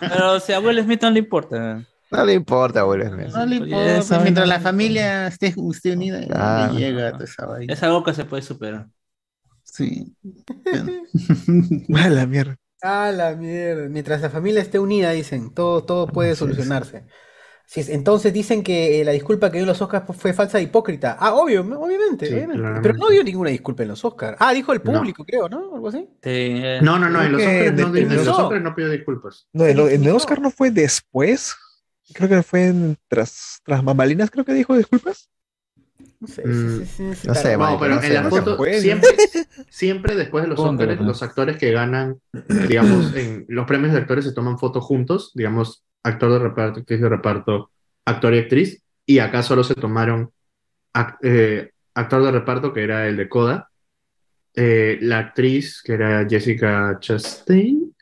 Pero si a Will Smith no le importa.
No le importa, Will Smith.
No le importa,
esa
mientras la familia esté, esté unida, le
Ah.
llega toda esa vaina.
Es algo que se puede superar.
Sí. (laughs)
A la mierda.
Ah, la mierda. Mientras la familia esté unida, dicen, todo, todo puede solucionarse. Entonces dicen que eh, la disculpa que dio en los Oscars fue falsa e hipócrita. Ah, obvio, obviamente,
Sí,
obviamente. Pero no dio ninguna disculpa en los Oscars. Ah, dijo el
No.
público, creo, ¿no? Algo así.
Sí, eh,
No, no, no, en los Oscars no,
de-
en los
no.
Oscars no pidió disculpas.
No, en, en el. Oscar no fue después. Creo que fue en- tras, tras bambalinas, creo que dijo disculpas.
No sé,
Mm,
sí, sí, sí, sí,
no sé.
No, pero
no sé,
en la foto, siempre, (laughs) siempre después de los
pues.
los actores que ganan, digamos, en los premios de actores se toman fotos juntos, digamos, actor de reparto, actriz de reparto, actor y actriz, y acá solo se tomaron eh, actor de reparto, que era el de Coda, eh, la actriz, que era Jessica Chastain,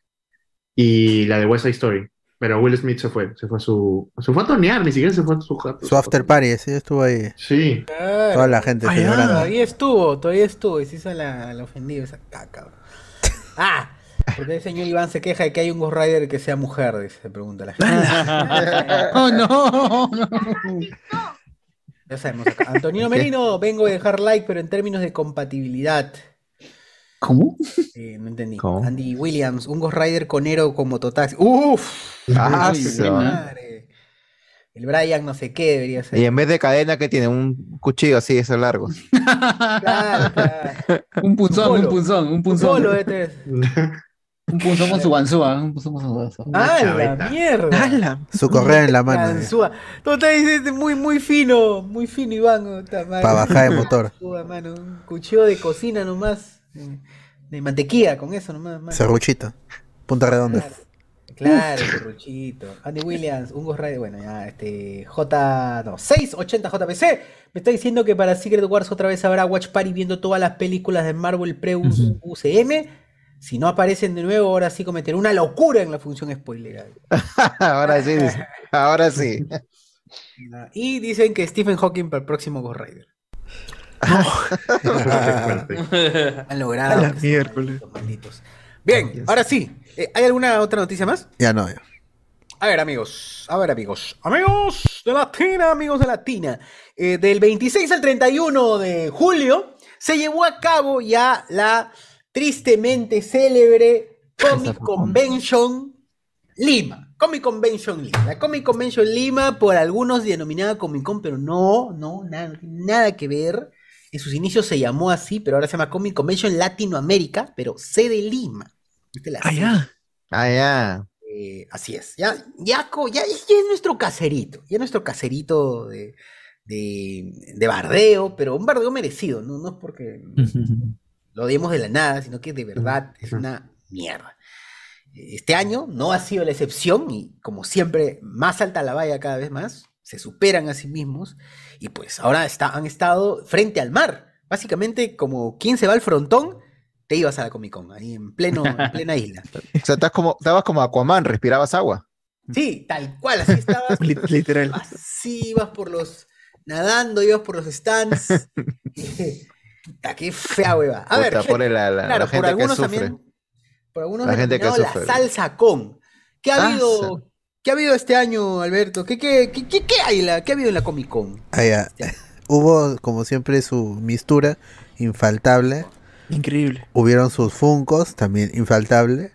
y la de West Side Story. Pero Will Smith se fue, se fue a su, se fue a tonear, ni siquiera se fue a su jato.
Su after party, sí, estuvo ahí.
Sí.
Claro.
Toda la gente
Ah, ya.
celebrando.
Todavía estuvo, todavía estuvo. Y se hizo la, la ofendida esa caca. bro. (laughs) Ah, porque el señor Iván se queja de que hay un Ghost Rider que sea mujer, dice, se pregunta la gente. (laughs)
Oh, no, no.
Ya sabemos acá. Antonino Merino, vengo a dejar like, pero en términos de compatibilidad.
¿Cómo?
Eh, no entendí.
¿Cómo?
Andy Williams, un Ghost Rider conero con mototaxi. ¡Uf!
Ah,
madre. El Brian no sé qué debería ser.
Y en vez de cadena que tiene un cuchillo así, esos largos. (laughs)
Claro, claro.
Un punzón, un punzón, un
Un
punzón.
polo, este es.
Un punzón con su banzúa, un punzón con su.
¡Ah, la mierda!
¡Hala!
Su correa en la mano. eh,
Ganzúa. Tú te dices muy, muy fino, muy fino, Iván.
Para bajar de motor.
Ganzúa, mano, Un cuchillo de cocina nomás. De mantequilla, con eso nomás. mano.
Serruchito. Punta redonda.
Claro. Claro, Ruchito. Andy Williams, un Ghost Rider, bueno, ya, este, J, no, 680 JPC. Me está diciendo que para Secret Wars otra vez habrá Watch Party viendo todas las películas de Marvel pre-UCM. Si no aparecen de nuevo, ahora sí cometeré una locura en la función spoiler. (laughs)
ahora sí, dice. ahora sí. (laughs)
Y dicen que Stephen Hawking para el próximo Ghost Rider. (laughs) (laughs) Han logrado.
A la miércoles.
malditos. Bien, ahora sí. Eh, ¿Hay alguna otra noticia más?
Ya no, ya.
A ver, amigos. A ver, amigos. Amigos de Latina, amigos de Latina. Eh, del 26 al 31 de julio se llevó a cabo ya la tristemente célebre Comic Convention Lima. Comic Convention Lima. La Comic Convention Lima, por algunos denominada Comic Con, pero no, no, nada, nada que ver. En sus inicios se llamó así, pero ahora se llama Comic Convention Latinoamérica, pero sede Lima. ¿Viste la sede?
Ah, ya.
Eh, así es. Ya, ya, ya, ya es nuestro caserito. Ya es nuestro caserito de, de, de bardeo, pero un bardeo merecido. No, no es porque (laughs) lo odiemos de la nada, sino que de verdad es una mierda. Este año no ha sido la excepción y como siempre, más alta la valla cada vez más, se superan a sí mismos y pues ahora está, han estado frente al mar. Básicamente como quien se va al frontón, te ibas a la Comic Con, ahí en, pleno, en (laughs) plena isla.
O sea, estás como, estabas como Aquaman, respirabas agua.
Sí, tal cual, así estabas. (laughs)
Literal.
Así ibas por los. nadando, ibas por los stands. (laughs) Puta, qué fea hueva. A ver,
Puta, pobre la- la-
claro,
la
por
gente que
algunos
sufre.
también. Por algunos
La gente que sufre.
la salsa con. ¿Qué ha
Ah,
habido? ¿Qué ha habido este año, Alberto? ¿Qué, qué, qué, qué- qué hay la, qué ha habido en la Comic Con?
Ah, ya. (laughs) Hubo, como siempre, su mistura infaltable.
Increíble.
Hubieron sus funcos, también infaltable.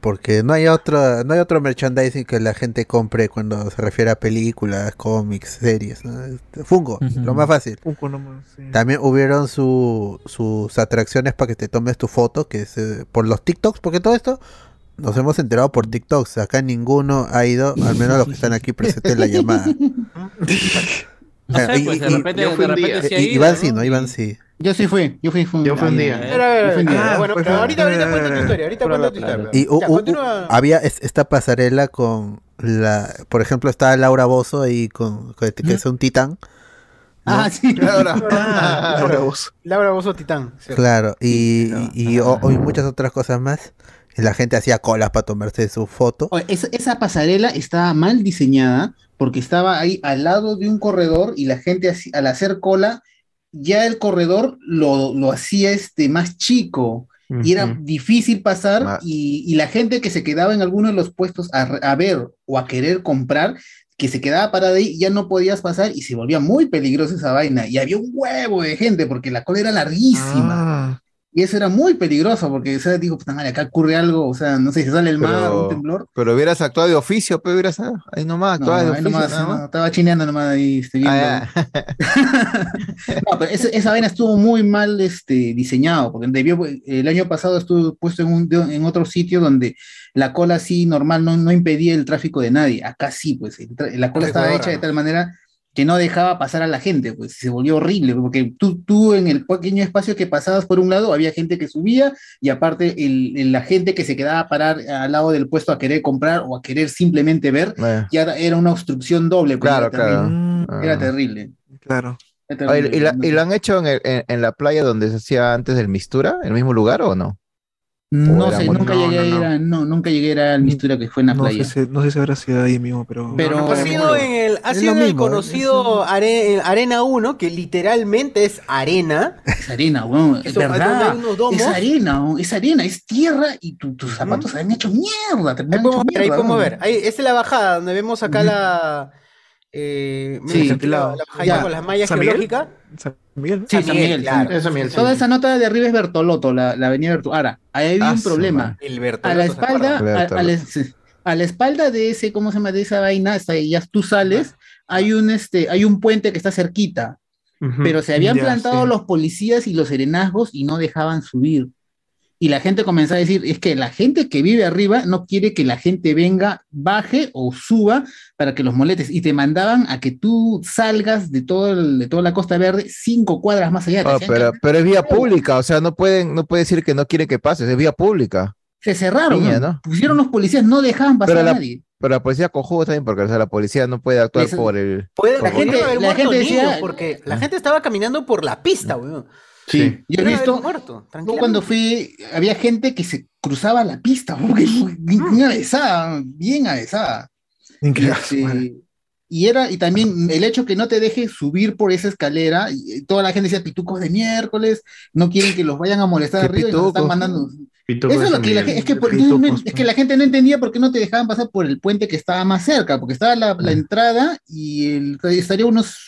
Porque no hay otro, no hay otro merchandising que la gente compre cuando se refiere a películas, cómics, series. ¿no? Este, Funko, lo más fácil.
Funko nomás, sí.
También hubieron su- sus atracciones para que te tomes tu foto, que es eh, por los TikToks, porque todo esto nos hemos enterado por TikToks. Acá ninguno ha ido, al menos los que están aquí presentes en la llamada. (laughs)
No sé,
Y-
pues, de repente- de sí ha ido,
Iván
¿no?
sí, ¿no? Iván sí.
Yo sí fui, yo fui, fui
Yo fui un día.
Ah, bueno,
pues,
pero
ah,
ahorita, ahorita cuenta tu
ah,
historia, ahorita cuenta tu historia.
Y
Ya,
hu-
continúa.
había es- esta pasarela con la, por ejemplo, estaba Laura Bozo ahí con, con- que es un titán.
Ah, sí.
Ah, (laughs)
Laura Bozo.
Laura Bozo Titán. sí.
Claro, y, y, y- o- y muchas otras cosas más. La gente hacía colas para tomarse su foto.
Oye, esa, esa pasarela estaba mal diseñada porque estaba ahí al lado de un corredor y la gente al hacer cola, ya el corredor lo, lo hacía este, más chico y era difícil pasar y, y la gente que se quedaba en alguno de los puestos a, a ver o a querer comprar, que se quedaba parada ahí, ya no podías pasar y se volvía muy peligrosa esa vaina y había un huevo de gente porque la cola era larguísima.
Ah,
Y eso era muy peligroso porque, o sea, digo, puta madre, acá ocurre algo, o sea, no sé, se sale el mar,
Pero-
un temblor.
Pero hubieras actuado de oficio, pero hubieras ah, ahí nomás,
No,
actuabas de
ahí
oficio.
nomás,
nada
no, estaba chineando nomás ahí, este, viendo.
Ah. (laughs)
No, pero ese- esa vaina estuvo muy mal este, diseñado, porque debió, el año pasado estuvo puesto en, un, en otro sitio donde la cola así normal no, no impedía el tráfico de nadie. Acá sí, pues el la cola estaba hecha de tal manera que no dejaba pasar a la gente, pues se volvió horrible, porque tú, tú en el pequeño espacio que pasabas por un lado había gente que subía y aparte el, el- la gente que se quedaba a parar al lado del puesto a querer comprar o a querer simplemente ver,
Eh,
ya era- una obstrucción doble. pues,
Claro,
era terrible.
claro.
mm,
Era terrible.
claro.
era terrible.
¿y, la- y lo han hecho en, el- en- en la playa donde se hacía antes del Mistura, en el mismo lugar o no?
No sé, nunca
no,
llegué a
no,
ir a, no, nunca llegué a ir al Mistura que fue en la
No
playa.
sé, si, no sé si habrá sido ahí mismo, pero.
Pero-
Ha sido en el, ha
Es
sido en el conocido are- en Arena 1, que literalmente es arena.
Es arena, weón, es verdad. Es arena, es arena, es tierra y tu- tus zapatos se han hecho mierda. te
Ahí
han
podemos
hecho
ver, ahí
mierda,
podemos
weón.
ver. Ahí, esta es la bajada, donde vemos acá la. Eh,
Sí,
mira, la,
Ya.
con las mallas geológicas.
San Miguel.
Sí,
San
San
Miguel,
Miguel,
claro.
San Miguel.
Eso, Miguel,
Toda
sí.
esa nota de arriba es Bertolotto, la, la avenida Bertolotto. Ahora, ahí había
Ah,
un
su
problema.
El
A la
¿se
espalda, a, a la, a la espalda de ese, ¿cómo se llama? De esa vaina, hasta ahí ya tú sales, hay un este, hay un puente que está cerquita, pero se habían
Ya,
plantado
sí.
los policías y los serenazgos y no dejaban subir. Y la gente comenzó a decir, es que la gente que vive arriba no quiere que la gente venga, baje o suba para que los molestes. Y te mandaban a que tú salgas de, todo el- de toda la Costa Verde cinco cuadras más allá.
Ah,
hacían
pero,
caminar.
pero es vía pública, o sea, no pueden, no puede decir que no quiere que pases, es vía pública.
Se cerraron,
Piña,
¿no? pusieron los policías, no dejaban pasar
Pero
a
la,
nadie.
pero la policía cojudo también, porque o sea, la policía no puede actuar por el.
Puede,
por-
la gente,
la
muerto
gente decía-
niños, porque la gente estaba caminando por la pista, weón.
Sí, yo he visto,
muerto,
yo cuando fui, había gente que se cruzaba la pista, (laughs) porque bien avesada, bien avesada. Y, este, y era, y también el hecho que no te deje subir por esa escalera, y toda la gente decía pitucos de miércoles, no quieren que los vayan a molestar
¿Qué
arriba y nos están mandando. Eso es lo que la gente, es que, por- no, no, es que la gente no entendía por qué no te dejaban pasar por el puente que estaba más cerca, porque estaba la, la entrada y el, estaría unos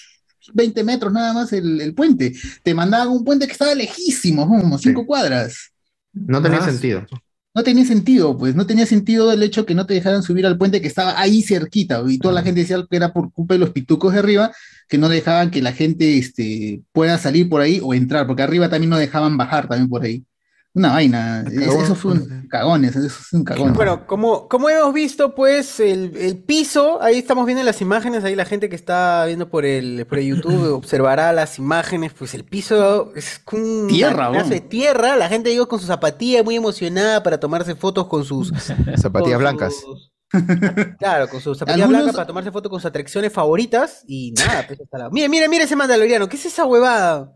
20 metros nada más el, el puente. Te mandaban un puente que estaba lejísimo, como cinco cuadras.
No tenía sentido.
No tenía sentido, pues no tenía sentido el hecho que no te dejaran subir al puente que estaba ahí cerquita, y toda la gente decía que era por culpa de los pitucos de arriba, que no dejaban que la gente este, pueda salir por ahí o entrar, porque arriba también no dejaban bajar también por ahí. Una vaina,
cagón.
eso fue un cagones, eso es un cagón.
Bueno, como, como hemos visto, pues el, el piso, ahí estamos viendo las imágenes, ahí la gente que está viendo por el, por el YouTube (laughs) observará las imágenes, pues el piso es un
Tierra,
de tierra, la gente llegó con sus zapatillas muy emocionada para tomarse fotos con sus (laughs)
Zapatillas
con
blancas.
sus- Claro, con sus zapatillas
Algunos-
blancas para tomarse fotos con sus atracciones favoritas y nada, pues hasta la... Mire, mire, mire ese mandaloriano, ¿qué es esa huevada?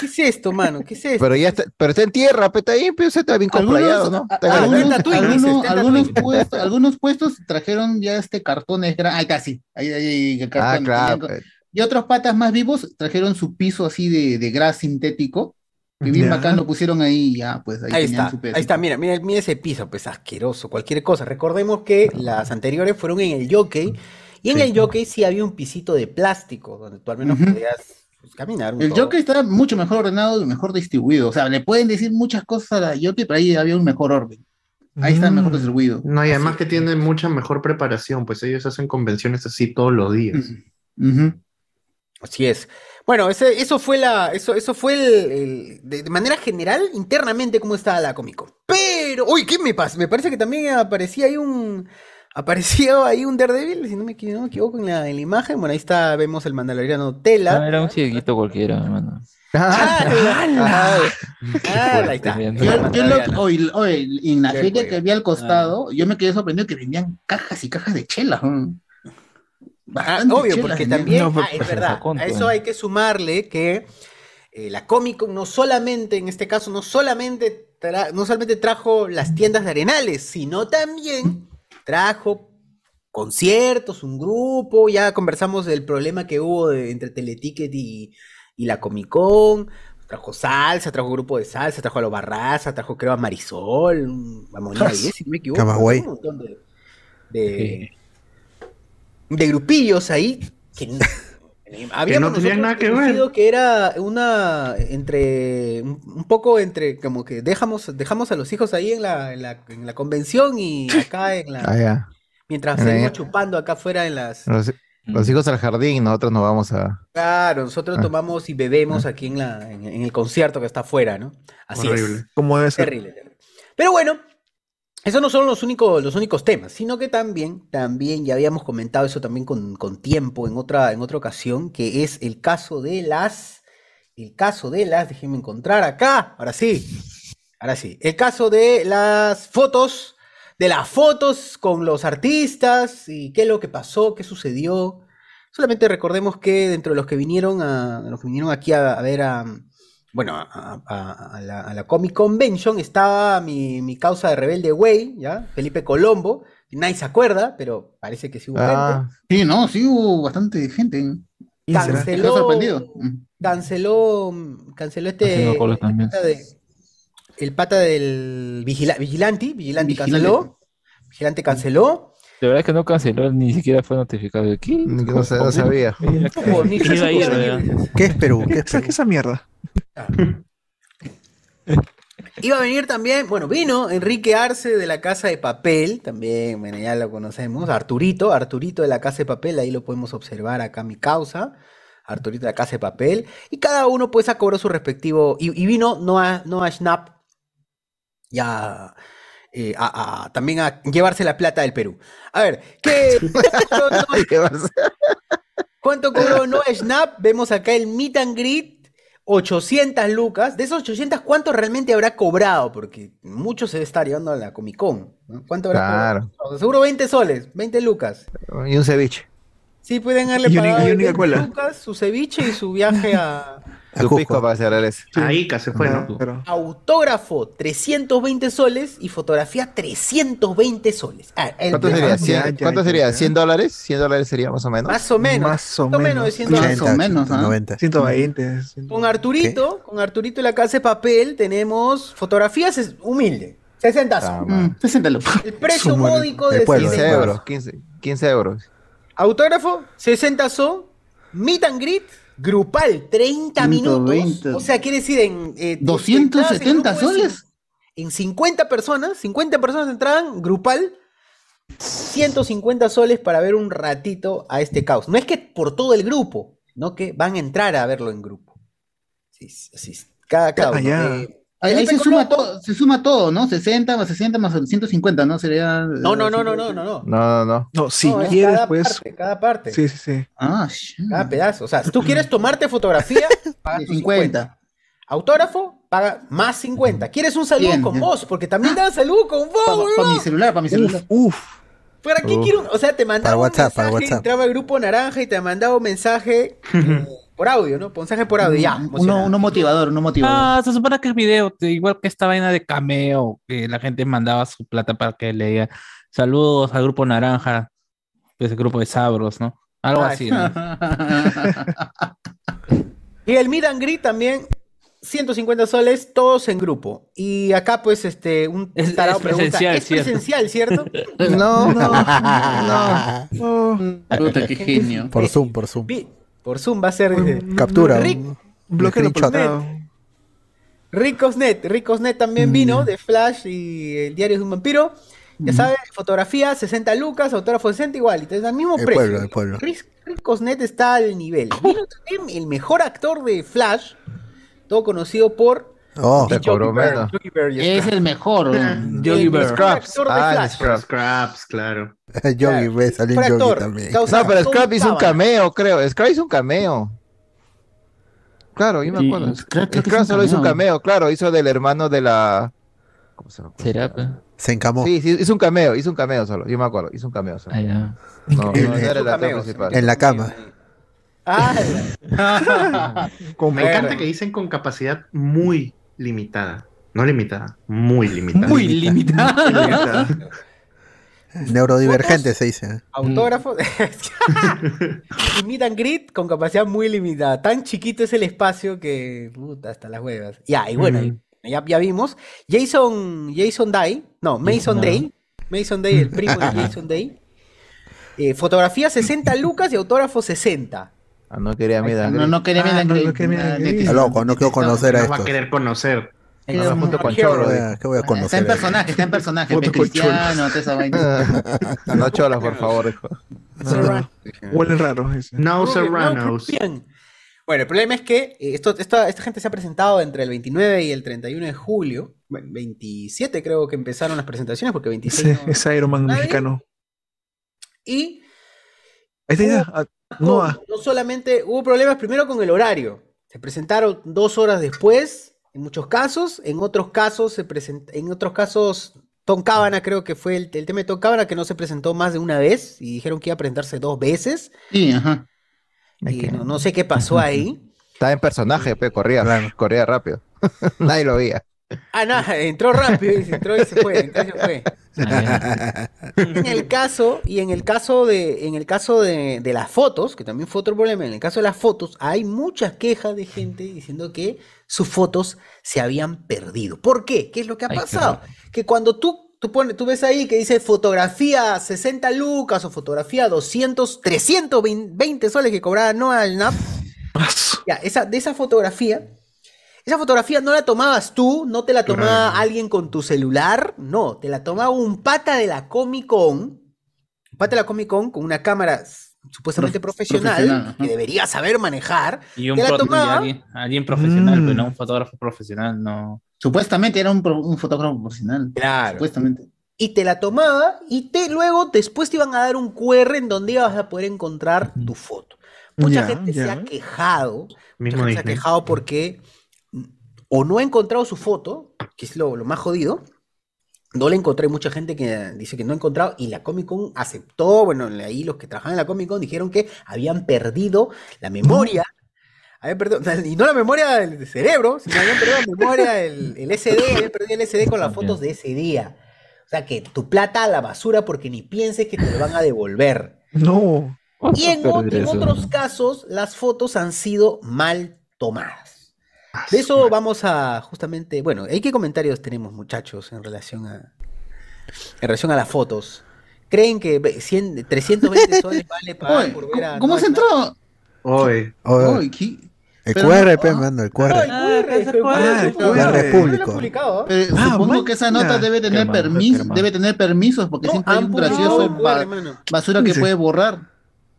¿Qué es esto, mano? ¿Qué es esto?
Pero ya está, pero está en tierra, pero está ahí, pero está bien complayado, ¿no? Está
Ah,
algunos, puestos, algunos puestos trajeron ya este cartones gra- ahí casi, ahí, ahí, ahí, el
Ah,
cartón,
claro.
tenían- Y otros patas más vivos trajeron su piso así de, de gras sintético, que bien bacán lo pusieron ahí y ya, pues ahí,
está,
su
ahí está, mira, mira, mira ese piso, pues asqueroso, cualquier cosa. Recordemos que las anteriores fueron en el jockey, y en
Sí.
el jockey sí había un pisito de plástico, donde tú al menos podías pues, caminar
El
poco.
Jockey está mucho mejor ordenado y mejor distribuido. O sea, le pueden decir muchas cosas a la Jockey, pero ahí había un mejor orden. Ahí está mejor distribuido.
No, y además que tienen mucha mejor preparación, pues ellos hacen convenciones así todos los días.
Así es. Bueno, ese- eso fue la, eso, eso fue el, el- de, de manera general, internamente, cómo estaba la Comic Con. Pero, uy, ¿qué me pasa? Me parece que también aparecía ahí un, aparecía (laughs) ahí un Daredevil, si no me, no me equivoco en la, en la imagen. Bueno, ahí está, vemos el mandaloriano Tela.
Ah, era un cieguito cualquiera, hermano. (laughs)
¡Hala! (laughs) Ah, ahí está.
Tremendo.
Yo, yo lo-
Mandaloriano.
hoy, hoy, en la feria que había al costado, yo me quedé sorprendido que vendían cajas y cajas de chela. ¿no?
Ah, obvio,
chelas
porque también,
No,
ah, es
pues,
verdad,
sacón,
a eso hay que sumarle que eh, la Comic Con no solamente, en este caso, no solamente, tra- no solamente trajo las tiendas de Arenales, sino también trajo conciertos, un grupo, ya conversamos del problema que hubo de- entre Teleticket y, y la Comic Con, trajo salsa, trajo grupo de salsa, trajo a los Barraza, trajo creo a Marisol, a Monía (laughs) Díez, si no me equivoco, un montón de, de, de grupillos ahí que (laughs) habíamos
no tenían nada que ver.
que era una entre un, poco entre como que dejamos dejamos a los hijos ahí en la, en la, en la convención y (laughs) acá en la
Ah, ya.
mientras seguimos chupando acá afuera en las
Los, los hijos al jardín, nosotros nos vamos a.
claro nosotros
Ah.
tomamos y bebemos aquí en la en, en el concierto que está afuera no así
Horrible.
es
Como debe ser.
Terrible, terrible. Pero bueno, esos no son los únicos, los únicos temas, sino que también, también ya habíamos comentado eso también con, con tiempo en otra, en otra ocasión, que es el caso de las, el caso de las, déjenme encontrar acá, ahora sí, ahora sí, el caso de las fotos, de las fotos con los artistas y qué es lo que pasó, qué sucedió. Solamente recordemos que dentro de los que vinieron a, los que vinieron aquí a, a ver a, bueno, a, a- a la, a la Comic Convention estaba mi, mi causa de rebelde güey, ¿ya? Felipe Colombo. Nadie se acuerda, pero parece que sí hubo
Ah,
Sí, no, sí hubo bastante gente.
gente. Canceló,
sorprendido. Mm.
canceló, canceló este, el pata, de- el pata del vigila, Vigilanti, Vigilanti
Vigilante.
canceló, Vigilante canceló.
La verdad es que no canceló, ni siquiera fue notificado. ¿Qué?
no, sé, no sabía.
Mira,
Qué bonito,
que iba a ir,
qué
¿verdad?
bonito.
¿Qué es Perú? ¿Qué es
esa mierda. (laughs)
Iba a venir también, bueno, vino Enrique Arce de la Casa de Papel, también, bueno, ya lo conocemos, Arturito, Arturito de la Casa de Papel, ahí lo podemos observar acá mi causa, Arturito de la Casa de Papel, y cada uno pues cobró su respectivo, y, y vino Noah, Noah Schnapp, ya, eh, a- a- también a llevarse la plata del Perú. A ver, ¿qué? (laughs) (laughs) ¿Cuánto cobró (laughs) Noah Schnapp? Vemos acá el meet and greet, 800 lucas. De esos 800, ¿cuánto realmente habrá cobrado? Porque mucho se debe estar llevando a la Comic Con. ¿no? ¿Cuánto habrá
Claro.
cobrado? Seguro 20 soles, 20 lucas.
Y un ceviche.
Sí, pueden
Y un-
pagado
y un
20
Coca-Cola.
lucas, su ceviche y su viaje a...
Su pisco para cerrar ese.
A Ica se fue, ¿no?
Autógrafo 320 soles y fotografía 320 soles. Ah, el-
¿Cuánto sería?
Ya,
¿Cien-
ya,
¿Cuánto
ya,
sería?
ya.
¿100 dólares? ¿100 dólares sería más o menos?
Más o menos.
Más o
menos de 100 dólares.
Más o menos, ¿ah?
90.
120.
Con Arturito, con Arturito y la casa de papel tenemos fotografías es- humilde. 60
Ah,
Mm, 60 lucas.
El precio módico
El
de
pueblo,
60
15 euros. 15, 15 euros.
Autógrafo, 60 son. Meet and greet, grupal, 30 minutos.
120.
O sea, quiere decir en. eh,
270
entradas en
soles.
En 50 personas, 50 personas entraban, grupal, 150 soles para ver un ratito a este caos. No es que por todo el grupo, no que van a entrar a verlo en grupo. Sí, sí, cada caos.
Ah.
Eh,
Ahí, se suma todo, se suma todo, ¿no? 60 más 60 más 150, ¿no? Sería.
No, no, no, no, no, no, no.
No, no, no.
No, si
No,
quieres,
cada
pues.
parte, cada parte.
Sí, sí, sí.
Ah,
Cada pedazo. O sea, si tú quieres tomarte fotografía, (laughs) pagas tus 50. Autógrafo, paga más 50. ¿Quieres un saludo
Bien,
con vos? Porque también dan saludo con vos,
Para mi celular, para mi celular.
Uf.
¿Para qué
Uf.
quiero? un- O sea, te mandaba
Para
un
WhatsApp,
mensaje,
para WhatsApp.
entraba el grupo naranja y te mandaba un mensaje (laughs) eh, por audio, ¿no? Mensaje por audio, ya.
Uno, uno motivador, uno motivador.
Ah, se supone que es video, igual que esta vaina de cameo, que la gente mandaba su plata para que le diga saludos al grupo naranja, ese grupo de sabros, ¿no? Algo así, ¿no? (laughs)
Y el meet and greet también, 150 soles, todos en grupo. Y acá, pues, este, un
Es-
tarado
es
pregunta,
presencial,
¿es
¿cierto?
presencial, cierto? (laughs)
No, no. (laughs)
Puta, qué genio.
Por Zoom, por Zoom.
Vi- Por Zoom va a ser... eh,
Captura.
Rick-
un-.
Ricosnet, Ricosnet también vino de Flash y el diario de un vampiro. Ya sabes, fotografía 60 lucas, autógrafo 60 igual, entonces al mismo
El
precio.
pueblo, el pueblo.
Ric- Ricosnet está al nivel. Vino también el mejor actor de Flash, todo conocido por
Oh,
Te cobró
Bear,
menos.
Bear
Es
Scraps.
el mejor. (laughs) (laughs)
Yogi Bear.
Scraps.
actor de
Ah. Scraps.
Scraps, claro. (laughs)
Yogi, ve, salió Yogi
actor,
también.
No, pero
todo
Scrap hizo un cameo, creo. Scrap hizo un cameo. Claro, yo me acuerdo.
Scrap creo que
Scrap
hizo un
solo hizo un
cameo.
claro. Hizo del hermano de la. ¿Cómo se llama?
¿Será?
Se encamó.
Sí, sí, hizo un cameo, hizo un cameo solo. Yo me acuerdo, hizo un cameo solo.
Ah.
No, no, era el actor principal.
En la cama.
Ah,
Me encanta que dicen con capacidad muy limitada. No limitada, muy limitada.
Muy limitada.
limitada. (laughs)
Neurodivergente se dice. ¿eh?
autógrafo (laughs) y meet and greet con capacidad muy limitada. Tan chiquito es el espacio que puta hasta las huevas. Ya, y bueno,
Ujú.
ya, ya vimos. Jason Jason Day, no, Mason
No.
Day, Mason Day, el primo de (laughs) Jason Day. Eh, fotografía 60 lucas y autógrafo 60.
Ah, no quería miedo.
No, no quería
Ah,
mirar
no, no quería mirar
Ah,
loco, no quiero conocer a
Nos va a querer conocer.
Queda
No,
un-
junto con
Hero.
Cholo.
¿Qué voy a- a
Está
conocer?
en personaje, está en personaje. Cristiano, toda esa vaina. (laughs)
No cholas, por favor, hijo.
No.
Huele raro ese.
No Serranos.
Bueno, el problema es que eh, esto, esta, esta gente se ha presentado entre el 29 y el 31 de julio. Bueno, 27 creo que empezaron las presentaciones porque 26
Ese,
no-
ese Iron Man
¿Nadie?
mexicano.
Y.
Ah, No, ah,
no solamente hubo problemas primero con el horario. Se presentaron dos horas después, en muchos casos. En otros casos, se present- en otros casos, Tom Cábana creo que fue el, el tema de Tom Cábana que no se presentó más de una vez y dijeron que iba a presentarse dos veces.
Sí, ajá.
Y no, no sé qué pasó ahí.
Estaba en personaje, pe, corría,
Claro.
corría rápido. (laughs) Nadie lo veía.
Ah, no, entró rápido, entró y se fue, entró y se fue. En el caso, y en el caso de, en el caso de, de las fotos, que también fue otro problema, en el caso de las fotos, hay muchas quejas de gente diciendo que sus fotos se habían perdido. ¿Por qué? ¿Qué es lo que ha
Ay,
pasado? Que cuando tú, tú, pones, tú ves ahí que dice fotografía 60 lucas o fotografía 200, 320 soles que cobraba Noah Schnapp, ya, esa, de esa fotografía, esa fotografía no la tomabas tú, no te la tomaba
Claro.
alguien con tu celular, no, te la tomaba un pata de la Comic Con, un pata de la Comic Con con una cámara supuestamente
Prof-
profesional,
profesional,
que debería saber manejar,
Y un
te la
pro- y
tomaba
alguien, alguien profesional,
Mm.
pero no un fotógrafo profesional, no.
Supuestamente era un, un fotógrafo profesional.
Claro.
Supuestamente.
y te la tomaba y te luego después te iban a dar un QR en donde ibas a poder encontrar tu foto. Mucha
Ya,
gente se
ya.
ha quejado, mucha gente se ha quejado porque mm, o no ha encontrado su foto, que es lo, lo más jodido, no la encontré, mucha gente que dice que no ha encontrado y la Comic Con aceptó, bueno, ahí los que trabajan en la Comic Con dijeron que habían perdido la memoria, habían perdido, (laughs) y no la memoria del cerebro, sino habían perdido la memoria, el, el SD, habían perdido el SD con las fotos de ese día. O sea que tu plata a la basura porque ni pienses que te lo van a devolver.
No.
Y en, otros casos, las fotos han sido mal tomadas. De eso vamos a justamente, bueno, ¿hay qué comentarios tenemos, muchachos, en relación a en relación a las fotos? ¿Creen que ve- 100, 320 (laughs) soles vale pagar
Oye,
por ver a
¿Cómo se entró?
Oye,
Oye,
Oye, ¿qué?
el QR, pe, mando, el QR.
Ah,
el QR.
Pero
Ah,
supongo que esa nota debe tener
Qué mal,
permiso,
qué mal.
debe tener permisos, porque
No,
siempre hay un gracioso
mano.
basura que
Sí.
puede borrar.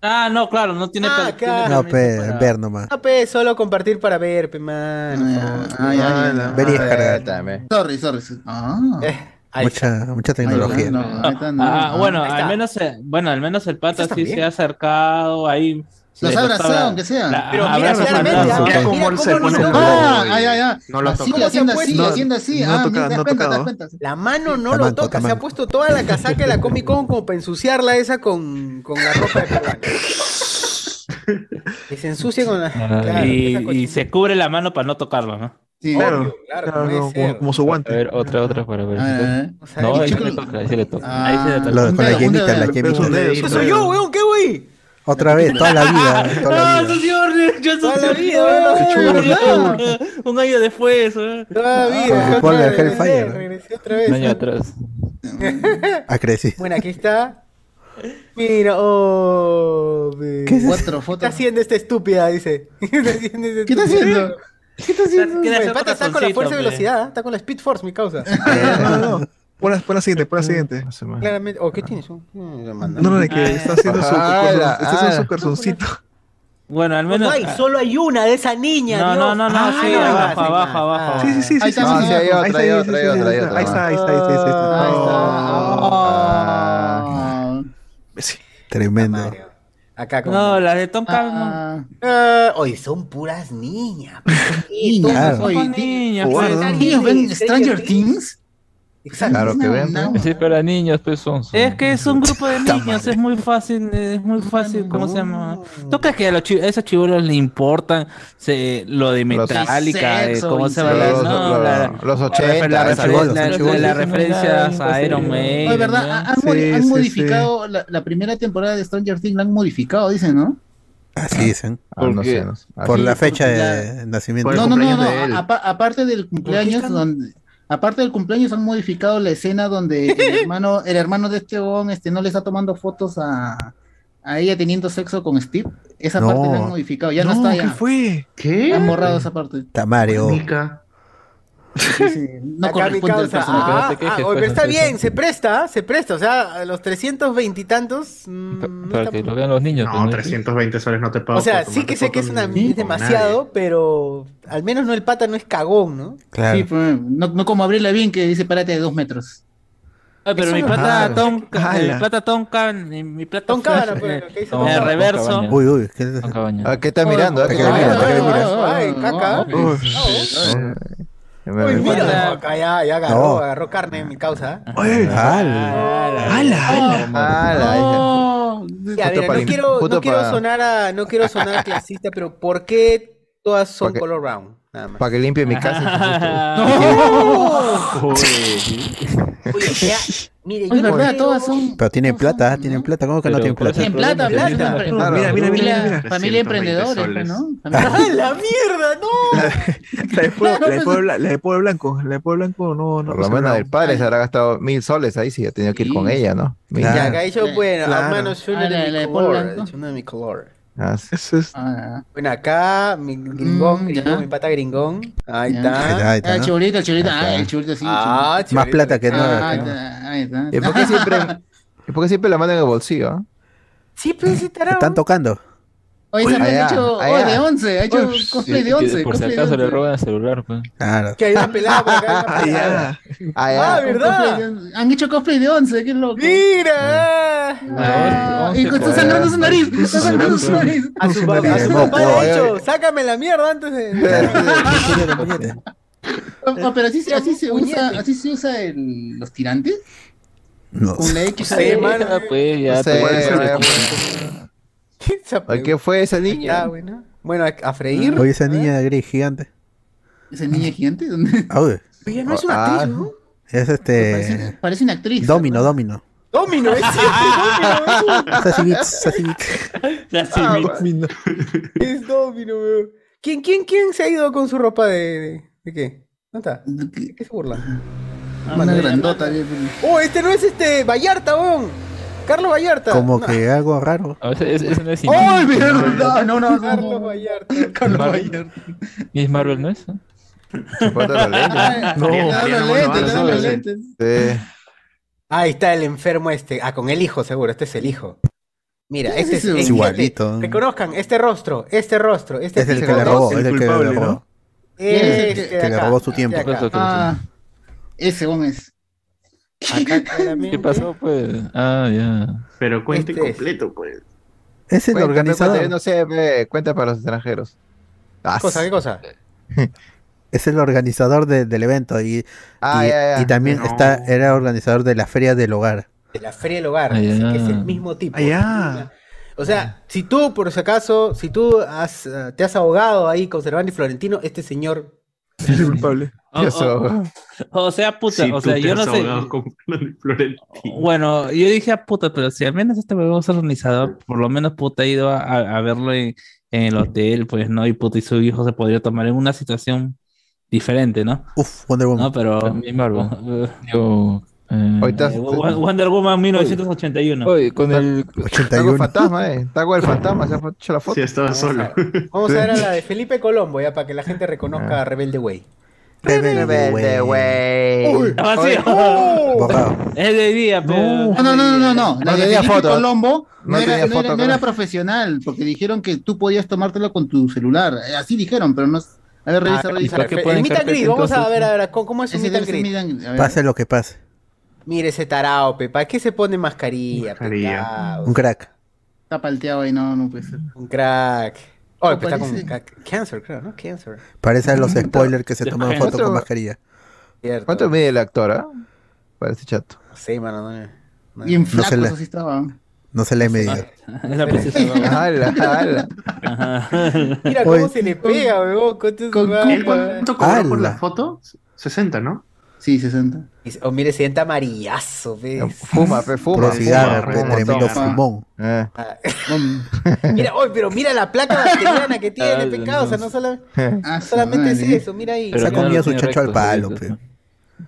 Ah, no, claro, no tiene
Ah, claro.
No, pe,
para-
ver nomás.
No, pe, solo compartir para ver, pe.
Ah, ya, ya, ya.
Ver y descargar.
Sorry, sorry. sorry. Ah. (laughs)
Eh, ahí está.
Mucha, mucha
Ahí
tecnología.
está, no, ahí está, no.
Ah, bueno,
Ahí
al menos, eh, bueno, al menos el pata sí se ha acercado ahí.
Los
se
ha abrazado,
abra-
aunque sea.
la-
Pero mira claramente,
mandado.
ah,
Mira
mira
cómo se pone
Ah,
globo
ah,
y
ya, ya.
No lo
Así,
toca.
¿Cómo se
haciendo
ha
así, haciendo así.
No
ah,
toca-
mira, te das
no
cuenta, te das cuenta.
La mano no lo toca, se ha puesto toda la casaca de la Comic Con como para ensuciarla esa con, con la ropa de peruano. Que se ensucie con la.
Ah,
claro,
y, y se cubre la mano para no tocarlo, ¿no?
Sí.
Claro,
claro,
claro,
como
como, su
A
guante.
ver, otra, otra para ver.
A a
sea,
No, ahí
chico-
le toca, ahí sí le toca.
Ah,
Ahí sí le toca.
Con la yemita, la yemita.
¡Eso soy yo, weón! ¿Qué, güey?
Otra vez, toda la vida, (laughs) toda la
No,
vida.
eso sí, horrible, yo
Toda
soy
la vida.
Un año después, ¿eh?
Toda la vida.
Con su
otra
polvo de
vez,
Hellfire.
Regresé otra vez.
Un año atrás.
Ha crecido.
Bueno, aquí está. Mira, oh.
¿Qué?
Cuatro
¿Qué está haciendo esta estúpida? Dice. (laughs) ¿Qué está haciendo esta
¿Qué está haciendo? ¿Qué está haciendo?
El pata está con la fuerza y velocidad, ¿eh? está con la Speed Force, mi causa.
No, no, no. Pon la, pon la siguiente, pon la siguiente.
Claramente. ¿O qué tienes?
No, no, de que está haciendo su,
Ala,
está su calzoncito.
Bueno, al
No,
menos.
no hay, solo hay una de esa niña.
No,
Dios.
no, no, no,
Ah,
sí, abajo, abajo, abajo.
Ah.
Sí, sí, sí,
Ahí
sí.
está,
sí,
sí,
sí.
hay
otra,
Ahí ahí
otra.
Ahí está, ahí está, ahí está. ahí está.
Ahí
Ah.
está.
Sí.
Tremendo.
Acá como.
No, las de Tom Cruise no.
Ah,
Ah, oye, son puras niñas. (laughs)
niñas.
Claro.
Son niñas,
Bueno.
¿Niños ven Stranger Things?
Exacto.
Claro que ven,
No,
Sí, para niños, pues son.
Es que es un grupo de niños, es muy fácil, es muy fácil, ¿cómo se llama? ¿Tú crees que a, los a esos chibolos le importan se, lo de Metallica,
sexo
cómo se llama?
Los,
La- no,
los-
la-
los
la-
80,
la-
esa
la-
chibolos,
la-
son chibolos.
las referencias a Iron Maiden.
¿verdad?
¿no?
Han
Sí,
modi- han
sí,
modificado La, la primera temporada de Stranger Things, la han modificado, dicen, ¿no?
Así dicen.
Ah, no
Porque-
sé, no sé.
Por
sí.
la fecha de nacimiento.
No, no, no,
de
aparte del cumpleaños, donde, aparte del cumpleaños han modificado la escena donde el (laughs) hermano, el hermano de este huevón, este, no le está tomando fotos a, a ella teniendo sexo con Steve. Esa
No.
parte la han modificado, ya no,
No,
está
¿qué
ya.
fue?
¿Qué?
Han borrado esa parte.
Tamario.
Mica.
Sí, sí, no
Acá mi
corresponde al
causa.
personaje.
Ah,
no te quejes,
ah, oye,
pues,
pero está
entonces.
bien, se presta, se presta. O sea, a los 320 y tantos. mm,
Para
está-
que lo vean los niños. pues,
No, 320 soles no te pago.
O sea, sí que sé que es, una, es demasiado, pero al menos no el pata no es cagón, ¿no?
Claro.
Sí, pues, no, no como Abril Lavigne que dice párate de dos metros.
Ah, pero
Eso
mi plata
Ah,
ala.
mi plata Tom Can, mi, plata
pues,
eh, en
Cabana.
reverso.
Uy, uy. ¿qué-.
Ah, ¿Qué está mirando?
¿qué
está
¿Qué le
mirando?
Ay, caca. Uy, mira, no, acá ya, ya agarró,
No.
agarró carne en mi causa.
Oye,
Ala.
ala, ala.
La hija.
Ya,
Justo
mira,
para
no quiero,
justo
no quiero
para-
sonar a, no quiero sonar clasista, pero ¿por qué todas son
Porque-
color brown? Nada más.
Para que limpie mi casa. (laughs) (laughs)
Oye, o sea, mire, yo
es
no
verdad,
creo-
todas son.
Pero tienen plata, tienen plata. ¿Cómo que no
Pero
tienen
por eso
plata?
Tienen plata,
Plata,
Claro.
Mira, mira, mira, mira.
Familia
320
emprendedores,
soles.
¿no? (laughs)
¡Ah, la mierda! ¡No! (laughs)
La de Pueblo, la de Pueblo la de Pueblo Blanco. La de Pueblo Blanco no, no.
Por lo menos el padre se habrá gastado mil soles ahí si ha tenido que ir con ella, ¿no?
Ya, acá dicho, bueno,
Claro.
hermano, yo no de mi color, No.
Ah, sí.
Eso es.
Ah,
Bueno, acá, mi gringón,
Mm,
gringón,
ya.
mi pata gringón. Ahí
está, ahí
ah,
está,
el
¿no?
chibolito, el chibolito,
Ahí
ah, el chibolito sí.
Ah,
Más
chévere.
plata que no.
Ah,
no.
está, ahí está.
¿Y por qué siempre, ¿y por qué siempre la mano en el bolsillo? ah?
Sí, pues, sí,
Te
tarao.
están tocando.
Oye, ese
Allá,
ha hecho oh, de 11, ha hecho
Uy,
cosplay de
Que
11.
Por si acaso le
11.
roban el celular, pues.
Claro.
Que hay una pelada por acá, (laughs) hay una
Ah,
pelada.
Ah.
Ah, ¿verdad?
de- Han hecho cosplay de 11, qué loco.
Mira,
Ah, y está sangrando su nariz. Está sangrando su nariz.
A su, pa- a su papá le ha dicho, sácame la mierda antes de.
Ah, (laughs) ah, pero así, se- así se usa, así se usa el, los tirantes.
No.
Con la X.
Sí,
pues, ya a
¿Qué fue esa
Ya,
niña?
bueno. Bueno, a, freír.
Oye, esa niña de gris gigante.
¿Esa niña gigante? ¿Dónde?
Ah, oye,
Oye, no es una
Ah,
actriz, ¿no?
es este.
parece una actriz.
Domino, Domino.
Domino, es (laughs)
Beats, Sassy.
Ah, Es Domino, weón. ¿Quién, quién, ¿Quién se ha ido con su ropa de. de, de qué? ¿Dónde está? ¿De qué se burla?
Una grandota. bien.
Oh, este no es este. Vallarta, weón. Carlos Vallarta.
Como
No.
que algo raro.
A veces ese no es
¡Ay, mierda!
Marvel.
No, no, no. no,
Carlos. Vallarta.
Carlos
Marvel.
Vallarta.
Miss Marvel, ¿no es?
Lengua.
No.
Sí.
Ahí está el enfermo este. Ah, con el hijo, seguro. Este es el hijo. Mira,
¿Qué
este
es
es,
eso?
es-
Es igualito.
Reconozcan este rostro, este rostro, este
Es el que le robó, es el que le
culpable,
robó.
Este
Que
le robó su tiempo.
Ah, ese es.
Acá (laughs) claramente.
¿Qué pasó, pues? Ah, ya.
Pero cuente
Este es.
completo, pues.
Es el organizador.
No sé, cuenta para los extranjeros. Ah,
¿Qué cosa? ¿Qué cosa? (laughs)
Es el organizador de- del evento. Y,
Ah,
y,
ya, ya.
y también
No.
está, era organizador de la Feria del Hogar.
De la Feria del Hogar.
Ah,
que es el mismo tipo.
Ah, ya.
O sea, si tú, por si acaso, si tú has, eh, te has ahogado ahí con Cervantes y Florentino, este señor.
Es el culpable.
O,
Eso.
o- o sea, puta,
Si
o sea, yo no sé. Bueno, yo dije, ah, puta, pero si al menos este huevón es organizador, por lo menos puta ha ido a, a- a verlo en, en el hotel, pues, ¿no? Y puta, y su hijo se podría tomar en una situación diferente, ¿no?
Uf, Wonder Woman.
No, pero.
Miss Marvel. Yo. Eh,
Ahorita
Eh, Wo- Wonder Woman 1981.
Oye, con el.
está con el
81.
fantasma, eh. Está el fantasma, se ha hecho la foto.
Sí, estaba
Vamos
solo.
a, vamos a ver a la de Felipe Colombo, ya, para que la gente reconozca a Rebelde Way.
Rebelde.
Ah.
Oye,
Borrado.
Es de día, pero.
No, no, no, no, no. La
No
de
tenía
Felipe
foto.
Colombo no,
No
era,
tenía foto,
era- no era profesional, porque dijeron que tú podías tomártelo con tu celular. Eh, Así dijeron, pero no. A ver, revisa,
Ah,
revisa.
¿para qué
el meet and greet, vamos a ver, a ver, ¿cómo, es un
Ese
meet and greet?
Pase lo que pase.
Mire ese tarao, pe, ¿para qué se pone mascarilla?
Mascarilla.
Un crack.
Está palteado ahí, no, no puede ser.
Un crack. Oh,
No,
está con
parece-
ca- cáncer, creo, ¿no? Cáncer.
Parece a los spoilers que se toman foto
¿Cuánto-
con mascarilla.
Cierto.
¿Cuánto mide el actor, ah? Para este chato.
Sí, mano, no. no.
Bien
se
flaco,
le-
eso sí estaba.
No se le he medido. (laughs)
Es la. (laughs)
Mira cómo
Oye.
se le pega, weón.
¿Él cuánto cobró por la foto? 60, ¿no?
Sí, 60.
Y- Oh, mire, se sienta amarillazo, pe.
Fuma, pe, fuma.
Cigarro,
fuma, fuma,
tremendo
toma.
fumón.
Eh.
Ah,
Mm. (laughs)
Mira, oye, pero mira la placa bacteriana que tiene,
Ah,
pecado. O sea, no sola-
Ah,
no solamente es eso, mira ahí.
Pero
Se ha comido su chacho al palo, pe.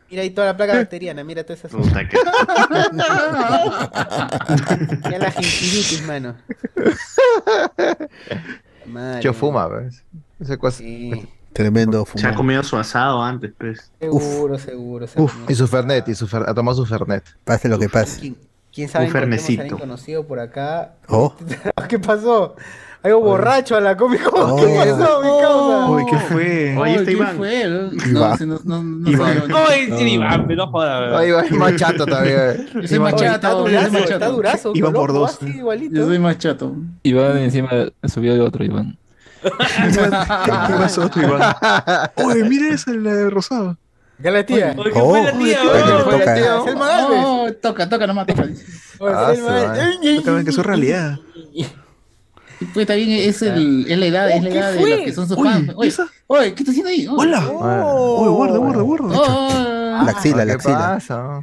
Mira ahí toda la placa bacteriana, mira todas esas.
Puta que. (laughs)
Mira la gingivitis, mano. (laughs) Madre
Yo fuma, ¿ves? Ese cosa.
Sí,
Tremendo
Se ha
fumón.
comido su asado antes, pues.
seguro, seguro.
Uf,
seguro.
y su Fernet, y su fer... ha tomado su Fernet.
Pase lo que pase.
¿Quién, quién sabe
Un fernecito.
conocido por acá?
Oh, (laughs)
¿Qué pasó? Hay un borracho a la Comic Con.
Oh.
¿Qué pasó, mi causa?
Uy, ¿qué fue?
Oye, este
¿quién
Iván.
fue? No,
Iván.
si no, no, no
Iván.
Ay, sí, Iván, pero no jodas.
Ay, va, es más chato todavía.
Yo soy más chato, más
está durazo.
Iba por dos.
igualito.
Yo soy más chato.
Iván encima subió de otro Iván.
¿Qué pasó, Iván? Oye, mira esa, la de rosado.
Ya la tía.
Oye, ¿qué
Oh,
fue la tía,
oye,
weón?
le toca, eh.
Selma Galvez.
Oh, toca, toca, nomás toca.
Oye,
Ah,
Selma
que su realidad.
Pues también es, el, es la edad, es la
¿qué
edad de
fue?
los que son sus fans. Oye,
¿esa?
oye, ¿qué estás haciendo ahí? Oh,
¡Hola!
Oh.
Oye, guarda, guarda, guarda.
oh, oh,
la axila, la
¿Qué
axila.
pasa?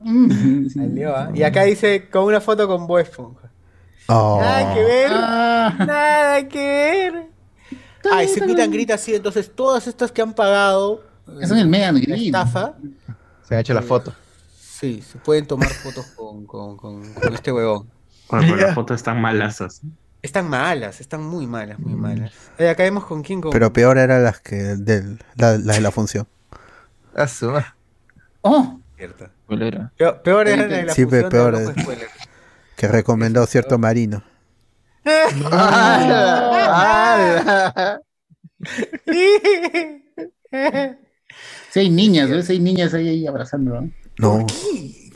mm.
Salió, ¿ah? Y acá dice con una foto con Bob Esponja.
Oh.
Nada que ver.
Ah,
Nada que ver. Ay, se quitan grita así, entonces todas estas que han pagado
es el Megan
la
Green.
estafa,
Se han hecho la foto.
sí, se pueden tomar fotos con, con, con, con este huevón.
Oye, pero las fotos están malasas.
Están malas, están muy malas, muy malas. Eh, acá vemos con quién con...
Pero peor eran las que del, la, las de la función.
Ah, su madre.
Oh,
Cierto.
¿Cuál era?
Peor, peor era la de la
Sí,
función
pe- peor
de.
Que recomendó cierto marino.
¡Hala! (laughs)
seis niñas, ¿ves? Seis niñas ahí, ahí abrazando. ¿no?
No.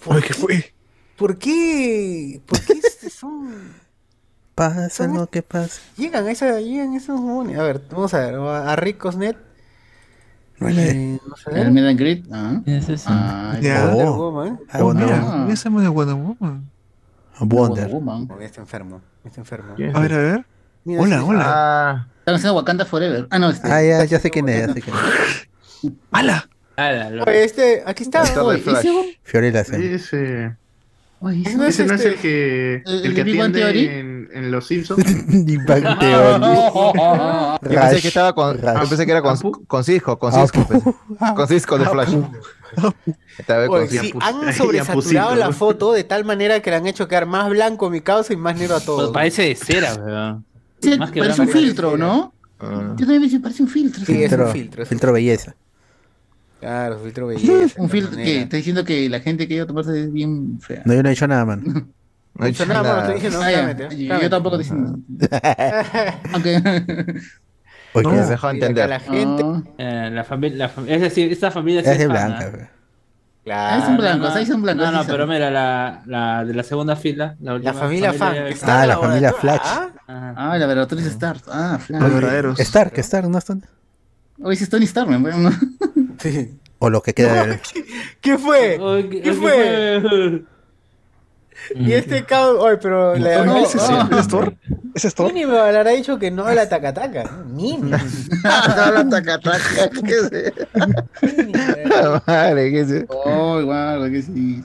Oye, ¿qué fue?
¿Por qué? ¿Por qué es- son...
Pasa lo que pasa.
Llegan a esa, llegan esos mones. A ver, vamos a ver, a Ricosnet. Eh, vamos a ver.
El Greet. Ah.
Es eso.
Ah,
Ya.
Wonder
Oh.
Woman.
Ah,
mira, mira ese de Wonder Woman.
Wonder.
Woman.
Está enfermo, está enfermo.
A ver, a ver.
Mira,
Hola,
sí,
hola.
Ah,
Están haciendo Wakanda Forever. Ah, no, este.
Ah, ya, ya sé quién es, ya sé quién es. (laughs)
¡Hala!
Ala, lo-
Oye, este, aquí está.
Oye, ese-
Fiorella Sen.
Ese,
oye, ese-
No es
ese no es
este-
el que,
¿El
el que atiende en, en Los Simpsons. (laughs)
Bang Theory. (laughs)
yo pensé que estaba con, yo pensé que era con, con Cisco, con Cisco, con Cisco de Flash.
Oye, sí, han (laughs) sobresaturado la foto de tal manera que le han hecho quedar más blanco mi causa y más negro a todos.
Pues parece de cera, weón.
Sí,
Más que
parece un filtro, ¿no?
Ah.
Yo también pensé, parece un filtro.
Sí, es un
Filtro,
filtro, es un
filtro belleza.
Claro, filtro (laughs) belleza.
Un filtro que está diciendo que la gente que iba a tomarse es bien fea.
No, yo no he dicho nada, man.
No he dicho
nada,
nada.
estoy diciendo,
Ah. Yo- tampoco estoy diciendo. (laughs) Aunque.
Oye,
No,
¿qué
se
es?
dejó entender.
la gente.
Ah,
Eh, la familia, la es decir, esta familia
Es de
fana.
blanca.
Claro.
Ahí son
no,
blancos, ahí son blancos.
No, no, pero mira, la, la de la segunda fila. La,
La
última
familia fan. Está
Ah, la familia
laboratorio.
Flash.
Ah.
Ah, la verdadera Stark. Ah,
Los
Flash.
verdaderos.
Stark, Stark, ¿no están?
Hoy sí es Tony Stark, bueno. (laughs)
sí.
O lo que queda (laughs) de...
¿Qué fue? ¿Qué fue? (laughs) Y este cabrón. Oye, pero la
No,
¿Ese es,
no,
¿Es Thor? ¿Ese es Thor?
Mínimo le habrá dicho que no habla tacataca. Mínimo. (laughs)
Habla taca, taca, (laughs) ¿qué es?
Mínimo.
Madre, ¿qué es?
Oh, igual, que sí.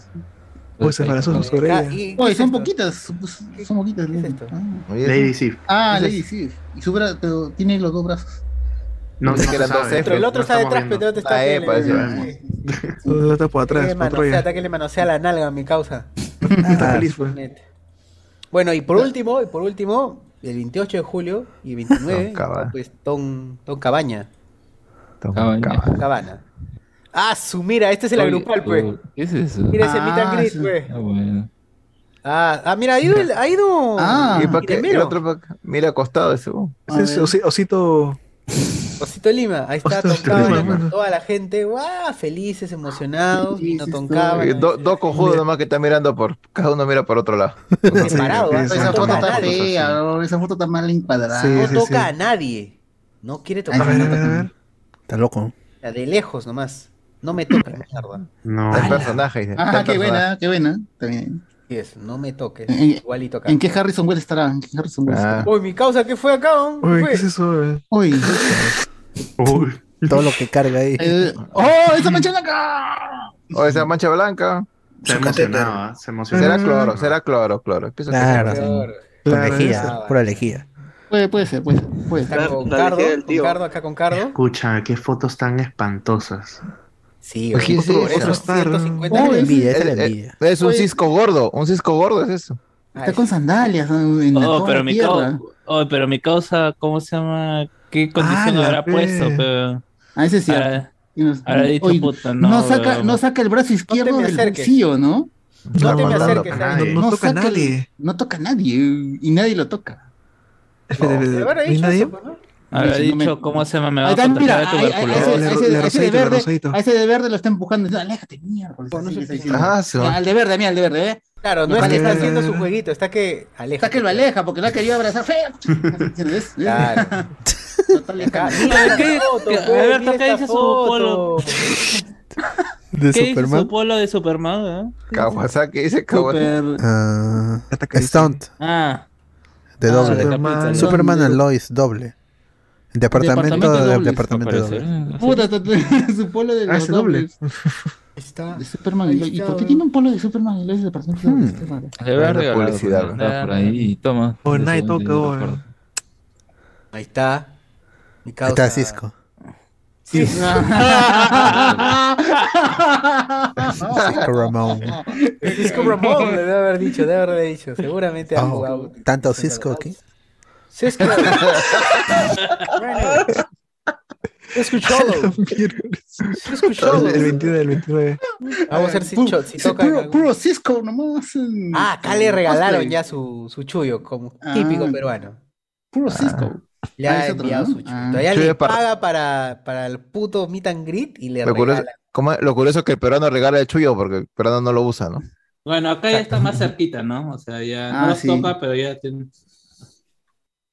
Pues se embarazó su
Ah,
orella.
¿y qué
Oye,
es
son poquitas. Son, poquitas.
¿Qué es esto?
Ah.
Lady Sif.
Ah, Lady Sif. Y su bra- pero tiene los dos brazos.
No, no
Pensé que
se
eran dos F.
Pero el otro
no
está detrás,
viendo.
pero el otro está
Ah, eh,
le-
parece.
Ay,
Lo está por atrás,
le
por
manosea,
Troya.
hasta que le manosea la nalga a mi causa. (laughs)
Está feliz, pues.
Bueno, y por último, y por último, el 28 de julio y 29,
Don
pues Ton, Ton Cabaña,
Toma,
Cabaña.
Cabana. Ah, su mira, este es el agrupal, pues.
oh, ¿Qué es eso?
Mira ese meet and
Ah,
greet,
sí.
pues.
Ah, bueno.
Ah, ah, mira, ha ido, el- ha ido.
Ah.
¿Y para qué? El otro pa- mira acostado ese.
Ese es osi- osito.
Osito Lima, ahí está toda la gente, guau, felices, emocionados, vino
sí,
Ton
estoy-
Cabana.
Eh, do- dos cojudos nomás que están mirando por. Cada uno mira por otro lado.
Separado,
Sí,
¿ah?
Esa
toca
foto está fea, esa foto está mal encuadrada.
Sí,
No
sí,
toca
sí.
a nadie. No quiere tocar
A
a
ver, a
nadie.
Está loco.
La de lejos nomás. No me toques, (coughs) mierda.
No.
El personaje. dice,
Ah, qué
personaje.
buena, qué buena. Está bien.
Sí es, no me toques.
En-
Igual y toca.
¿En qué Harrison Wells estará? ¿En qué Harrison Wells
Ah.
estará?
Uy, mi causa, ¿qué fue acá?
Uy,
fue?
¿qué es eso? eh?
Uy. (laughs)
Uy.
Todo lo que carga ahí.
eh, ¡Oh, esa mancha blanca!
O esa mancha blanca.
Se emocionaba, se emocionaba.
Será cloro, será cloro, cloro.
Claro.
Claro,
lejía, pura lejía.
Puede, puede ser, puede ser. Puede ser.
Acá con Cardo, con. Cardo, acá con Cardo.
Escucha, qué fotos tan espantosas.
Sí,
Oye, otro
eso
Star.
150
Esa es envidia, es
Es, es-
envidia.
es un cisco gordo, un cisco gordo es eso.
Está con sandalias ¿no? en
Oh, pero mi,
tierra.
cau- oh, pero mi causa, ¿cómo se llama? ¿Qué condición
la
habrá puesto? Pero,
Ah, ese es cierto.
habrá,
Y no-
habrá dicho,
Oye,
puta, no.
no, saca, no saca el brazo izquierdo del bolsillo, ¿no?
No te me acerques,
a.
No, no toca a nadie.
no toca a nadie y nadie lo toca.
Espera,
¿De
espera,
habrá
¿no
dicho
nadie?
pues, no?
Habrá
no
dicho,
me-
¿cómo se llama? Me va a
mira, a ese, a a de verde,
rosadito.
a ese de verde lo está empujando. No, aléjate,
no sé qué-
diciendo.
Ah, sí,
al de verde, mira, al de verde, ¿eh?
Claro, no es que está haciendo su jueguito, está que aleja.
Está que lo aleja porque lo ha querido abrazar. (laughs)
Claro. (laughs) Mira
¿Qué-
esta foto,
qué-
pues,
Alberto,
mira
¿qué
esta
dice su polo?
¿De
¿Qué dice
Superman?
su polo de Superman? eh?
Kawasaki dice Kawasaki.
Super.
Ah. Stunt,
Ah,
de
ah,
doble.
de
Superman.
Superman
de-
and Lois, doble. Departamento,
Departamento
de
dobles,
departamento doble.
Puta, ta- ta- (laughs) su polo de
Ah,
los
doble.
Está.
De Superman y Lois. ¿Y por qué tiene un polo de Superman y Lois de departamento
Hmm.
dobles? Qué raro.
Le voy a
Buena
regalar,
publicidad,
por ahí y toma. De no
oh.
recuerdo.
Ahí está. Mi causa.
está Cisco.
Sí.
Cisco Ramón.
Cisco Ramón, le debe haber dicho, debe haberle dicho. Seguramente ha
Oh,
jugado.
¿Tanto Cisco aquí?
Cisco. Bueno. (laughs) Escuchalo. (laughs) Escuchalo.
El 21 del 29.
Vamos a ver si,
Puro-
si
sí,
tocan
puro, Cisco nomás. en-
Ah, acá le regalaron ya su, su chullo, como
Ah.
típico peruano.
Puro Cisco.
Le
Ah,
ha
es otro,
enviado
¿no?
su chullo.
Ah.
Todavía
Chullo
le
para-
paga para, para el puto meet and greet y le
Lo
regala.
lo curioso es que el peruano regala el chuyo porque el peruano no lo usa, ¿no?
Bueno, acá ya está más cerquita, ¿no? O sea, ya no
Ah,
nos
sí.
toca, pero ya tiene.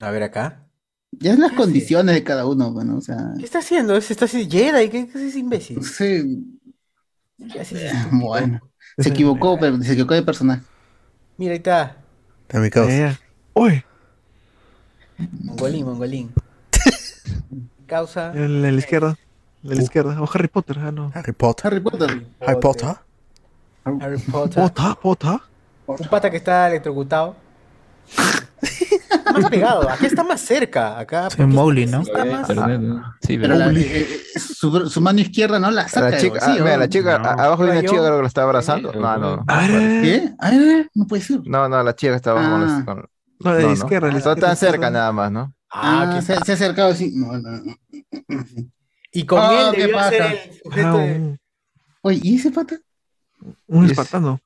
A ver acá.
Ya es las condiciones de cada uno, bueno, o sea.
¿Qué está haciendo? ¿Se está haciendo Jedi? ¿Qué, qué es ese imbécil?
Sí.
¿Qué hace ese (laughs)
Eh,
estúpido?
Bueno, se equivocó, pero se equivocó de personaje.
Mira, ahí está.
Está mi causa.
Uy,
Mongolín, mongolín. Causa.
en la, izquierda. En la izquierda. O Harry Potter, ah, no.
Harry Potter.
Harry Potter.
Harry Potter.
Harry Potter.
Potter, Potter.
Un pata que está electrocutado. más pegado. Acá está más cerca. Acá.
Sí, Mowgli, ¿no?
Está más-
Sí,
Pero la- eh, eh, su, su mano izquierda no la saca
La chica, ah, mira, la chica,
No.
abajo hay una chica creo que la está abrazando. No, no.
A ver.
¿Qué? A ver, no puede ser.
No, no, la chica está abajo
Ah.
con-
No, de
no, no.
izquierda. la
Está tan cerca nada más, ¿no?
Ah,
Ah,
que
se, se ha acercado así. No, no, no.
Y con
Ah,
él
qué
debió ser el
Ah,
de-
un,
Oye, ¿y ese pata?
un
Es-
espartano.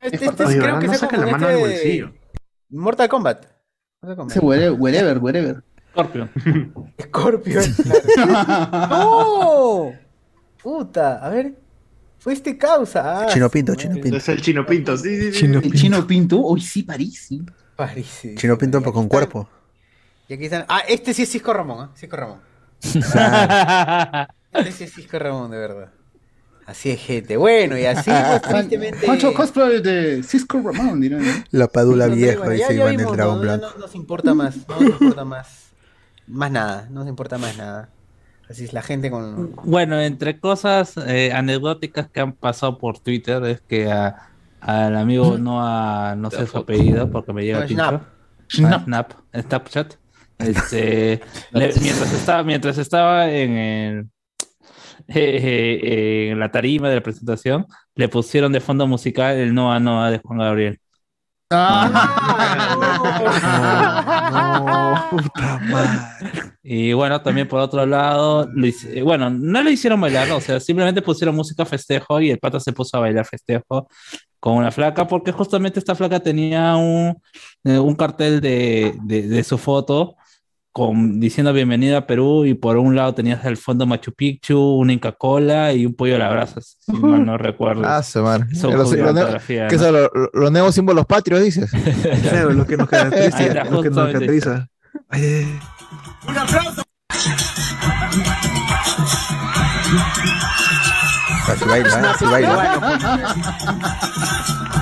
Este, este
Oye,
creo que
No
sea
saca la mano del bolsillo.
Mortal Kombat. Mortal Kombat.
Ese wherever, wherever, wherever.
Scorpio.
Scorpion. claro. (laughs) (laughs) ¡No! Puta, a ver. Fue este causa. Ah,
Chino Pinto. Chino Pinto.
Es el chino pinto, sí, sí, sí.
Chino
El chino Pinto. Uy, sí, París. sí.
Parece.
Chino Pinto
Y aquí
con cuerpo.
Y aquí están. Ah, este sí es Cisco Ramón, ¿ah? Cisco Ramón. Este sí es Cisco Ramón, de verdad. Así es, gente. Bueno, y así, pues, tristemente.
Pancho cosplay de Cisco Ramón, dirán. ¿no?
La padula
Bueno,
vieja
bueno,
y
ya-
se
ya
iba en el dragón
no,
blanco.
No, no nos importa más, no nos importa más. Más nada, no nos importa más nada. Así es la gente con.
Bueno, entre cosas eh, anecdóticas que han pasado por Twitter es que a- al amigo no a no sé su apellido porque me llega
No,
el pincho.
Snap.
Snap.
Snap, Snapchat. Este, le- mientras estaba, mientras estaba en el- eh, (laughs) eh, en la tarima de la presentación, le pusieron de fondo musical el Noa Noa de Juan Gabriel.
Ah. (laughs)
No, puta madre.
Y bueno, también por otro lado, lo hice- eh, bueno, no le hicieron bailar, o sea, simplemente pusieron música festejo y el pata se puso a bailar festejo con una flaca, porque justamente esta flaca tenía un, eh, un cartel de, de, de su foto con, diciendo bienvenida a Perú y por un lado tenías al fondo Machu Picchu, una Inca Cola y un pollo a la brasa, si mal no recuerdo.
Ah, su madre.
Eso
Los-
fue
los neo-
fotografía,
¿Qué
¿no?
son los, los nuevos símbolos patrios, dices? (laughs)
Claro, lo que nos
Ahí
caracteriza.
está, (laughs)
lo que nos
justamente.
caracteriza. Ay, ay, ay.
Así baila, ¿eh? así baila. (laughs)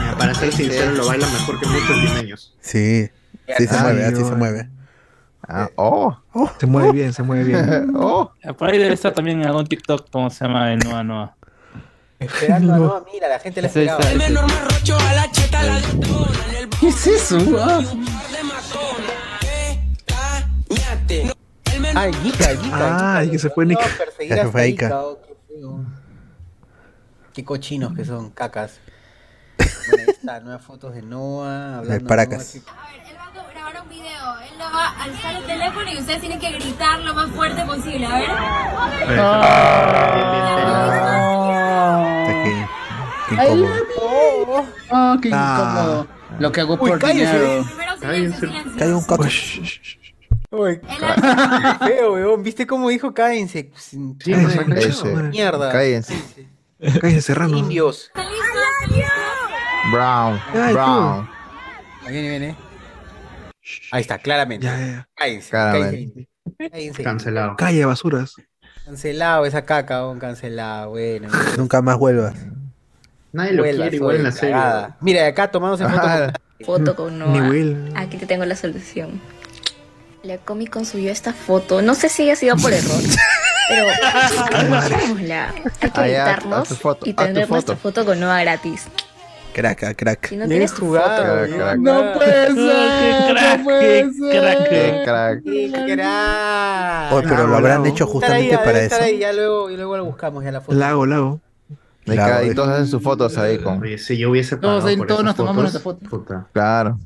Mira, para ser sincero, lo baila mejor que muchos limeños.
Sí, sí se
Ah,
mueve, así se mueve.
Ah, oh,
Se mueve bien, se mueve bien. (laughs)
oh.
Por ahí debe estar también en algún TikTok, ¿cómo se llama? El Noa Noa.
Esperando a Noah, mira, la gente
Ese-
esperaba.
¿Qué es eso? Ah.
Ah, Yika, Yika.
Ah, y que se fue
Ya se fue Ica.
Oh, qué. Qué cochinos que son, cacas. (laughs) Bueno, ahí está, nuevas fotos de Noah. Hablando de
Paracas.
Noah,
A ver, él va a grabar un video. Él lo va a alzar el teléfono y ustedes tienen que gritar lo más fuerte posible. A ver.
Está que- que
Ay,
incómodo.
Ah, qué
Ah.
incómodo. Lo que hago
Uy,
por
cállese.
dinero.
Primero
Cállense.
silencio, silencio.
Cae un.
Uy, qué feo, weón. ¿Viste cómo dijo cállense?
Sí,
Ay, se
acá-
Ese.
Mierda.
Cállense.
Serrano.
Indios.
Brown.
Ay,
Brown.
Ahí viene, viene. Ahí está, claramente.
Ya, ya.
Cállense.
Claramente.
Cállense. Cállense.
Cancelado.
Calle, basuras.
Cancelado esa caca, weón, cancelado. Bueno. (laughs)
Nunca más vuelvas.
Nadie lo
Vuela,
quiere igual en la serie.
cagada. Mira, acá tomándose foto
Ah,
con... (laughs)
Foto con
Ni
Noah.
Will.
Aquí te tengo la solución. La Comic Con subió esta foto. No sé si haya sido por error. (laughs) Pero (laughs) hagámosla. Hay que
Ah, foto,
y tener nuestra
foto.
con Noah gratis.
Crack, ah, crack.
Si no tienes tu
jugado,
foto,
crack.
No puede ser,
crack,
crack.
¡Qué crack!
Oye, pero lo habrán hecho justamente para eso.
ahí, ya luego, y luego lo buscamos ya la foto.
Lago, lago.
Y
Claro,
y
eh.
todos hacen sus fotos ahí con.
Si yo hubiese pagado
Todos ahí,
por
todos
esas
nos tomamos nuestra foto.
puta.
Claro.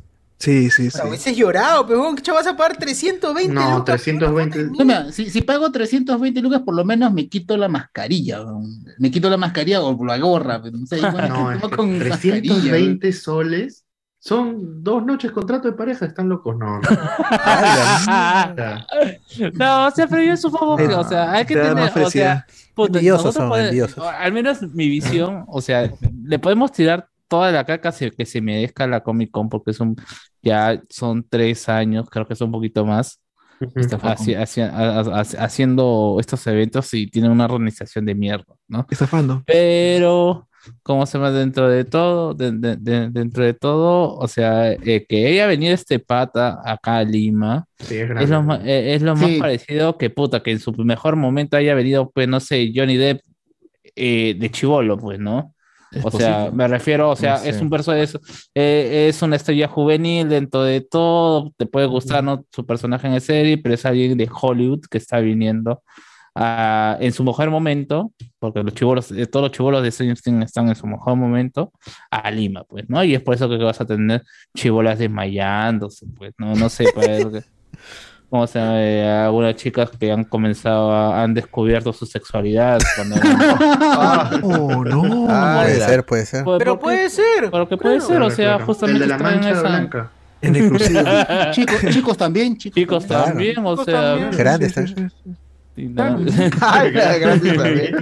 Sí, sí, sí.
Sea, hubieses llorado, pero ¿qué vas a pagar 320
No,
lucas?
320.
No, mira, si, si pago 320 lucas, por lo menos me quito la mascarilla. weón. Me quito la mascarilla o la gorra. pero No, sé, igual (laughs)
No, es que
con mascarilla,
320 soles son dos noches contrato de pareja, están locos, no. no. (laughs)
No, o sea, pero yo supongo que, o sea, hay que tener, o sea, nosotros
son,
pode-
envidiosos.
o al menos mi visión, o sea, le podemos tirar toda la caca se- que se merezca la Comic Con, porque son, ya son tres años, creo que son un poquito más, haci- haciendo estos eventos y tienen una organización de mierda, ¿no?
Estafando.
Pero, ¿cómo se llama? Dentro de todo, de- de- de- dentro de todo, o sea, eh, que ella venía este pata acá a Lima,
Sí, es
es lo, eh, es lo más parecido que puta, que en su mejor momento haya venido, pues, no sé, Johnny Depp eh, de chivolo, pues, ¿no?
Es
O sea, me refiero, o sea,
No sé.
es un personaje, es, eh, es una estrella juvenil dentro de todo, te puede gustar, ¿no? Su personaje en la serie, pero es alguien de Hollywood que está viniendo a- en su mejor momento, porque los chivolos, eh, todos los chivolos de Things están en su mejor momento, a Lima, pues, ¿no? Y es por eso que vas a tener chivolas desmayándose, pues, ¿no? No sé, para eso (laughs) que- ¿Cómo se llama? Eh, algunas chicas que han comenzado, a- han descubierto su sexualidad cuando (laughs)
Oh, no.
Ah, puede ser, puede ser.
Pues,
Pero
porque-
puede ser.
Pero que puede
claro.
ser, o
Claro,
sea,
claro.
justamente
El de la mancha
esa-
blanca.
En exclusivo. (laughs)
Chicos, chicos también, chicos.
Chicos
Claro.
también, o
Chicos
sea.
también.
Y (laughs) no,
Ay, gracias (laughs) también.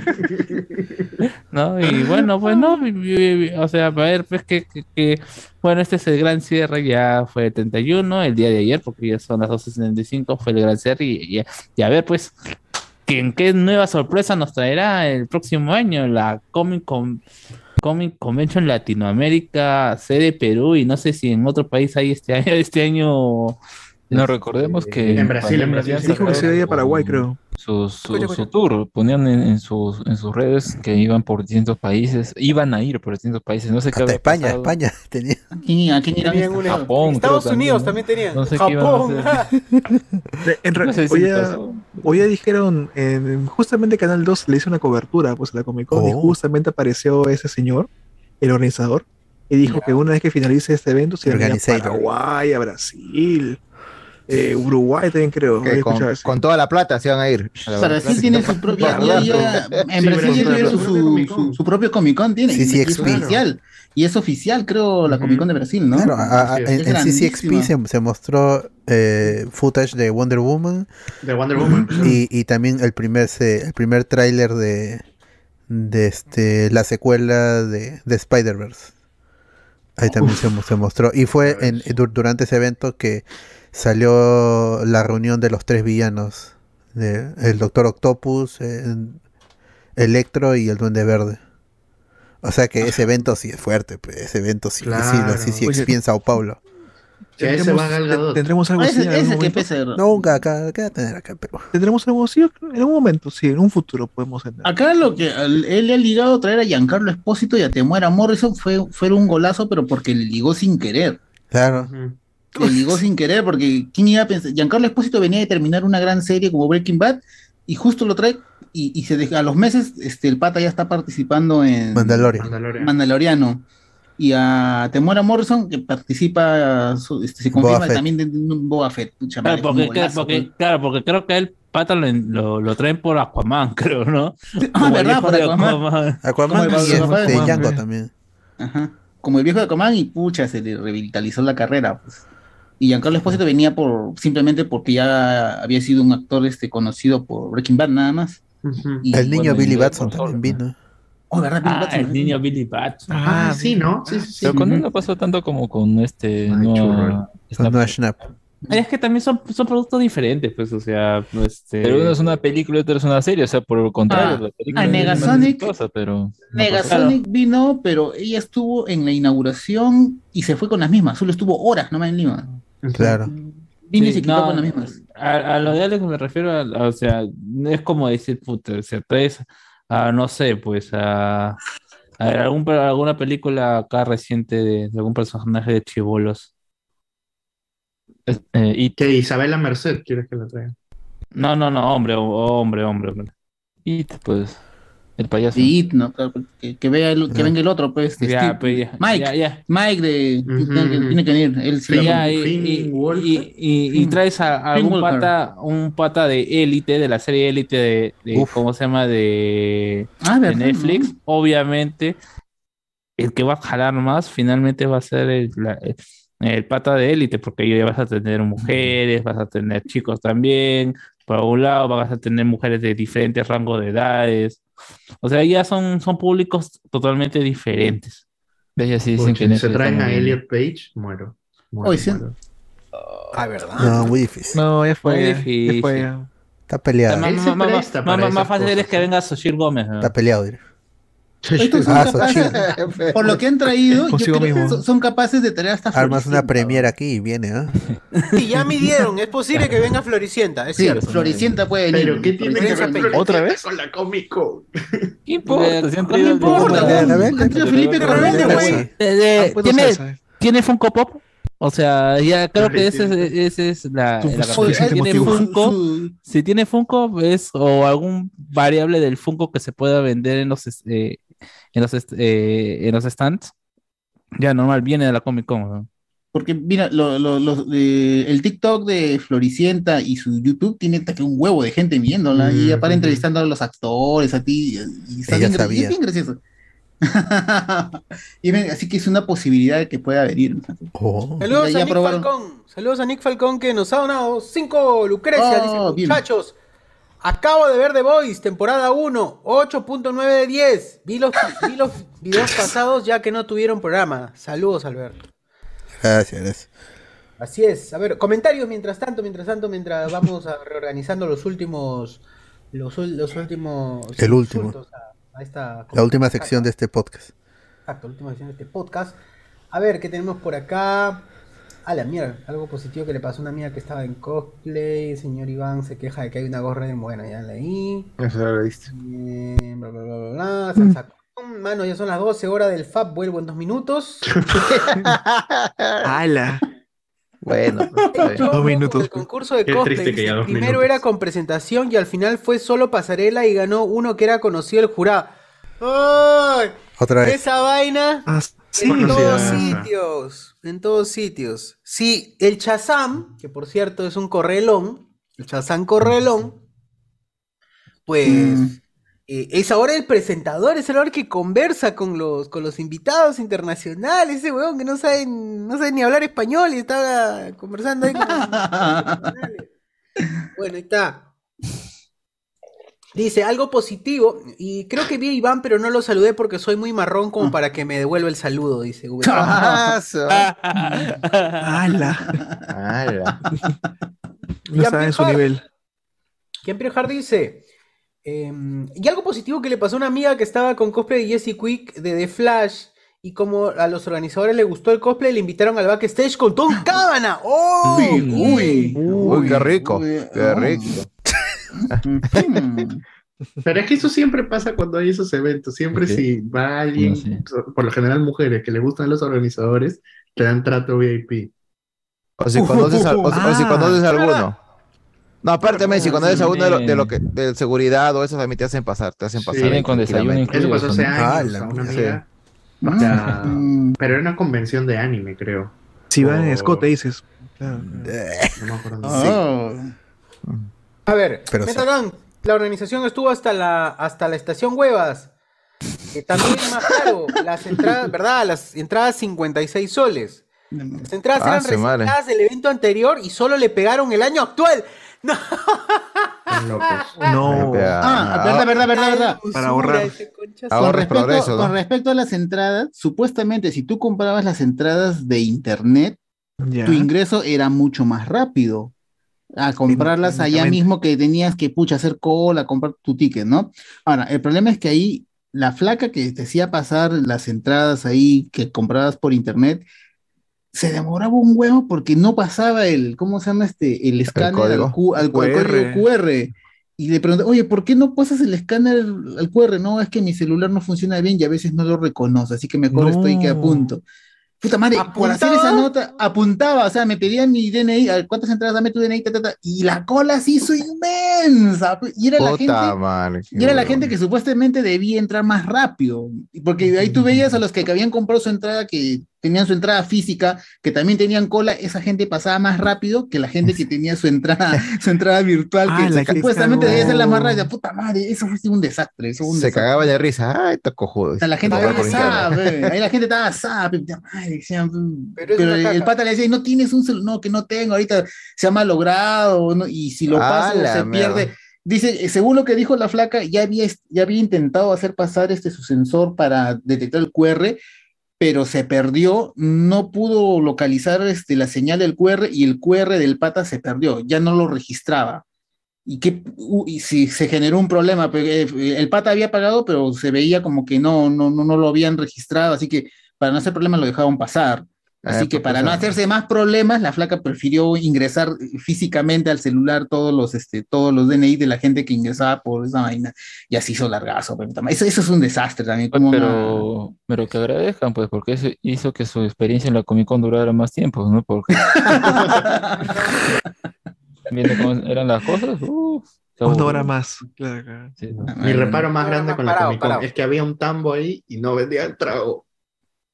¿no? Y bueno, pues no, y- y- y- o sea, a ver, pues que, que- que- bueno, este es el gran cierre, ya fue el 31, el día de ayer, porque ya son las 12.75, fue el gran cierre, y, y- y a ver, pues, que, en qué nueva sorpresa nos traerá el próximo año la Comic Con. Comic Convention Latinoamérica, sede Perú, y no sé si en otro país hay este año, este año
No recordemos que
En Brasil, en Brasil
Dijo que se iba a Paraguay, creo.
Su, su, tour, ponían en, en sus, en sus redes que iban por distintos países, iban a ir por distintos países, no sé qué
Hasta España,
pasado.
España (laughs) tenía.
¿Quién, ¿A quién irán?
Tenían una-
Japón,
Estados
creo
Unidos
también,
también tenían.
No sé qué iban a
Japón. (laughs)
En (laughs)
No sé si
hoy, ya, hoy ya dijeron, en, justamente Canal 2 le hizo una cobertura pues, a la Comic Con y
Oh.
justamente apareció ese señor, el organizador, y dijo que una vez que finalice este evento se iría a. Paraguay, a Brasil, eh, Uruguay también creo.
Con, toda la plata se van a ir. a
Brasil tiene su propia. ya- ya- en
Sí,
Brasil ya tiene su,
su propio
su,
Comic Con.
su- su propio Comic Con. Tiene,
Sí, sí,
es oficial. Y es oficial, creo, la Comic Con de Brasil, ¿no?
Claro, a- a-
Sí,
en, en CCXP se, se mostró eh, footage de Wonder Woman
De Wonder Woman.
y, y también el primer se- el primer tráiler de, de este la secuela de, de Spider-Verse. Ahí también se, mo- se mostró. Y fue en, durante ese evento que salió la reunión de los tres villanos. De, el Doctor Octopus, el- Electro y el Duende Verde. O sea que ese evento sí es fuerte, pues, ese evento sí, sí,
Claro.
sí, sí,
Oye,
XP en Sao Paulo.
Tendremos-
va
algo
Ah,
así en
ese,
algún
ese que
momento.
pese.
Nunca acá, ¿qué va a tener acá en Perú?
Tendremos algo así en algún momento, sí, en un futuro podemos tener.
Acá lo que al- él le ha ligado a traer a Giancarlo Espósito y a Temuera Morrison fue, fue un golazo, pero porque le ligó sin querer.
Claro.
Le ligó sin querer, porque ¿quién iba a pensar? Giancarlo Espósito venía de terminar una gran serie como Breaking Bad y justo lo trae y, y se deja, a los meses este, el pata ya está participando en
Mandalorian.
Mandalorian.
Mandaloriano. Y a Temuera Morrison, que participa, su- este, se confirma también de, de un Boba Fett. Pucha
Claro,
madre,
porque,
un golazo,
porque- claro, porque creo que el pata lo, lo, lo traen por Aquaman, (laughs) creo, ¿no?
Ah, ¿verdad? Por Aquaman.
Aquaman
el
y este,
Aquaman,
Django también.
Ajá. Como el viejo de Aquaman y pucha, se le revitalizó la carrera, pues. Y Giancarlo Espósito venía por simplemente porque ya había sido un actor este conocido por Breaking Bad nada más. Y,
El niño
bueno,
Billy Batson también vino.
Oh, ¿verdad? Billy
Ah,
Batson,
el
¿no?
niño Billy Batson.
Ah, sí, ¿no? Sí, sí, sí.
Pero con él no pasó tanto como con este
Ay,
Noah. Snap.
No, Schnapp.
Es que también son, son productos diferentes, pues, o sea, este...
Pero uno es una película y otro es una serie, o sea, por el contrario,
Ah,
la película
a
es más
Negasonic-
exitosa, pero no pasó.
Negasonic vino, pero ella estuvo en la inauguración y se fue con las mismas. Solo estuvo horas nomás en Lima.
Claro.
Y
Sí, no,
con las mismas.
A, a lo de Alex me refiero a, a- o sea, no es como decir, puta, o sea, traes a, no sé, pues a, a algún, alguna película acá reciente de, de algún personaje de chivolos.
Es- eh, y
Que Isabela Merced quieres que la traiga.
No, no, no, hombre, hombre, hombre, hombre.
It, pues, el payaso.
Y It, ¿no? Claro, que, que vea el- que venga el otro, pues.
Ya,
Steve.
pues, ya,
Mike.
ya, ya.
Mike de tiene, que,
ujú.
tiene que venir. Él sí
ya, y, y-
Wolfhard.
y- y- y
Finn-
traes a, a algún pata, un pata de élite, de la serie élite de, de-. ¿cómo se llama? De,
Ah,
de. Netflix, obviamente, el que va a jalar más finalmente va a ser el, la- el- el pata de élite, porque ya vas a tener mujeres, vas a tener chicos también, por un lado vas a tener mujeres de diferentes rangos de edades, o sea, ya son, son públicos totalmente diferentes.
Ella sí dicen
Pucha,
que
si
Netflix
se traen a. Elliot Page, muero. muero,
Oye, sí.
Ah, ¿verdad?
No, muy difícil.
No, ya fue.
Muy
ya
difícil.
fue.
Está peleado.
Más, fácil
cosas,
es que venga Soshir Gómez. ¿no?
Está peleado, diré.
Estos son
Ah,
capaces- (laughs) por lo que han traído, yo creo que
mismo.
son, son capaces de traer hasta
Armas una premiere aquí y viene, ¿ah? (laughs)
Sí, ya midieron. Es posible que venga Floricienta, es
Sí,
cierto.
Floricienta puede venir.
Pero ¿qué tiene que ver
¿Otra vez?
con la Comic Con?
¿Qué importa?
No importa, Felipe.
Eh, eh,
Ah,
¿tiene, ¿Tiene Funko Pop? O sea, ya creo que ese, es- la, Si tiene
motivo.
Funko,
Su-
si tiene Funko es o algún variable del Funko que se pueda vender en los eh, en los eh, en los stands, ya normal viene de la Comic Con. ¿no?
Porque mira, lo- lo- los, eh, el TikTok de Floricienta y su YouTube tiene hasta que un huevo de gente viéndola y para
Mm.
entrevistando a los actores, a ti, y está bien, gra- y
sabía.
es bien gracioso. (laughs) Y ven, así que es una posibilidad de que pueda venir.
Oh.
Saludos
Ya- ya
a Nick
probaron.
Falcón. Saludos a Nick Falcón que nos ha donado 5 Lucrecia.
Oh,
dice,
bien.
muchachos, acabo de ver The Voice, temporada 1, 8.9 de 10. Vi los, vi los videos (laughs) pasados ya que no tuvieron programa. Saludos, Alberto.
Gracias, gracias.
Así es. A ver, comentarios mientras tanto, mientras tanto, mientras vamos a- reorganizando los últimos. Los, últimos.
El último.
A, a esta
La última sección de este podcast.
Exacto, la última sección de este podcast. A ver, ¿qué tenemos por acá? A la mierda, algo positivo que le pasó a una amiga que estaba en cosplay. Señor Iván se queja de que hay una gorra de. Bueno, ya leí.
Eso ya lo viste.
Eh, bla, bla, bla, bla, bla. Salsa con- Mano, ya son las 12 horas del FAB, vuelvo en dos minutos. (laughs)
¡Hala!
Bueno, (laughs) pues.
Dos minutos.
El concurso de
Qué
cosplay.
triste que
dice,
ya dos
primero
minutos.
era con presentación y al final fue solo pasarela y ganó uno que era conocido el jurado. ¡Ay!
Otra vez.
Esa vaina
Ah, sí.
en todos sitios. En todos sitios. Sí, el Chazam, que por cierto es un correlón, el Chazam correlón, pues eh, es ahora el presentador, es el ahora que conversa con los, con los invitados internacionales, ese weón que no sabe, no sabe ni hablar español y estaba conversando ahí con los (laughs) internacionales. Bueno, ahí está. Dice algo positivo, y creo que vi a Iván, pero no lo saludé porque soy muy marrón como para que me devuelva el saludo, dice Google.
Ah,
¡Hala!
ala.
No está en su nivel.
Kian Hart dice, em, y algo positivo que le pasó a una amiga que estaba con cosplay de Jesse Quick de The Flash, y como a los organizadores les gustó el cosplay, le invitaron al backstage con Tom Cábana. ¡Oh!
Uy, uy,
Uy, qué rico.
uy,
Qué rico. (laughs)
Pero es que eso siempre pasa cuando hay esos eventos. Siempre si va alguien,
No sé.
so- por lo general mujeres, que le gustan a los organizadores, te dan trato VIP.
O si conoces, al- o, si- o si
Ah,
conoces a alguno. No, aparte,
Ah,
conoces a uno de, lo, de, lo que, de seguridad o eso también te hacen pasar, te hacen
Sí.
pasar.
Vienen con desayuno
tranquilamente.
Eso pasó hace
Incluido,
años
Ah,
a
la
una
mierda.
amiga. Ya. Pero era una convención de anime, creo.
Si van en
Oh.
escote, dices. Claro.
No me acuerdo.
Oh.
A ver,
Pero
la organización estuvo hasta la, hasta la estación Huevas. Que también más caro, las entradas, ¿verdad? Las entradas 56 soles. Las entradas
Ah,
eran reservadas del evento anterior y solo le pegaron el año actual. (laughs) No,
Están locos.
No.
Ah, verdad, verdad, verdad, verdad.
Para ahorrar.
Ah,
Con
Ahorres
respecto,
progreso, ¿no?
con respecto a las entradas, supuestamente si tú comprabas las entradas de internet, tu ingreso era mucho más rápido. A comprarlas allá mismo que tenías que, pucha, hacer cola, comprar tu ticket, ¿no? Ahora, el problema es que ahí la flaca que te hacía pasar las entradas ahí que comprabas por internet, se demoraba un huevo porque no pasaba el, ¿cómo se llama este? El escáner
código.
al, Q- al- al
QR.
código QR. Y le pregunté, oye, ¿por qué no pasas el escáner al QR? No, es que mi celular no funciona bien y a veces no lo reconoce, así que mejor
No.
estoy que apunto. Puta madre, por hacer esa
¿Apuntaba?
nota, apuntaba, o sea, me pedían mi DNI, a ver, ¿cuántas entradas dame tu DNI? Ta, ta, ta, y la cola se hizo inmensa. Y era la gente, y era la gente que supuestamente debía entrar más rápido, porque ahí tú veías a los que habían comprado su entrada, que tenían su entrada física, que también tenían cola, esa gente pasaba más rápido que la gente que tenía su entrada, (laughs) su entrada virtual,
Ah,
que supuestamente debía ser la más rápida. Puta madre, eso fue un desastre, eso fue un
Se
desastre.
cagaba de risa. Ay, está cojudo.
O sea, la gente estaba sabe, ahí la gente estaba madre, decían,
Pero
pero, el, pata le decía, no tienes un celular, no, que no tengo, ahorita se ha malogrado, ¿no? y si lo paso se
mierda.
pierde. Dice, eh, según lo que dijo la flaca, ya había, ya había intentado hacer pasar este su sensor para detectar el QR, pero se perdió, no pudo localizar este, la señal del QR y el QR del pata se perdió, ya no lo registraba. Y, que, y si se generó un problema, pero, eh, el pata había pagado, pero se veía como que no, no, no, no lo habían registrado, así que para no hacer problemas lo dejaban pasar. Así
Ah,
que
pues,
para no
ah.
hacerse más problemas, la flaca prefirió ingresar físicamente al celular todos los, este, todos los DNI de la gente que ingresaba por esa vaina y así hizo largazo. pero Eso, eso es un desastre también. como una-
Pero, pero que agradezcan, pues, porque eso hizo que su experiencia en la Comic Con durara más tiempo, ¿no? Porque (laughs) viendo cómo eran las cosas, uff,
Una hora más. Claro, claro.
Sí.
Mi reparo más grande con la
parado,
Comic Con
parado.
es que había un tambo ahí y no vendía el trago.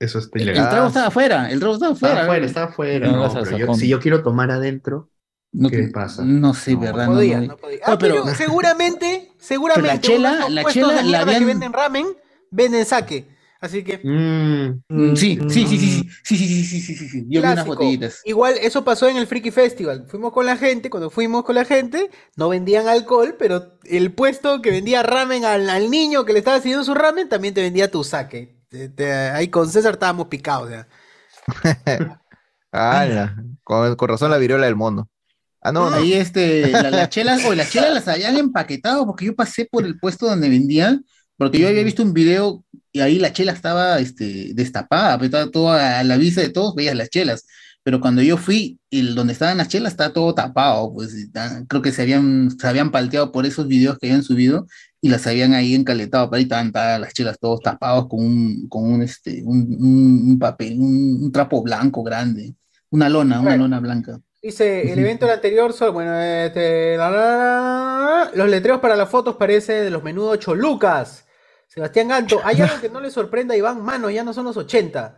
Eso está
El
ilegal.
trago estaba afuera, el trago estaba
Estaba
afuera.
afuera, estaba afuera.
No,
no, pero yo- si yo quiero tomar adentro,
No,
¿qué pasa?
no sé, ¿verdad?
No podía,
no-
no podía.
No,
Ah, pero,
pero-
seguramente, seguramente.
la chela- la chela la habían-
que venden ramen, venden saque. Así que.
Mm,
Mm, Sí, sí, sí, sí, sí, sí, sí, sí, sí, sí, sí, sí. Yo vi unas botellitas.
Igual eso pasó en el Freaky Festival. Fuimos con la gente, cuando fuimos con la gente, no vendían alcohol, pero el puesto que vendía ramen al, al niño que le estaba sirviendo su ramen también te vendía tu saque. Te- te- ahí con César estábamos picados. (laughs)
Con, con razón la viruela del mono. Ah, no, no.
Ahí este, la- las chelas, o las chelas las habían empaquetado porque yo pasé por el puesto donde vendían, porque yo había visto un video y ahí la chela estaba este, destapada, pues, estaba todo a la vista de todos, veías las chelas. Pero cuando yo fui, el, donde estaban las chelas estaba todo tapado, pues ta- creo que se habían, se habían palteado por esos videos que habían subido y las habían ahí encaletado, para ahí estaban las chelas todos tapados con un, con un, este, un, un- papel, un, un trapo blanco grande, una lona, una lona blanca.
Dice, el evento anterior, sol- bueno, este, la, la, la, los letreros para las fotos parece de los menudos Cholucas. Sebastián Ganto, hay algo que no le sorprenda a Iván, mano, ya no son los 80.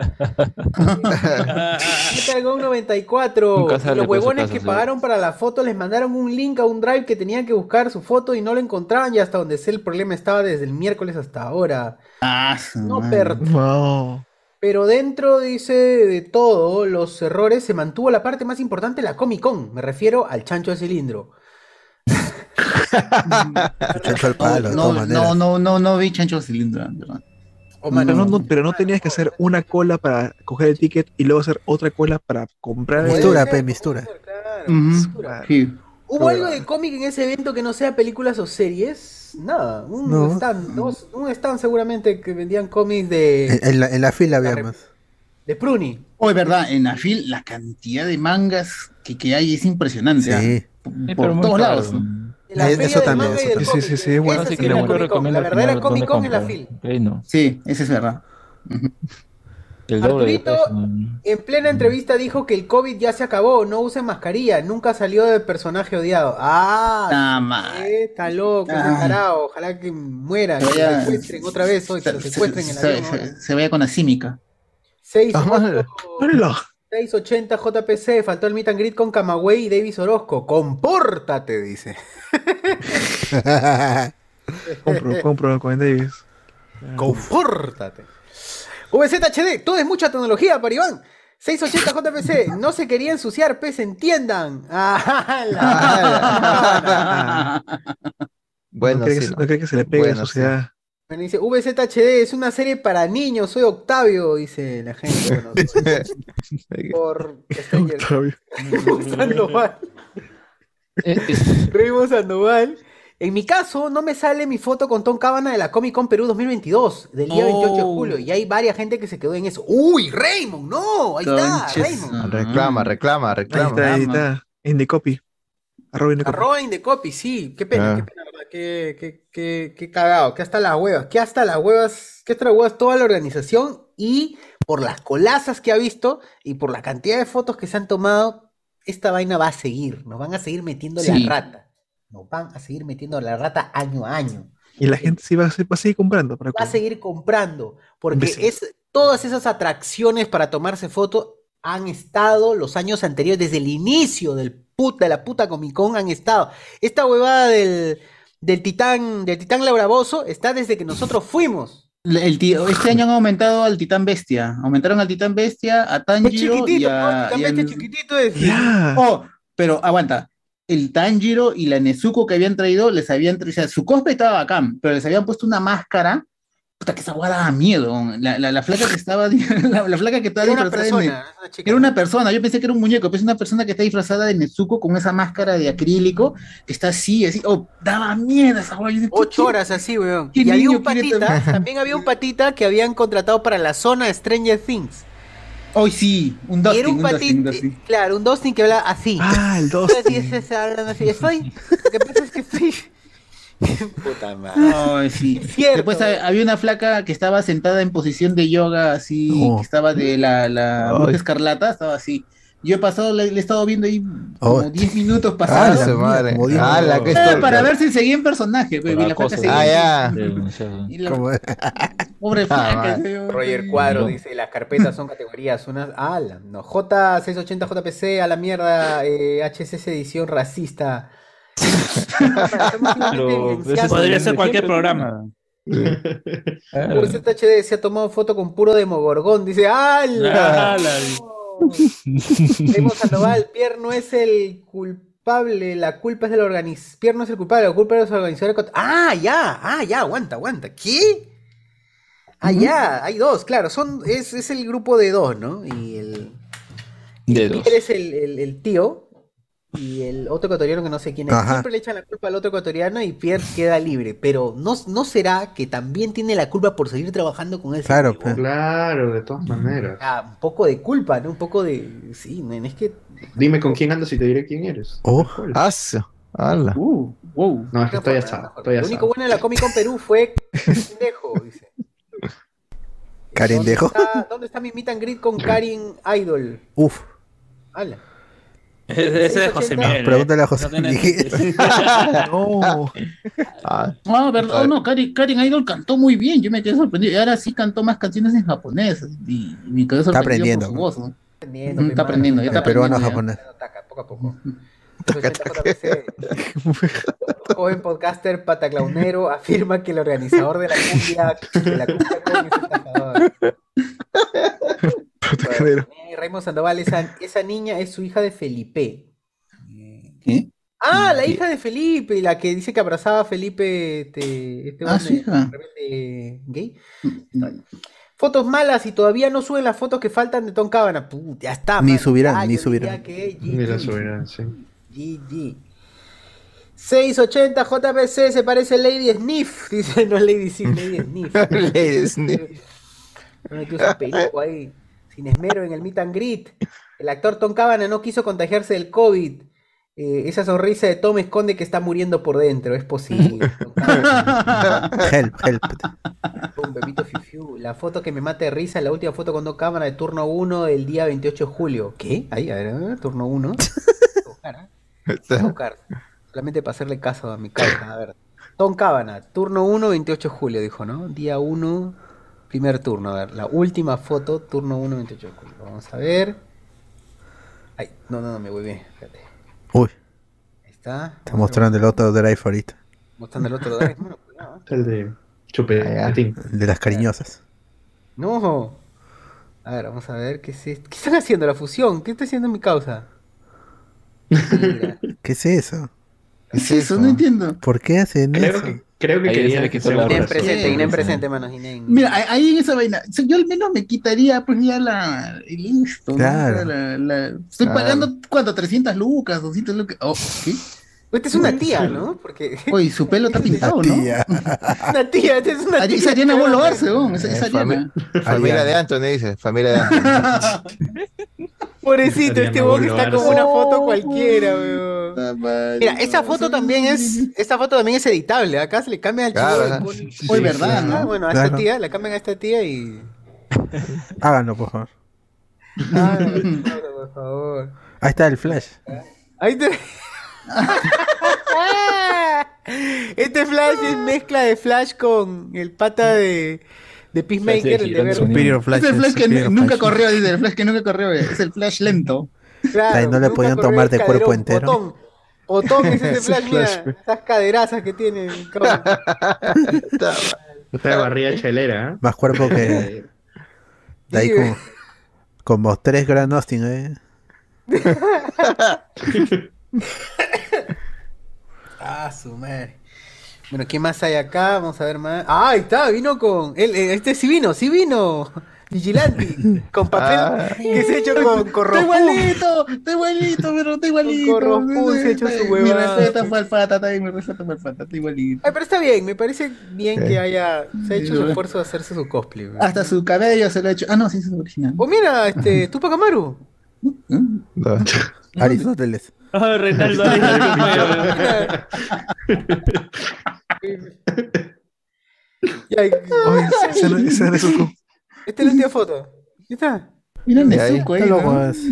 Metal Gun 94.
Nunca sale,
Los
pues,
huevones que pagaron para la foto les mandaron un link a un drive que tenían que buscar su foto y no lo encontraban y hasta donde sé el problema estaba desde el miércoles hasta ahora.
Ah,
No,
No.
pero dentro, dice, de todo los errores, se mantuvo la parte más importante la Comic Con. Me refiero al chancho de cilindro. (laughs)
Chancho al palo, de
no, no, no, no, no vi chancho cilindro, en verdad.
Oh,
Pero no, no- pero no tenías que hacer una cola para coger el ticket y luego hacer otra cola para comprar el
Mistura,
ser,
pe, mistura.
claro,
Ujú,
mistura.
sí.
¿Hubo algo de cómic en ese evento que no sea películas o series? Nada, un
No.
stand, dos, un stand seguramente que vendían cómics de,
En, la, en la fila había más.
de Pruni.
Oh, es verdad, en la fil la cantidad de mangas que, que hay es impresionante.
Sí.
Por,
Sí,
por todos
caro.
lados.
La
Eh,
feria
eso también, eso
también. Sí, sí, sí, bueno,
Esa
Así
sí
que
es la
puedo
Comic Con. La verdadera Comic Con en la fil.
Sí, ese es verdad.
El doble de
Arturito. En plena entrevista dijo que el COVID ya se acabó, no usen mascarilla, nunca salió de personaje odiado. Ah,
ma-
eh, está loco,
Ah.
tarao, ojalá que muera, que
Se
lo
vaya-
secuestren otra vez hoy, que lo
se,
secuestren en el
se- se- se vaya con la címica.
6
Ah,
Hola.
680 JPC, faltó el meet and greet con Camagüey y Davis Orozco. Compórtate, dice. (laughs)
Compro, compro con Davis.
Compórtate. VZHD, todo es mucha tecnología para Iván. 680 JPC, no se quería ensuciar, pez, entiendan. (laughs) Ah, la-
Bueno,
no, cree
sí,
que, se-
¿no?
no cree que se le pegue a
Bueno, sí.
Bueno, dice, VZHD es una serie para niños, soy Octavio, dice la gente. (laughs) Bueno, por (laughs)
Octavio. (laughs)
Sandoval. Raymond Sandoval. En mi caso, no me sale mi foto con Tom Cábana de la Comic Con Perú 2022, del día 28 de
Oh.
julio. Y hay varias gente que se quedó en eso. ¡Uy, Raymond! ¡No! Ahí está, Raymond.
ah.
Reclama, reclama,
Ahí
reclama.
está, ahí está. Indecopy. Arroba Indecopy.
Arroba Indecopy, sí. Qué pena,
Ah.
qué pena. Qué, qué, qué, qué cagado. Que hasta las huevas. Que hasta las huevas. Que hasta las huevas toda la organización. Y por las colazas que ha visto y por la cantidad de fotos que se han tomado, esta vaina va a seguir. Nos van a seguir metiendo
Sí.
la rata. Nos van a seguir metiendo la rata año a año.
Y la gente sí va a, se- va a seguir comprando. Para
Va a seguir comprando. Porque es, todas esas atracciones para tomarse foto han estado los años anteriores, desde el inicio del puta, de la puta Comic Con han estado. Esta huevada del, del titán, del titán Lauraboso está desde que nosotros fuimos.
El tío, este año han aumentado al Titán Bestia. Aumentaron al Titán Bestia, a
Es
Tanjiro y
chiquitito, ¿no?
a. Y
titán bestia chiquitito es.
Oh, pero aguanta. El Tanjiro y la Nezuko que habían traído, les habían traído. O sea, su cosplay estaba bacán, pero les habían puesto una máscara Puta, que esa guada daba miedo. La, la, la flaca que estaba, (laughs) la, la flaca que estaba
Era
disfrazada
persona, una chica.
Era una persona, yo pensé que era un muñeco, pero es una persona que está disfrazada de Netsuko con esa máscara de acrílico, que está así, así, oh, daba miedo esa guada.
Ocho horas así, weón.
¿Qué
Y había un patita, (laughs)
también?
había un patita que habían contratado para la zona Stranger Things.
Hoy sí, un
Y
Dustin,
era un
Dustin, Dustin.
claro, un Dustin que habla así.
Ah, el
Así
Dustin.
es, es, hablan así. Estoy, (laughs) lo que pasa es que estoy... (laughs) Puta madre.
Ay, sí.
Cierto.
Después ha- había una flaca que estaba sentada en posición de yoga, así,
Oh.
que estaba de la, la bruja escarlata, estaba así. Yo he pasado, le, le he estado viendo ahí
Oh.
como 10 minutos
Ah,
pasados.
su madre.
Como 10
Ah, la
minutos.
que esto-
para ver si seguía en personaje. pues, y la flaca seguía
Ah, ya.
Y la-
¿Cómo es? (laughs)
Pobre flaca.
madre.
yo-
Roger Cuadro dice, las carpetas son categorías, unas, ala, no, J680 JPC a la mierda, eh, HSS edición racista.
Pero podría ser cualquier programa.
HD se ha tomado foto con puro demogorgón, dice, ¡ala! Remo (laughs) Sandoval, Pierre no es el culpable, la culpa es del organizador. Pierre no es el culpable, la culpa es de los organizadores. Ah, ya, ah, ya, aguanta, aguanta. ¿Qué? Ah, ya, hay dos, claro, son, es, es el grupo de dos, ¿no? Y el
De dos.
Pierre es el, el- el tío y el otro ecuatoriano que no sé quién es.
Ajá.
Siempre le echan la culpa al otro ecuatoriano y Pierre queda libre. Pero ¿no, no será que también tiene la culpa por seguir trabajando con él?
Claro, pues.
Claro, de todas maneras.
Ah, un poco de culpa, ¿no? Un poco de. Sí, men, es que.
Dime con quién andas y te diré quién eres.
Oh.
Aso. Ala.
Uh, wow.
No, es que estoy asado. Estoy
Lo único
asado.
bueno de la Comic Con Perú fue pendejo, dice.
Karen
¿Dónde
Dejo.
está, ¿Dónde está mi meet and greet con Karin Idol?
Uf.
Hala.
Ese es José Miguel. ¿eh?
Pregúntale a José
No
Miguel.
No.
Ah,
Ah, verdad, no, Karen, Karen Idol cantó muy bien, yo me quedé sorprendido. Y ahora sí cantó más canciones en japonés. Y, y me quedé sorprendido
aprendiendo,
por su voz. ¿no?
Aprendiendo,
Mm, Está aprendiendo, está
El peruano
aprendiendo. ya.
japonés.
Taca, poco a poco. 80 JPC. (laughs) Joven podcaster pataclaunero afirma que el organizador de la cumbia, de la cumbia con es estafador.
Pataclero.
Raymond Sandoval, esa, esa niña es su hija de Felipe.
¿Qué?
Ah, la hija de Felipe, la que dice que abrazaba a Felipe, este, este
Ah,
hombre
su hija.
rebelde gay. Fotos malas y todavía no suben las fotos que faltan de Tom Cabana. Ya está.
Ni
man.
subirán,
Ya,
ni subirán.
que
Ni la
GG.
subirán, sí.
GG. 680 JPC se parece a Lady Sniff. Dice, no Lady Sniff, Lady Sniff. (laughs)
Lady Sniff.
Me metió su perico ahí, sin esmero en el meet and greet. El actor Tom Cabana no quiso contagiarse del COVID. Eh, esa sonrisa de Tom esconde que está muriendo por dentro, es posible. Tom (laughs) Cabana.
Help, help.
Un bebito fiu fiu. La foto que me mata de risa, la última foto con Tom Cabana de turno 1 del día 28 de julio. ¿Qué? Ahí, a ver, a ver, turno 1. Voy (laughs) a buscar, ¿ah? Voy a buscar. Solamente para hacerle caso a mi causa. A ver. Tom Cabana, turno 1, 28 de julio, dijo, ¿no? Día 1, primer turno. A ver, la última foto, turno 1, 28 de julio. Vamos a ver. Ay, no, no, no, me voy bien. Espérate.
Uy,
Ahí está.
está mostrando el otro drive ahorita.
Mostrando el otro drive. Bueno, cuidado, ¿eh?
El de chupetín.
El de las cariñosas.
No. A ver, vamos a ver qué es esto. ¿Qué están haciendo la fusión? ¿Qué está haciendo mi causa? (laughs) Mira.
¿Qué es eso?
¿Qué es eso? No entiendo.
¿por qué hacen
Creo
eso?
que, creo que
Ahí se
quería
le
que
razón.
presente,
Sí,
Inen
sí.
presente, manos. Inen.
Mira, ahí- en esa vaina, o sea, yo al menos me quitaría pues ya la, el insto, ¿no?
Claro.
O sea, la- la- estoy
Claro.
pagando, ¿cuánto? 300 lucas, 200 lucas. Oh, ¿qué?
Esta es una tía, ¿no? Porque. (laughs)
Oye, su pelo está pintado, ¿no?
Tía.
Una tía, esta es una tía.
Esa Ariana Bolo Arce, ¿no? Esa, esa
Eh, fami-
Ariana.
Familia de Anthony, dice. Familia de Anthony. (laughs)
Pobrecito, este
Bolo
está como una foto cualquiera, weón. Mira, esa foto también es. Esta foto también es editable. Acá se le cambia al
ajá.
Oye, ¿verdad,
Ah,
no?
bueno, a esta tía, le cambian a esta tía y.
Háganlo, por favor.
Ah, por favor.
Ahí está el flash.
Ahí te... (laughs) Este Flash es mezcla de Flash con el pata de, de Peacemaker, el de.
Superior flash.
es el flash que
superior
nunca
flash.
corrió, dice, el flash que nunca corrió, es el flash lento.
Claro,
no le podían tomar de cuerpo
caderón,
entero.
Potón, potón es (laughs) ese Flash, mira, esas caderazas que tiene.
Esta (laughs) barriga chelera, ¿eh?
Más cuerpo que. De ahí como. Como tres Grand Austin, ¿eh? (laughs)
Ah, su madre. Bueno, ¿qué más hay acá? Vamos a ver más. Ah, ahí está, vino con. Él, eh, este sí vino, sí vino. Vigilanti, (laughs) con papel
Ah.
que se ha hecho con, con
Está
rojo.
igualito, está igualito, pero está igualito.
Corrospú se ha hecho su
Mi
huevada.
respeto fue al pata, también mi respeto fue al pata, está igualito.
Ay, pero está bien, me parece bien
Sí.
que haya. Se ha hecho su esfuerzo de hacerse su cosplay. güey.
Hasta su cabello se lo ha hecho. Ah, no, sí, es original.
Oh, mira, este, (laughs) Tupac Amaru.
Aristóteles.
Oh,
Zuko.
Esta es la última foto. ¿Qué está?
Mira
ahí,
Nezuko ahí.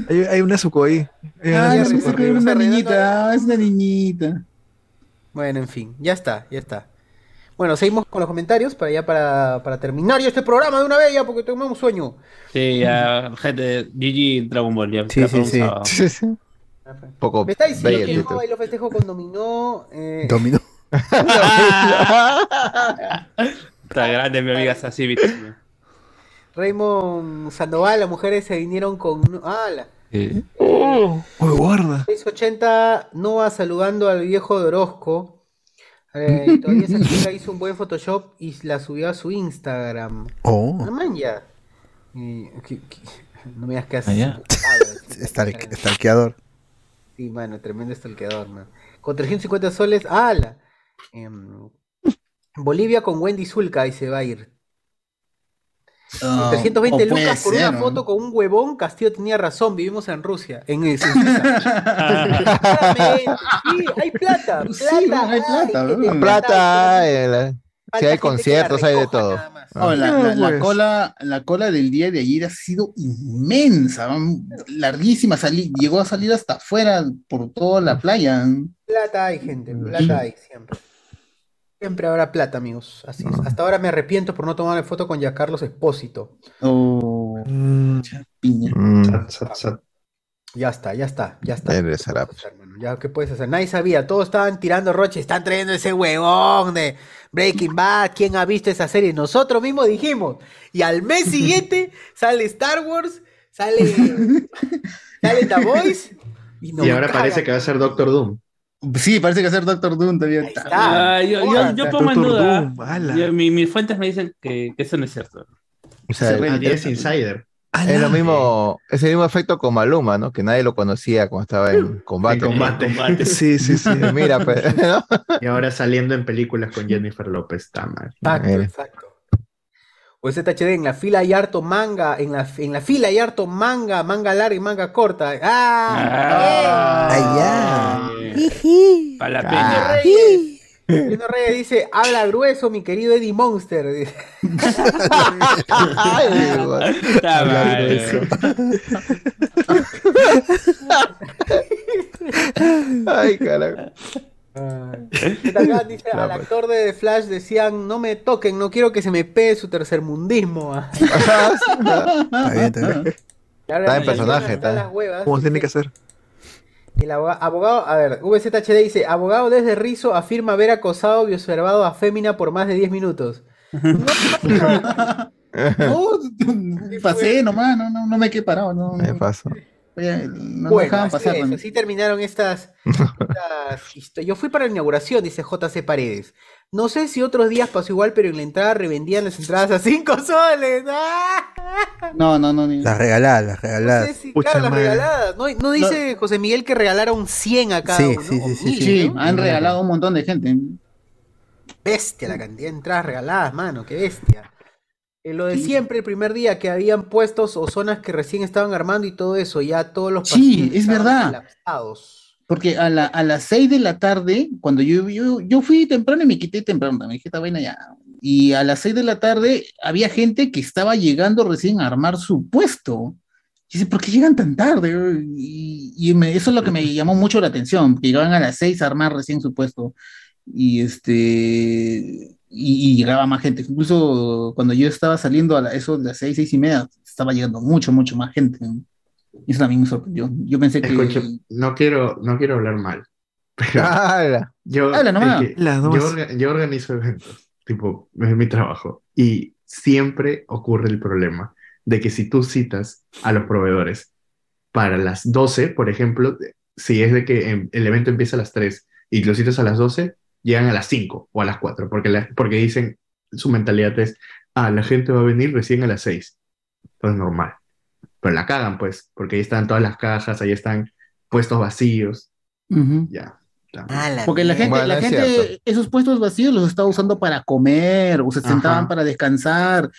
Hay, hay una Zuko ahí. Hay una
Ah,
Nezuko
Nezuko
arriba.
es una niñita, ah, es una niñita.
Bueno, en fin, ya está, ya está. Bueno, seguimos con los comentarios para ya para, para terminar ya este programa de una vez ya porque tenemos sueño.
Sí, ya, gente, GG Dragon Ball. Ya,
Sí, sí,
un
sí.
Poco
Me está diciendo que no, y lo festejo con Dominó. Eh,
Dominó. (laughs)
Está grande mi amiga Sassy.
Raymond Sandoval, las mujeres se vinieron con. ¡Hala!
Oh, oh, guarda.
680 Noah saludando al viejo de Orozco. Eh, y todavía esa chica hizo un buen Photoshop y la subió a su Instagram.
Oh.
Ah, man, ya. Eh, que- que- no me digas que.
Ah. (laughs) Estal- Estalqueador.
Sí, mano, tremendo stalkeador, man. Con 350 soles, ¡ala! Em, Bolivia con Wendy Zulka y se va a ir.
Ah,
320
o puede
lucas por
ser,
una
¿no?
foto con un huevón. Castillo tenía razón, vivimos en Rusia. En, (laughs) (laughs) sí, hay plata. Plata,
Sí, hay plata,
hay,
bro.
Plata, eh,
Falta
hay conciertos, hay de todo.
Oh, la,
Ah,
la- la
pues.
cola, la cola del día de ayer ha sido inmensa, mm, larguísima, salí- llegó a salir hasta afuera por toda la playa.
Plata hay, gente. Plata hay, siempre. Siempre habrá plata, amigos. Así es. Hasta ahora me arrepiento por no tomar foto con Giancarlos Espósito.
Oh, piña.
Ya está, ya está, ya está. Hermano, Ya, ¿qué puedes hacer? Nadie sabía, todos estaban tirando roche, están trayendo ese huevón de Breaking Bad, ¿quién ha visto esa serie? Nosotros mismos dijimos. Y al mes (laughs) siguiente sale Star Wars, sale, (laughs) sale The Voice. Y,
ahora
cagan.
parece que va a ser Doctor Doom.
Sí, parece que va a ser Doctor Doom todavía.
Ah, yo, yo, yo pongo en duda.
Doom, ala.
yo- mi- mis fuentes me dicen que, que eso no es cierto.
O sea,
Ah,
es,
es
Es lo mismo, es el mismo efecto con Maluma, ¿no? Que nadie lo conocía cuando estaba en combate.
En combate.
Sí, sí, sí. (laughs)
Mira, pues, (laughs) ¿no?
Y ahora saliendo en películas con Jennifer López, está mal.
Exacto, exacto. O ZHD, en la fila hay harto manga, en la, en la fila hay harto manga, manga larga y manga corta. ¡Ah!
Allá.
Para la
Bruno
peña.
Bruno Reyes dice, habla grueso, mi querido Eddie Monster. dice.
Está mal.
Ay, carajo.
Dice, al actor de The Flash decían, no me toquen, no quiero que se me pegue su tercermundismo. ah".
Está bien, está bien.
Está en personaje, está.
las huevas.
Como tiene que hacer.
El aboga- abogado, a ver, VZHD dice, abogado desde Rizo afirma haber acosado y observado a Fémina por más de 10 minutos. (laughs) (laughs)
No, pasé nomás, no, no, no me quedé parado. No,
Me
no,
paso.
Oye, no
Bueno,
dejaban
así,
pasar.
es,
¿no?
así terminaron estas, (laughs) estas Yo fui para la inauguración, dice JC Paredes. No sé si otros días pasó igual, pero en la entrada revendían las entradas a 5 soles. ¡Ah! (laughs)
No, no, no. Ni...
Las regaladas, las
No
regaladas.
sé si, claro, las regaladas. No, no dice José Miguel que regalaron 100 a cada
Sí,
uno.
sí,
o
sí, sí,
mil,
Sí,
¿no?
han regalado un montón de gente.
Bestia la cantidad de entradas regaladas, mano, qué bestia. Eh, lo de siempre, el primer día que habían puestos o zonas que recién estaban armando y todo eso, ya todos los
Sí, es verdad.
colapsados.
Porque a, la, a las 6 de la tarde, cuando yo, yo, yo fui temprano y me quité temprano, me dije, esta vaina ya. Y a las 6 de la tarde había gente que estaba llegando recién a armar su puesto. Y dice, ¿por qué llegan tan tarde? Y, me- eso es lo que me llamó mucho la atención, que llegaban a las 6 a armar recién su puesto. Y este y, y llegaba más gente. Incluso cuando yo estaba saliendo a la- eso de las 6, 6 y media, estaba llegando mucho, mucho más gente. Eso también me sorprendió. Yo pensé que.
Escucha, no quiero, no quiero hablar mal. (laughs) Pero
Ala.
yo,
Habla nomás.
es que
Las dos.
yo, orga- yo organizo eventos, tipo, es mi trabajo. Y siempre ocurre el problema de que si tú citas a los proveedores para las 12, por ejemplo, si es de que em, el evento empieza a las 3 y lo citas a las 12, llegan a las 5 o a las 4, porque, la- porque dicen, su mentalidad es, ah, la gente va a venir recién a las 6. Entonces normal. Pero la cagan, pues, porque ahí están todas las cajas, ahí están puestos vacíos. Ya.
Porque la gente,
Bueno,
la
es
gente,
cierto.
esos puestos vacíos los estaba usando para comer, o se
Ajá.
sentaban para descansar.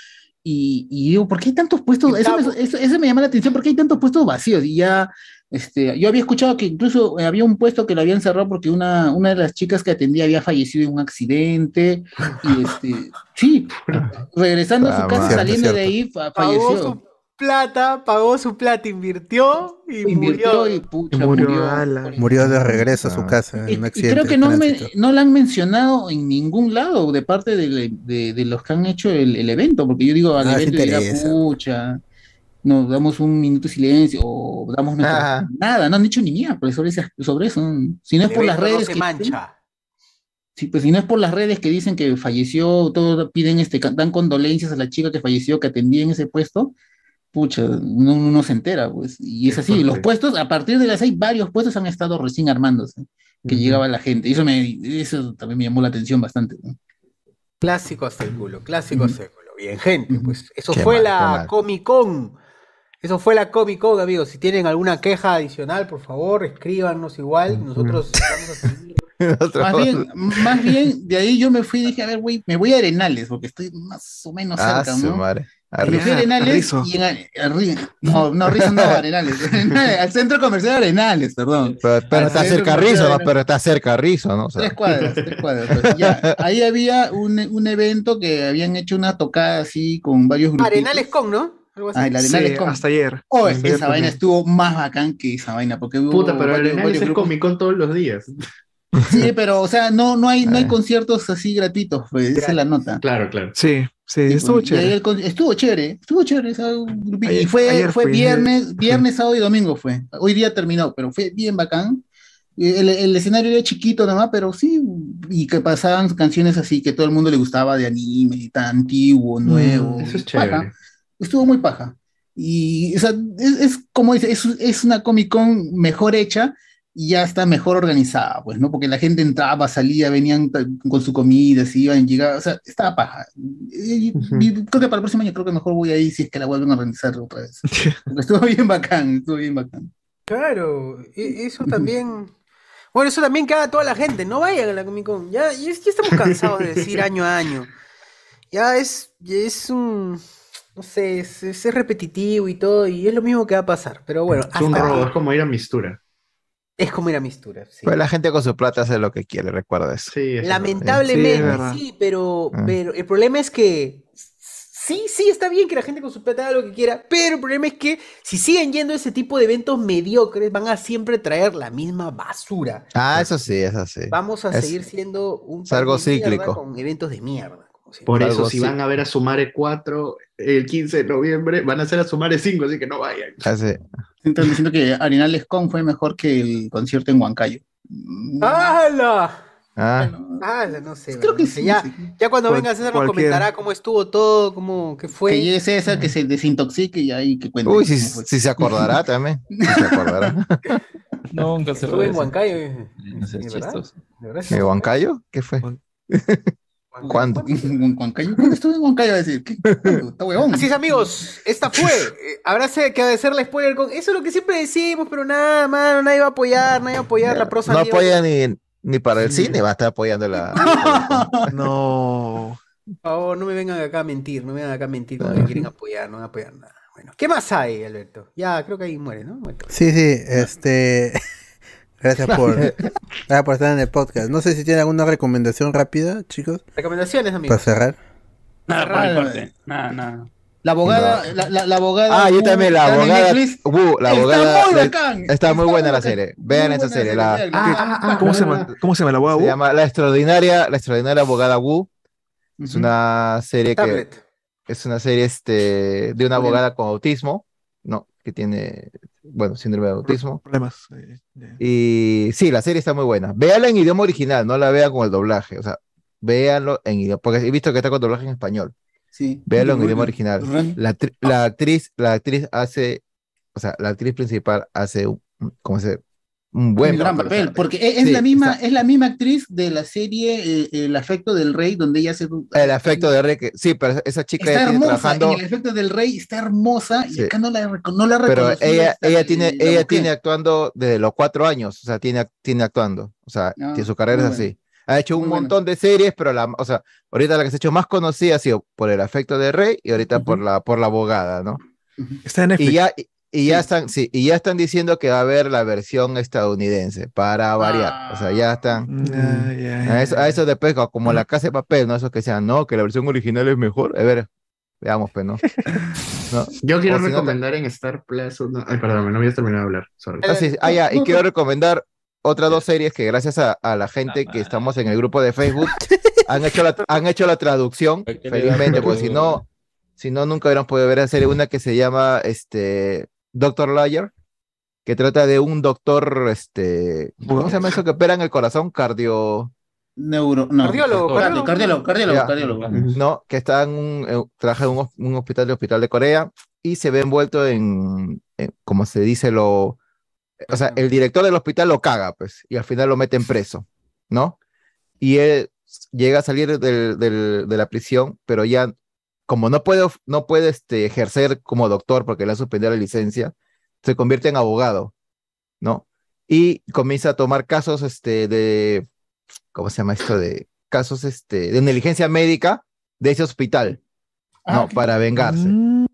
Y, y digo, ¿por qué hay tantos puestos? Eso me, eso- eso me llama la atención, ¿por qué hay tantos puestos vacíos? Y ya, este, yo había escuchado que incluso había un puesto que lo habían cerrado porque una, una de las chicas que atendía había fallecido en un accidente. Y este, sí, (laughs) regresando a su
Ah,
casa, saliendo de ahí, falleció.
Plata, pagó su plata, invirtió y
Invirtió
murió.
y pucha, murió.
Murió de regreso a su casa en
Y,
un
y
accidente.
creo que no, me, no la han mencionado en ningún lado de parte de, de- de los que han hecho el, el evento, porque yo digo al
Ah,
evento dirá, pucha, nos damos un minuto de silencio o damos nuestra-
Ajá.
nada, no han dicho ni mierda sobre, ese- sobre eso. Si no es
El
por las
no
redes
se
que
mancha.
sí, pues si no es por las redes que dicen que falleció, todos piden este, dan condolencias a la chica que falleció, que atendía en ese puesto, pucha, no, uno no se entera, pues. Y es así, los puestos, a partir de las seis, varios puestos han estado recién armándose, que llegaba la gente. Y eso me, eso también me llamó la atención bastante. ¿no?
Clásico hasta el culo, clásico el culo. Bien, gente, pues eso
Qué
fue
mal,
la. Comic Con. Eso fue la Comic Con, amigos. Si tienen alguna queja adicional, por favor, escríbanos igual. Nosotros vamos a seguir. (laughs)
Más bien, más bien, de ahí yo me fui y dije, a ver, güey, me voy a Arenales, porque estoy más o menos
Ah,
cerca,
su
¿no?
madre.
A Arenales
Rizo.
y en a- no, no, Rizo no, Arenales, (laughs) al centro comercial Arenales, perdón.
Pero, está cerca Rizo, ¿no? Pero está cerca Rizo, ¿no? O sea,
Tres cuadras, tres cuadras. pues, ya. Ahí había un, un evento que habían hecho una tocada así con varios grupos.
Arenales Con, ¿no? Algo así.
Ah, el Arenales
Sí,
Con.
hasta ayer.
Oh,
Ayer
esa vaina
también.
estuvo más bacán que esa vaina, porque hubo
Puta, pero Arenales es. Comic Con todos los días.
Sí, (laughs) pero, o sea, no, no hay, no hay conciertos así gratuitos, pues, esa es la nota.
Claro, claro.
Sí, sí, estuvo
pues, ahí
chévere.
el estuvo chévere, estuvo chévere. y fue,
ayer
fue
fui.
viernes, (laughs) viernes, sábado y domingo fue. Hoy día terminó, pero fue bien bacán. El, el escenario era chiquito nomás, pero sí, y que pasaban canciones así que todo el mundo le gustaba de anime, tan antiguo, nuevo.
Mm, eso es
paja.
chévere.
Estuvo muy paja. Y o sea, es, es como dice, es, es una Comic Con mejor hecha y ya está mejor organizada, pues, ¿no? Porque la gente entraba, salía, venían con su comida, se iban, llegaban, o sea, estaba paja. Y- y creo que para el próximo año creo que mejor voy ahí si es que la vuelven a organizar otra vez. (laughs) Porque estuvo bien bacán, estuvo bien bacán.
Claro, e- eso también. Bueno, eso también que haga toda la gente. No vayan a la Comic Con. Ya, ya, estamos cansados de decir año a año. Ya es, ya es un. No sé, es, es repetitivo y todo, y es lo mismo que va a pasar. Pero bueno,
Es un
hasta
robo,
aquí.
es como ir a Mistura.
Es como ir a Mistura. sí.
pues la gente con su plata hace lo que quiere, recuerda eso.
Sí,
Lamentablemente,
Sí,
pero,
Ah.
pero el problema es que sí, sí, está bien que la gente con su plata haga lo que quiera, pero el problema es que si siguen yendo a ese tipo de eventos mediocres, van a siempre traer la misma basura.
Ah, eso sí, eso sí.
Vamos a
Es-
seguir siendo un
es algo cíclico.
con eventos de mierda.
Por eso, si van a ver a Sumare 4 el 15 de noviembre, van a hacer a Sumare 5, así que no vayan.
Están diciendo que Arenales Con fue mejor que el concierto en Huancayo.
¡Hala!
Ah,
¡Hala! No sé.
Creo
bueno,
que
no sé,
sí,
Ya,
sí.
ya cuando
Cual-
venga César nos comentará cómo estuvo todo, cómo que fue.
Que llegue César, que se desintoxique y ahí que cuente.
Uy, si, si se acordará (laughs) también. Si se acordará. (laughs)
Nunca se
Estuve en. Huancayo. eh.
No seas
¿De verdad? ¿De
Huancayo? ¿Qué fue? (laughs) ¿Cuándo?
En Huancayo. ¿Cuándo estuve en Huancayo? A decir, ¿qué? Está huevón.
Así es, amigos. Esta fue. Eh, Habrá que hacerle spoiler con. Eso es lo que siempre decimos, pero nada, mano. Nadie va a apoyar, nadie va a apoyar la prosa.
No apoya ni, ni para el cine, va a estar apoyando (laughs) la.
No.
Por favor, no me vengan acá a mentir. No me vengan acá a mentir con que quieren apoyar. No van a apoyar nada. Bueno, ¿qué más hay, Alberto? Ya, creo que ahí muere, ¿no? Muere.
Sí, sí, este. Gracias por, gracias por estar en el podcast. No sé si tienen alguna recomendación rápida, chicos,
Recomendaciones, amigos.
para cerrar.
Nada, por mi
Cerrado.
parte. Nada, nada.
La abogada, la, la, la abogada.
Ah, yo
Wu,
también, la abogada. Wu, la
Está
abogada.
muy
la-
bacán,
está muy buena la serie. Vean esa serie. La,
Ah,
¿Cómo se llama? ¿Cómo se llama la
se
abogada?
llama La extraordinaria, la extraordinaria abogada Wu. Es una serie que
Tablet.
es una serie este, de una abogada con autismo, no, que tiene, bueno, síndrome de autismo.
Problemas. eh,
Y sí, la serie está muy buena. Véanla en idioma original, no la vean con el doblaje. O sea, véanlo en idioma, porque he visto que está con doblaje en español.
Sí.
Véanlo en idioma original. La, la actriz, la actriz hace, o sea, la actriz principal hace, un- ¿cómo se un buen
un gran
papel.
papel, porque es, es
Sí,
la misma,
está-
es la misma actriz de la serie eh, El afecto del rey, donde ella hace
El afecto de Rey, que- sí, pero esa chica
está hermosa,
trabajando,
en el efecto del rey está hermosa y
Sí.
acá no la, no la
pero ella, ella
el-
tiene,
la
ella
mujer.
tiene actuando desde los cuatro años, o sea, tiene, tiene actuando, o sea,
Ah,
su carrera es así. Ha hecho un
Muy bueno.
montón de series, pero la, o sea, ahorita la que se ha hecho más conocida ha sido por el afecto de Rey y ahorita por la, por la abogada, ¿no?
Está en Netflix.
Y ya, y, ya están, sí, y ya están diciendo que va a haber la versión estadounidense para variar. O sea, ya están.
Ya,
A eso, a eso después, co- como la casa de papel, ¿no? Eso que sean, no, que la versión original es mejor. A ver, veamos, pues, ¿no? (laughs) ¿No?
Yo quiero
O si no,
recomendar en Star Plus. una- Ay, perdón, no había terminado de hablar. sorry.
Ah, sí, ah, ya, y quiero recomendar otras dos series que gracias a, a la gente que estamos en el grupo de Facebook (laughs) han hecho la, han hecho la traducción, felizmente, porque si no, si no, nunca hubieran podido ver la serie. Una que se llama este, Doctor Liar, que trata de un doctor, este, ¿cómo se llama eso que opera en el corazón? Cardio...
Neuro, no.
Cardiólogo,
Cardi- cardiólogo, cardiólogo,
Ya.
cardiólogo.
¿no? Que está en un, eh, trabaja en un, un hospital de hospital de Corea y se ve envuelto en, en, como se dice, lo, o sea, el director del hospital lo caga, pues, y al final lo meten preso, ¿no? Y él llega a salir del, del- de la prisión, pero ya, como no puede, no puede este, ejercer como doctor porque le han suspendido la licencia, se convierte en abogado, ¿no? Y comienza a tomar casos este, de, ¿cómo se llama esto? De casos este, de negligencia médica de ese hospital, ¿no? Para vengarse.
Mm,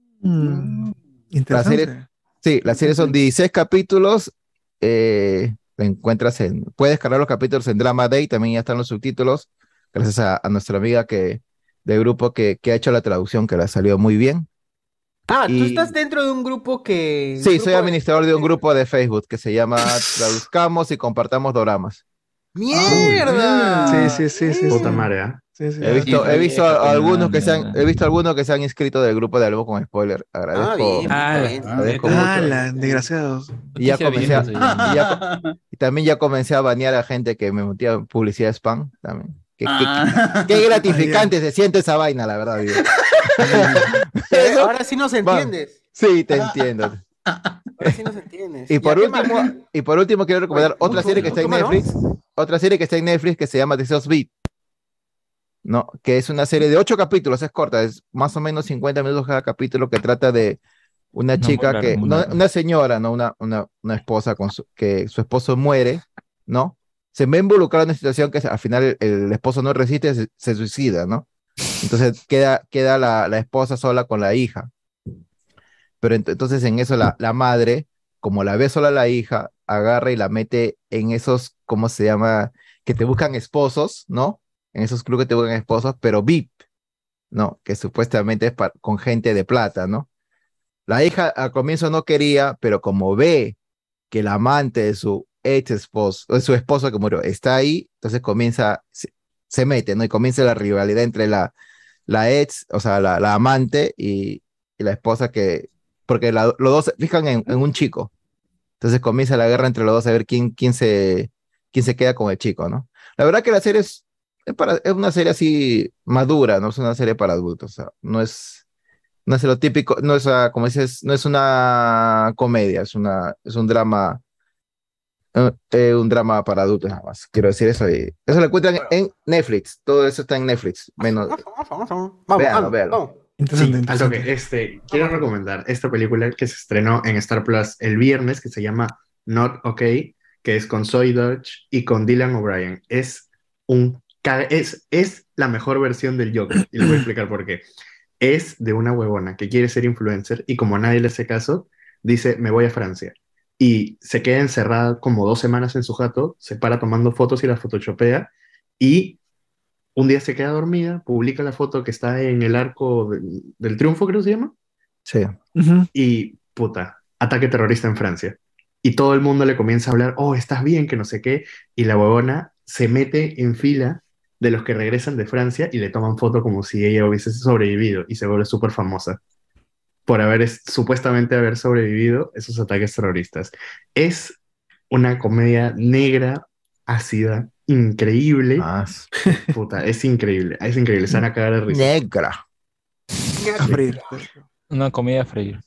La
interesante.
serie, sí, la serie son 16 capítulos. eh, encuentras en. Puedes descargar los capítulos en Drama Day, también ya están los subtítulos. Gracias a, a nuestra amiga que, del grupo que, que ha hecho la traducción, que le ha salido muy bien.
Ah, tú
Y-
estás dentro de un grupo que.
Sí,
grupo
soy
de-
administrador de un grupo de Facebook que se llama Traduzcamos y Compartamos Doramas.
¡Mierda!
Sí, sí, sí, sí.
Puta
sí.
madre, ¿ah?
Sí, sí.
He visto, he visto a- a algunos que se han, he visto algunos que se han inscrito del grupo de algo con spoiler. Agradezco.
Ah, bien,
Ah,
agradezco
Ah,
mucho.
la, desgraciados.
Y ya comencé a,
bien, eso (laughs)
y ya y también ya comencé a banear a gente que me metía publicidad spam también. Qué,
Ah.
qué (laughs) gratificante se siente esa vaina, la verdad. digo. (laughs)
Ahora sí nos entiendes.
Sí, te entiendo. (laughs)
Ahora sí nos entiendes.
Y por último, y por último quiero recomendar otra serie que está en. Netflix, otra serie que está en Netflix que se llama Deseos Beat. No, que es una serie de ocho capítulos, es corta, es más o menos 50 minutos cada capítulo que trata de una
No,
chica que, una señora, no una, una, una esposa con su- que su esposo muere, ¿no? Se ve involucrada en una situación que al final el, esposo no resiste, se, suicida, ¿no? Entonces queda, queda la, la esposa sola con la hija. Pero ent- entonces en eso la, la madre, como la ve sola la hija, agarra y la mete en esos, ¿cómo se llama? Que te buscan esposos, ¿no? En esos clubes que te buscan esposos, pero VIP, ¿no? Que supuestamente es con gente de plata, ¿no? La hija al comienzo no quería, pero como ve que el amante de su ex esposo, de su esposo que murió, está ahí, entonces comienza, se, se mete, ¿no? Y comienza la rivalidad entre la, la ex, o sea, la, la amante y, y la esposa que, porque la- los dos se fijan en, en un chico. Entonces comienza la guerra entre los dos a ver quién, quién, se, quién se queda con el chico, ¿no? La verdad que la serie es, es, para, es una serie así madura, no es una serie para adultos, o sea, no es, no es lo típico, no es, ah, como dices, no es una comedia, es, una, es un drama, eh, eh, un drama para adultos nada más, quiero decir eso. Y eso lo encuentran en Netflix, todo eso está en Netflix, menos,
Vamos,
véanlo,
vamos,
véanlo.
vamos.
Interesante,
Sí,
interesante.
Este, quiero recomendar esta película que se estrenó en Star Plus el viernes, que se llama Not Okay, que es con Zoe Dodge y con Dylan O'Brien. Es un es, es la mejor versión del Joker, y les voy a explicar por qué. Es de una huevona que quiere ser influencer y como nadie le hace caso, dice, me voy a Francia. Y se queda encerrada como dos semanas en su jato, se para tomando fotos y las photoshopea y un día se queda dormida, publica la foto que está en el arco del, del triunfo, creo que se llama,
Sí.
Y puta, ataque terrorista en Francia. Y todo el mundo le comienza a hablar, oh, estás bien, que no sé qué, y la huevona se mete en fila de los que regresan de Francia y le toman foto como si ella hubiese sobrevivido y se vuelve súper famosa por haber es- supuestamente haber sobrevivido esos ataques terroristas. Es una comedia negra, ácida, increíble.
Más. (laughs)
Puta, es increíble, es increíble, se van a cagar de risa.
Negra.
Una comida a freír.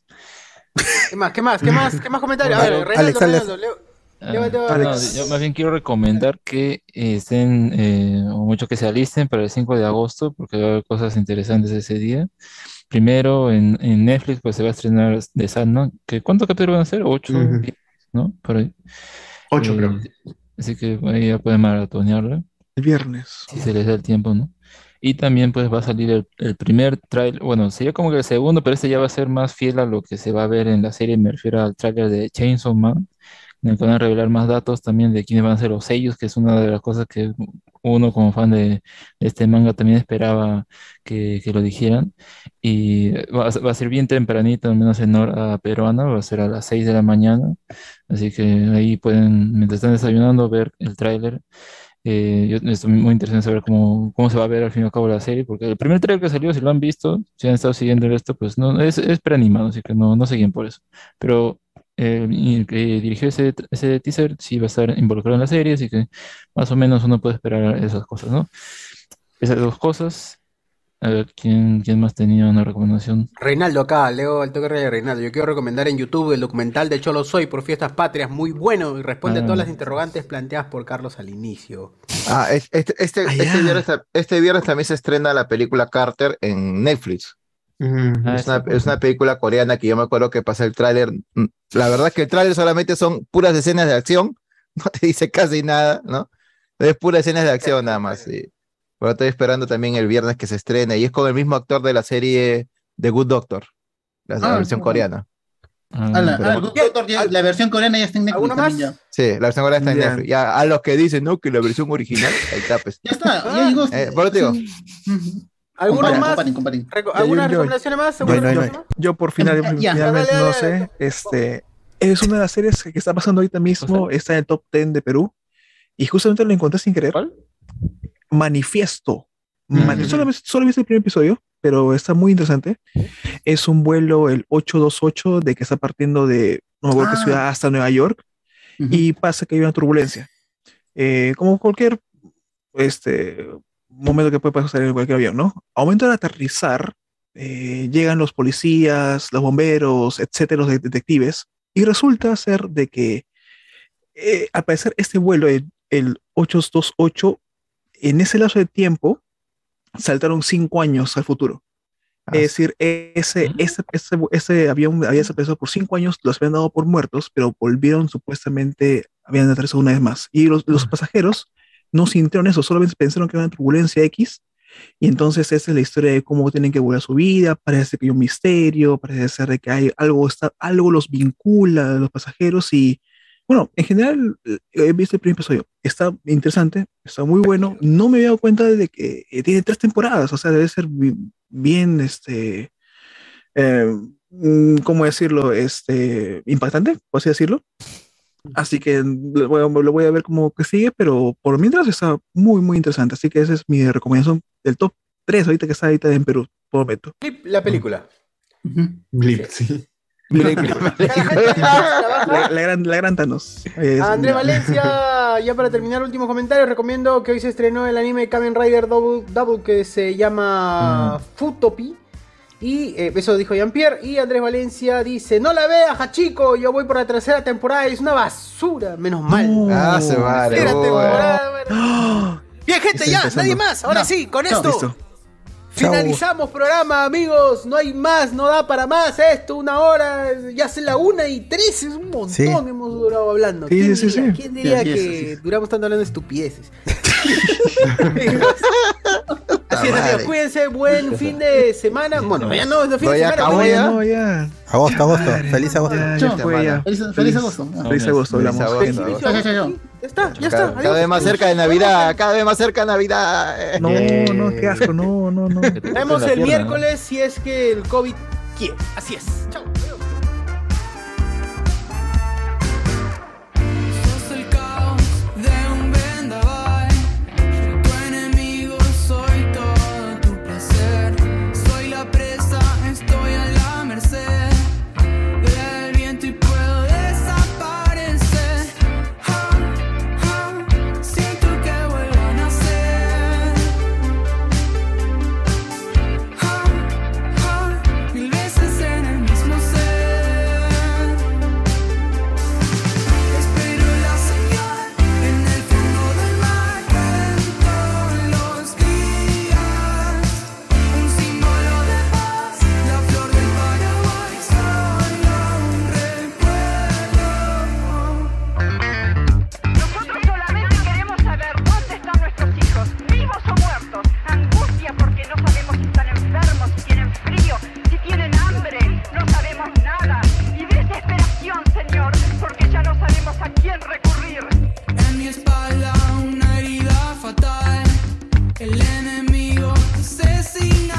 ¿Qué más? ¿Qué más? ¿Qué más? ¿Qué más comentarios? A ver,
Alex,
Reinaldo,
Alex.
Leo.
Ah,
Llévate,
no, yo más bien quiero recomendar que eh, estén, eh, o mucho que se alisten para el 5 de agosto, porque va a haber cosas interesantes ese día. Primero, en, en Netflix, pues se va a estrenar The Sandman, que ¿cuántos capítulos van a ser? ¿Ocho?
Ujú.
¿Diez? ¿No? Por ahí.
Ocho,
Eh,
creo.
Así que ahí ya pueden maratonearla,
El viernes.
si se les da el tiempo, ¿no? Y también pues va a salir el, el primer trailer, bueno, sería como que el segundo, pero este ya va a ser más fiel a lo que se va a ver en la serie, me refiero al tráiler de Chainsaw Man, en el que van a revelar más datos también de quiénes van a ser los sellos, que es una de las cosas que uno como fan de, de este manga también esperaba que, que lo dijeran. Y va va a ser bien tempranito, al menos en hora peruana, va a ser a las 6 de la mañana, así que ahí pueden, mientras están desayunando, ver el tráiler. Eh, yo estoy muy interesado en saber cómo, cómo se va a ver al fin y al cabo la serie, porque el primer trailer que salió, si lo han visto, si han estado siguiendo esto, pues no, es, es preanimado, así que no, no se guíen por eso. Pero el que dirigió ese, ese teaser sí va a estar involucrado en la serie, así que más o menos uno puede esperar esas cosas, ¿no? Esas dos cosas. A ver, ¿quién, quién más tenía una recomendación?
Reinaldo acá, leo el toque de Reinaldo. Yo quiero recomendar en YouTube el documental de Cholo Soy por Fiestas Patrias, muy bueno y responde a todas
Ah.
las interrogantes planteadas por Carlos al inicio.
Ah, es- este, este, este, viernes, este viernes también se estrena la película Carter en Netflix.
Ah,
Es una, es una película coreana que yo me acuerdo que pasé el tráiler. La verdad es que el tráiler solamente son puras escenas de acción, (laughs) no te dice casi nada, ¿no? Es puras escenas de acción nada más. sí. Pero estoy esperando también el viernes que se estrene y es con el mismo actor de la serie The Good Doctor, la, la
Ah,
versión coreana.
Ah, la,
Pero-
ah, el Good Doctor ya- la versión coreana ya está en Netflix también ya.
Sí, la versión coreana está en. Netflix. Ya, a los que dicen, no, que la versión original, ahí está, pues.
Ya está, ya llegó.
Eh, por te digo.
¿Alguno
Comparen,
más?
comparen, comparen.
Reco-
Ya,
¿Algunas recomendaciones más?
Yo,
¿Alguna
yo-
recomendación más?
yo por final, (laughs)
Ya,
finalmente
dale,
no
dale,
sé, este, es una de las series que está pasando ahorita mismo, está en el top 10 de Perú, y justamente lo encontré sin querer. Manifiesto. Mani-
Mm.
solo, ves- solo he visto el primer episodio, pero está muy interesante. Es un vuelo, el 828, de que está partiendo de, no me acuerdo qué
Ah.
ciudad, hasta Nueva York, y pasa que hay una turbulencia. Eh, como cualquier este, momento que puede pasar en cualquier avión, ¿no? Al momento de aterrizar, eh, llegan los policías, los bomberos, etcétera, los de- detectives, y resulta ser de que, eh, al parecer, este vuelo, el, el 828, en ese lapso de tiempo, saltaron cinco años al futuro. Es decir, ese, ese, ese, ese avión había desaparecido por cinco años, los habían dado por muertos, pero volvieron supuestamente, habían aterrizado una vez más. Y los, los pasajeros no sintieron eso, solamente pensaron que era una turbulencia X. Y entonces esa es la historia de cómo tienen que volver a su vida. Parece que hay un misterio, parece ser que hay algo, está, algo los vincula a los pasajeros. Y bueno, en general, eh, he visto el primer episodio. Está interesante, está muy bueno. No me había dado cuenta de que eh, tiene tres temporadas, o sea, debe ser bi- bien, este, eh, mm, ¿cómo decirlo? Este, impactante, por así decirlo. Así que lo voy, a, lo voy a ver cómo que sigue, pero por mientras está muy, muy interesante. Así que esa es mi recomendación del top 3 ahorita que está ahorita en Perú, por momento.
Blip, la película.
Blip, sí.
La, la gran, la gran Thanos. Es-
A Andrés Valencia, (laughs) ya para terminar, último comentario. Recomiendo que hoy se estrenó el anime Kamen Rider Double, Double que se llama Futopi. Y eh, eso dijo Jean-Pierre. Y Andrés Valencia dice: No la veas, Hachiko. Yo voy por la tercera temporada. y Es una basura. Menos mal.
Ah, se vale.
Tercera
uy.
temporada, bueno. Bien, gente, ya.
empezando.
Nadie más. Ahora
No.
sí, con
No.
esto.
Listo.
Finalizamos programa, amigos. No hay más, no da para más esto. Una hora, ya es la una y tres. Es un montón.
Sí.
Hemos durado hablando.
Sí,
¿Quién
sí,
diría,
sí.
¿quién diría
Sí,
que
sí, sí.
duramos tanto hablando de estupideces? (laughs) (laughs) Así es, amigos. Cuídense. Buen fin de semana. Bueno, ya no es de fin
No,
de
ya
semana.
ya.
No, ya.
Agosto, agosto. Feliz agosto.
Feliz, feliz agosto.
Feliz agosto,
Feliz agosto.
Ya está, ya está.
Cada, vez más cerca de Navidad, cada vez más cerca de Navidad.
No, no, qué asco, no, no, no.
Nos vemos el
pierna, ¿no?
miércoles si es que el COVID quiere. Así es. Chao. El enemigo se sin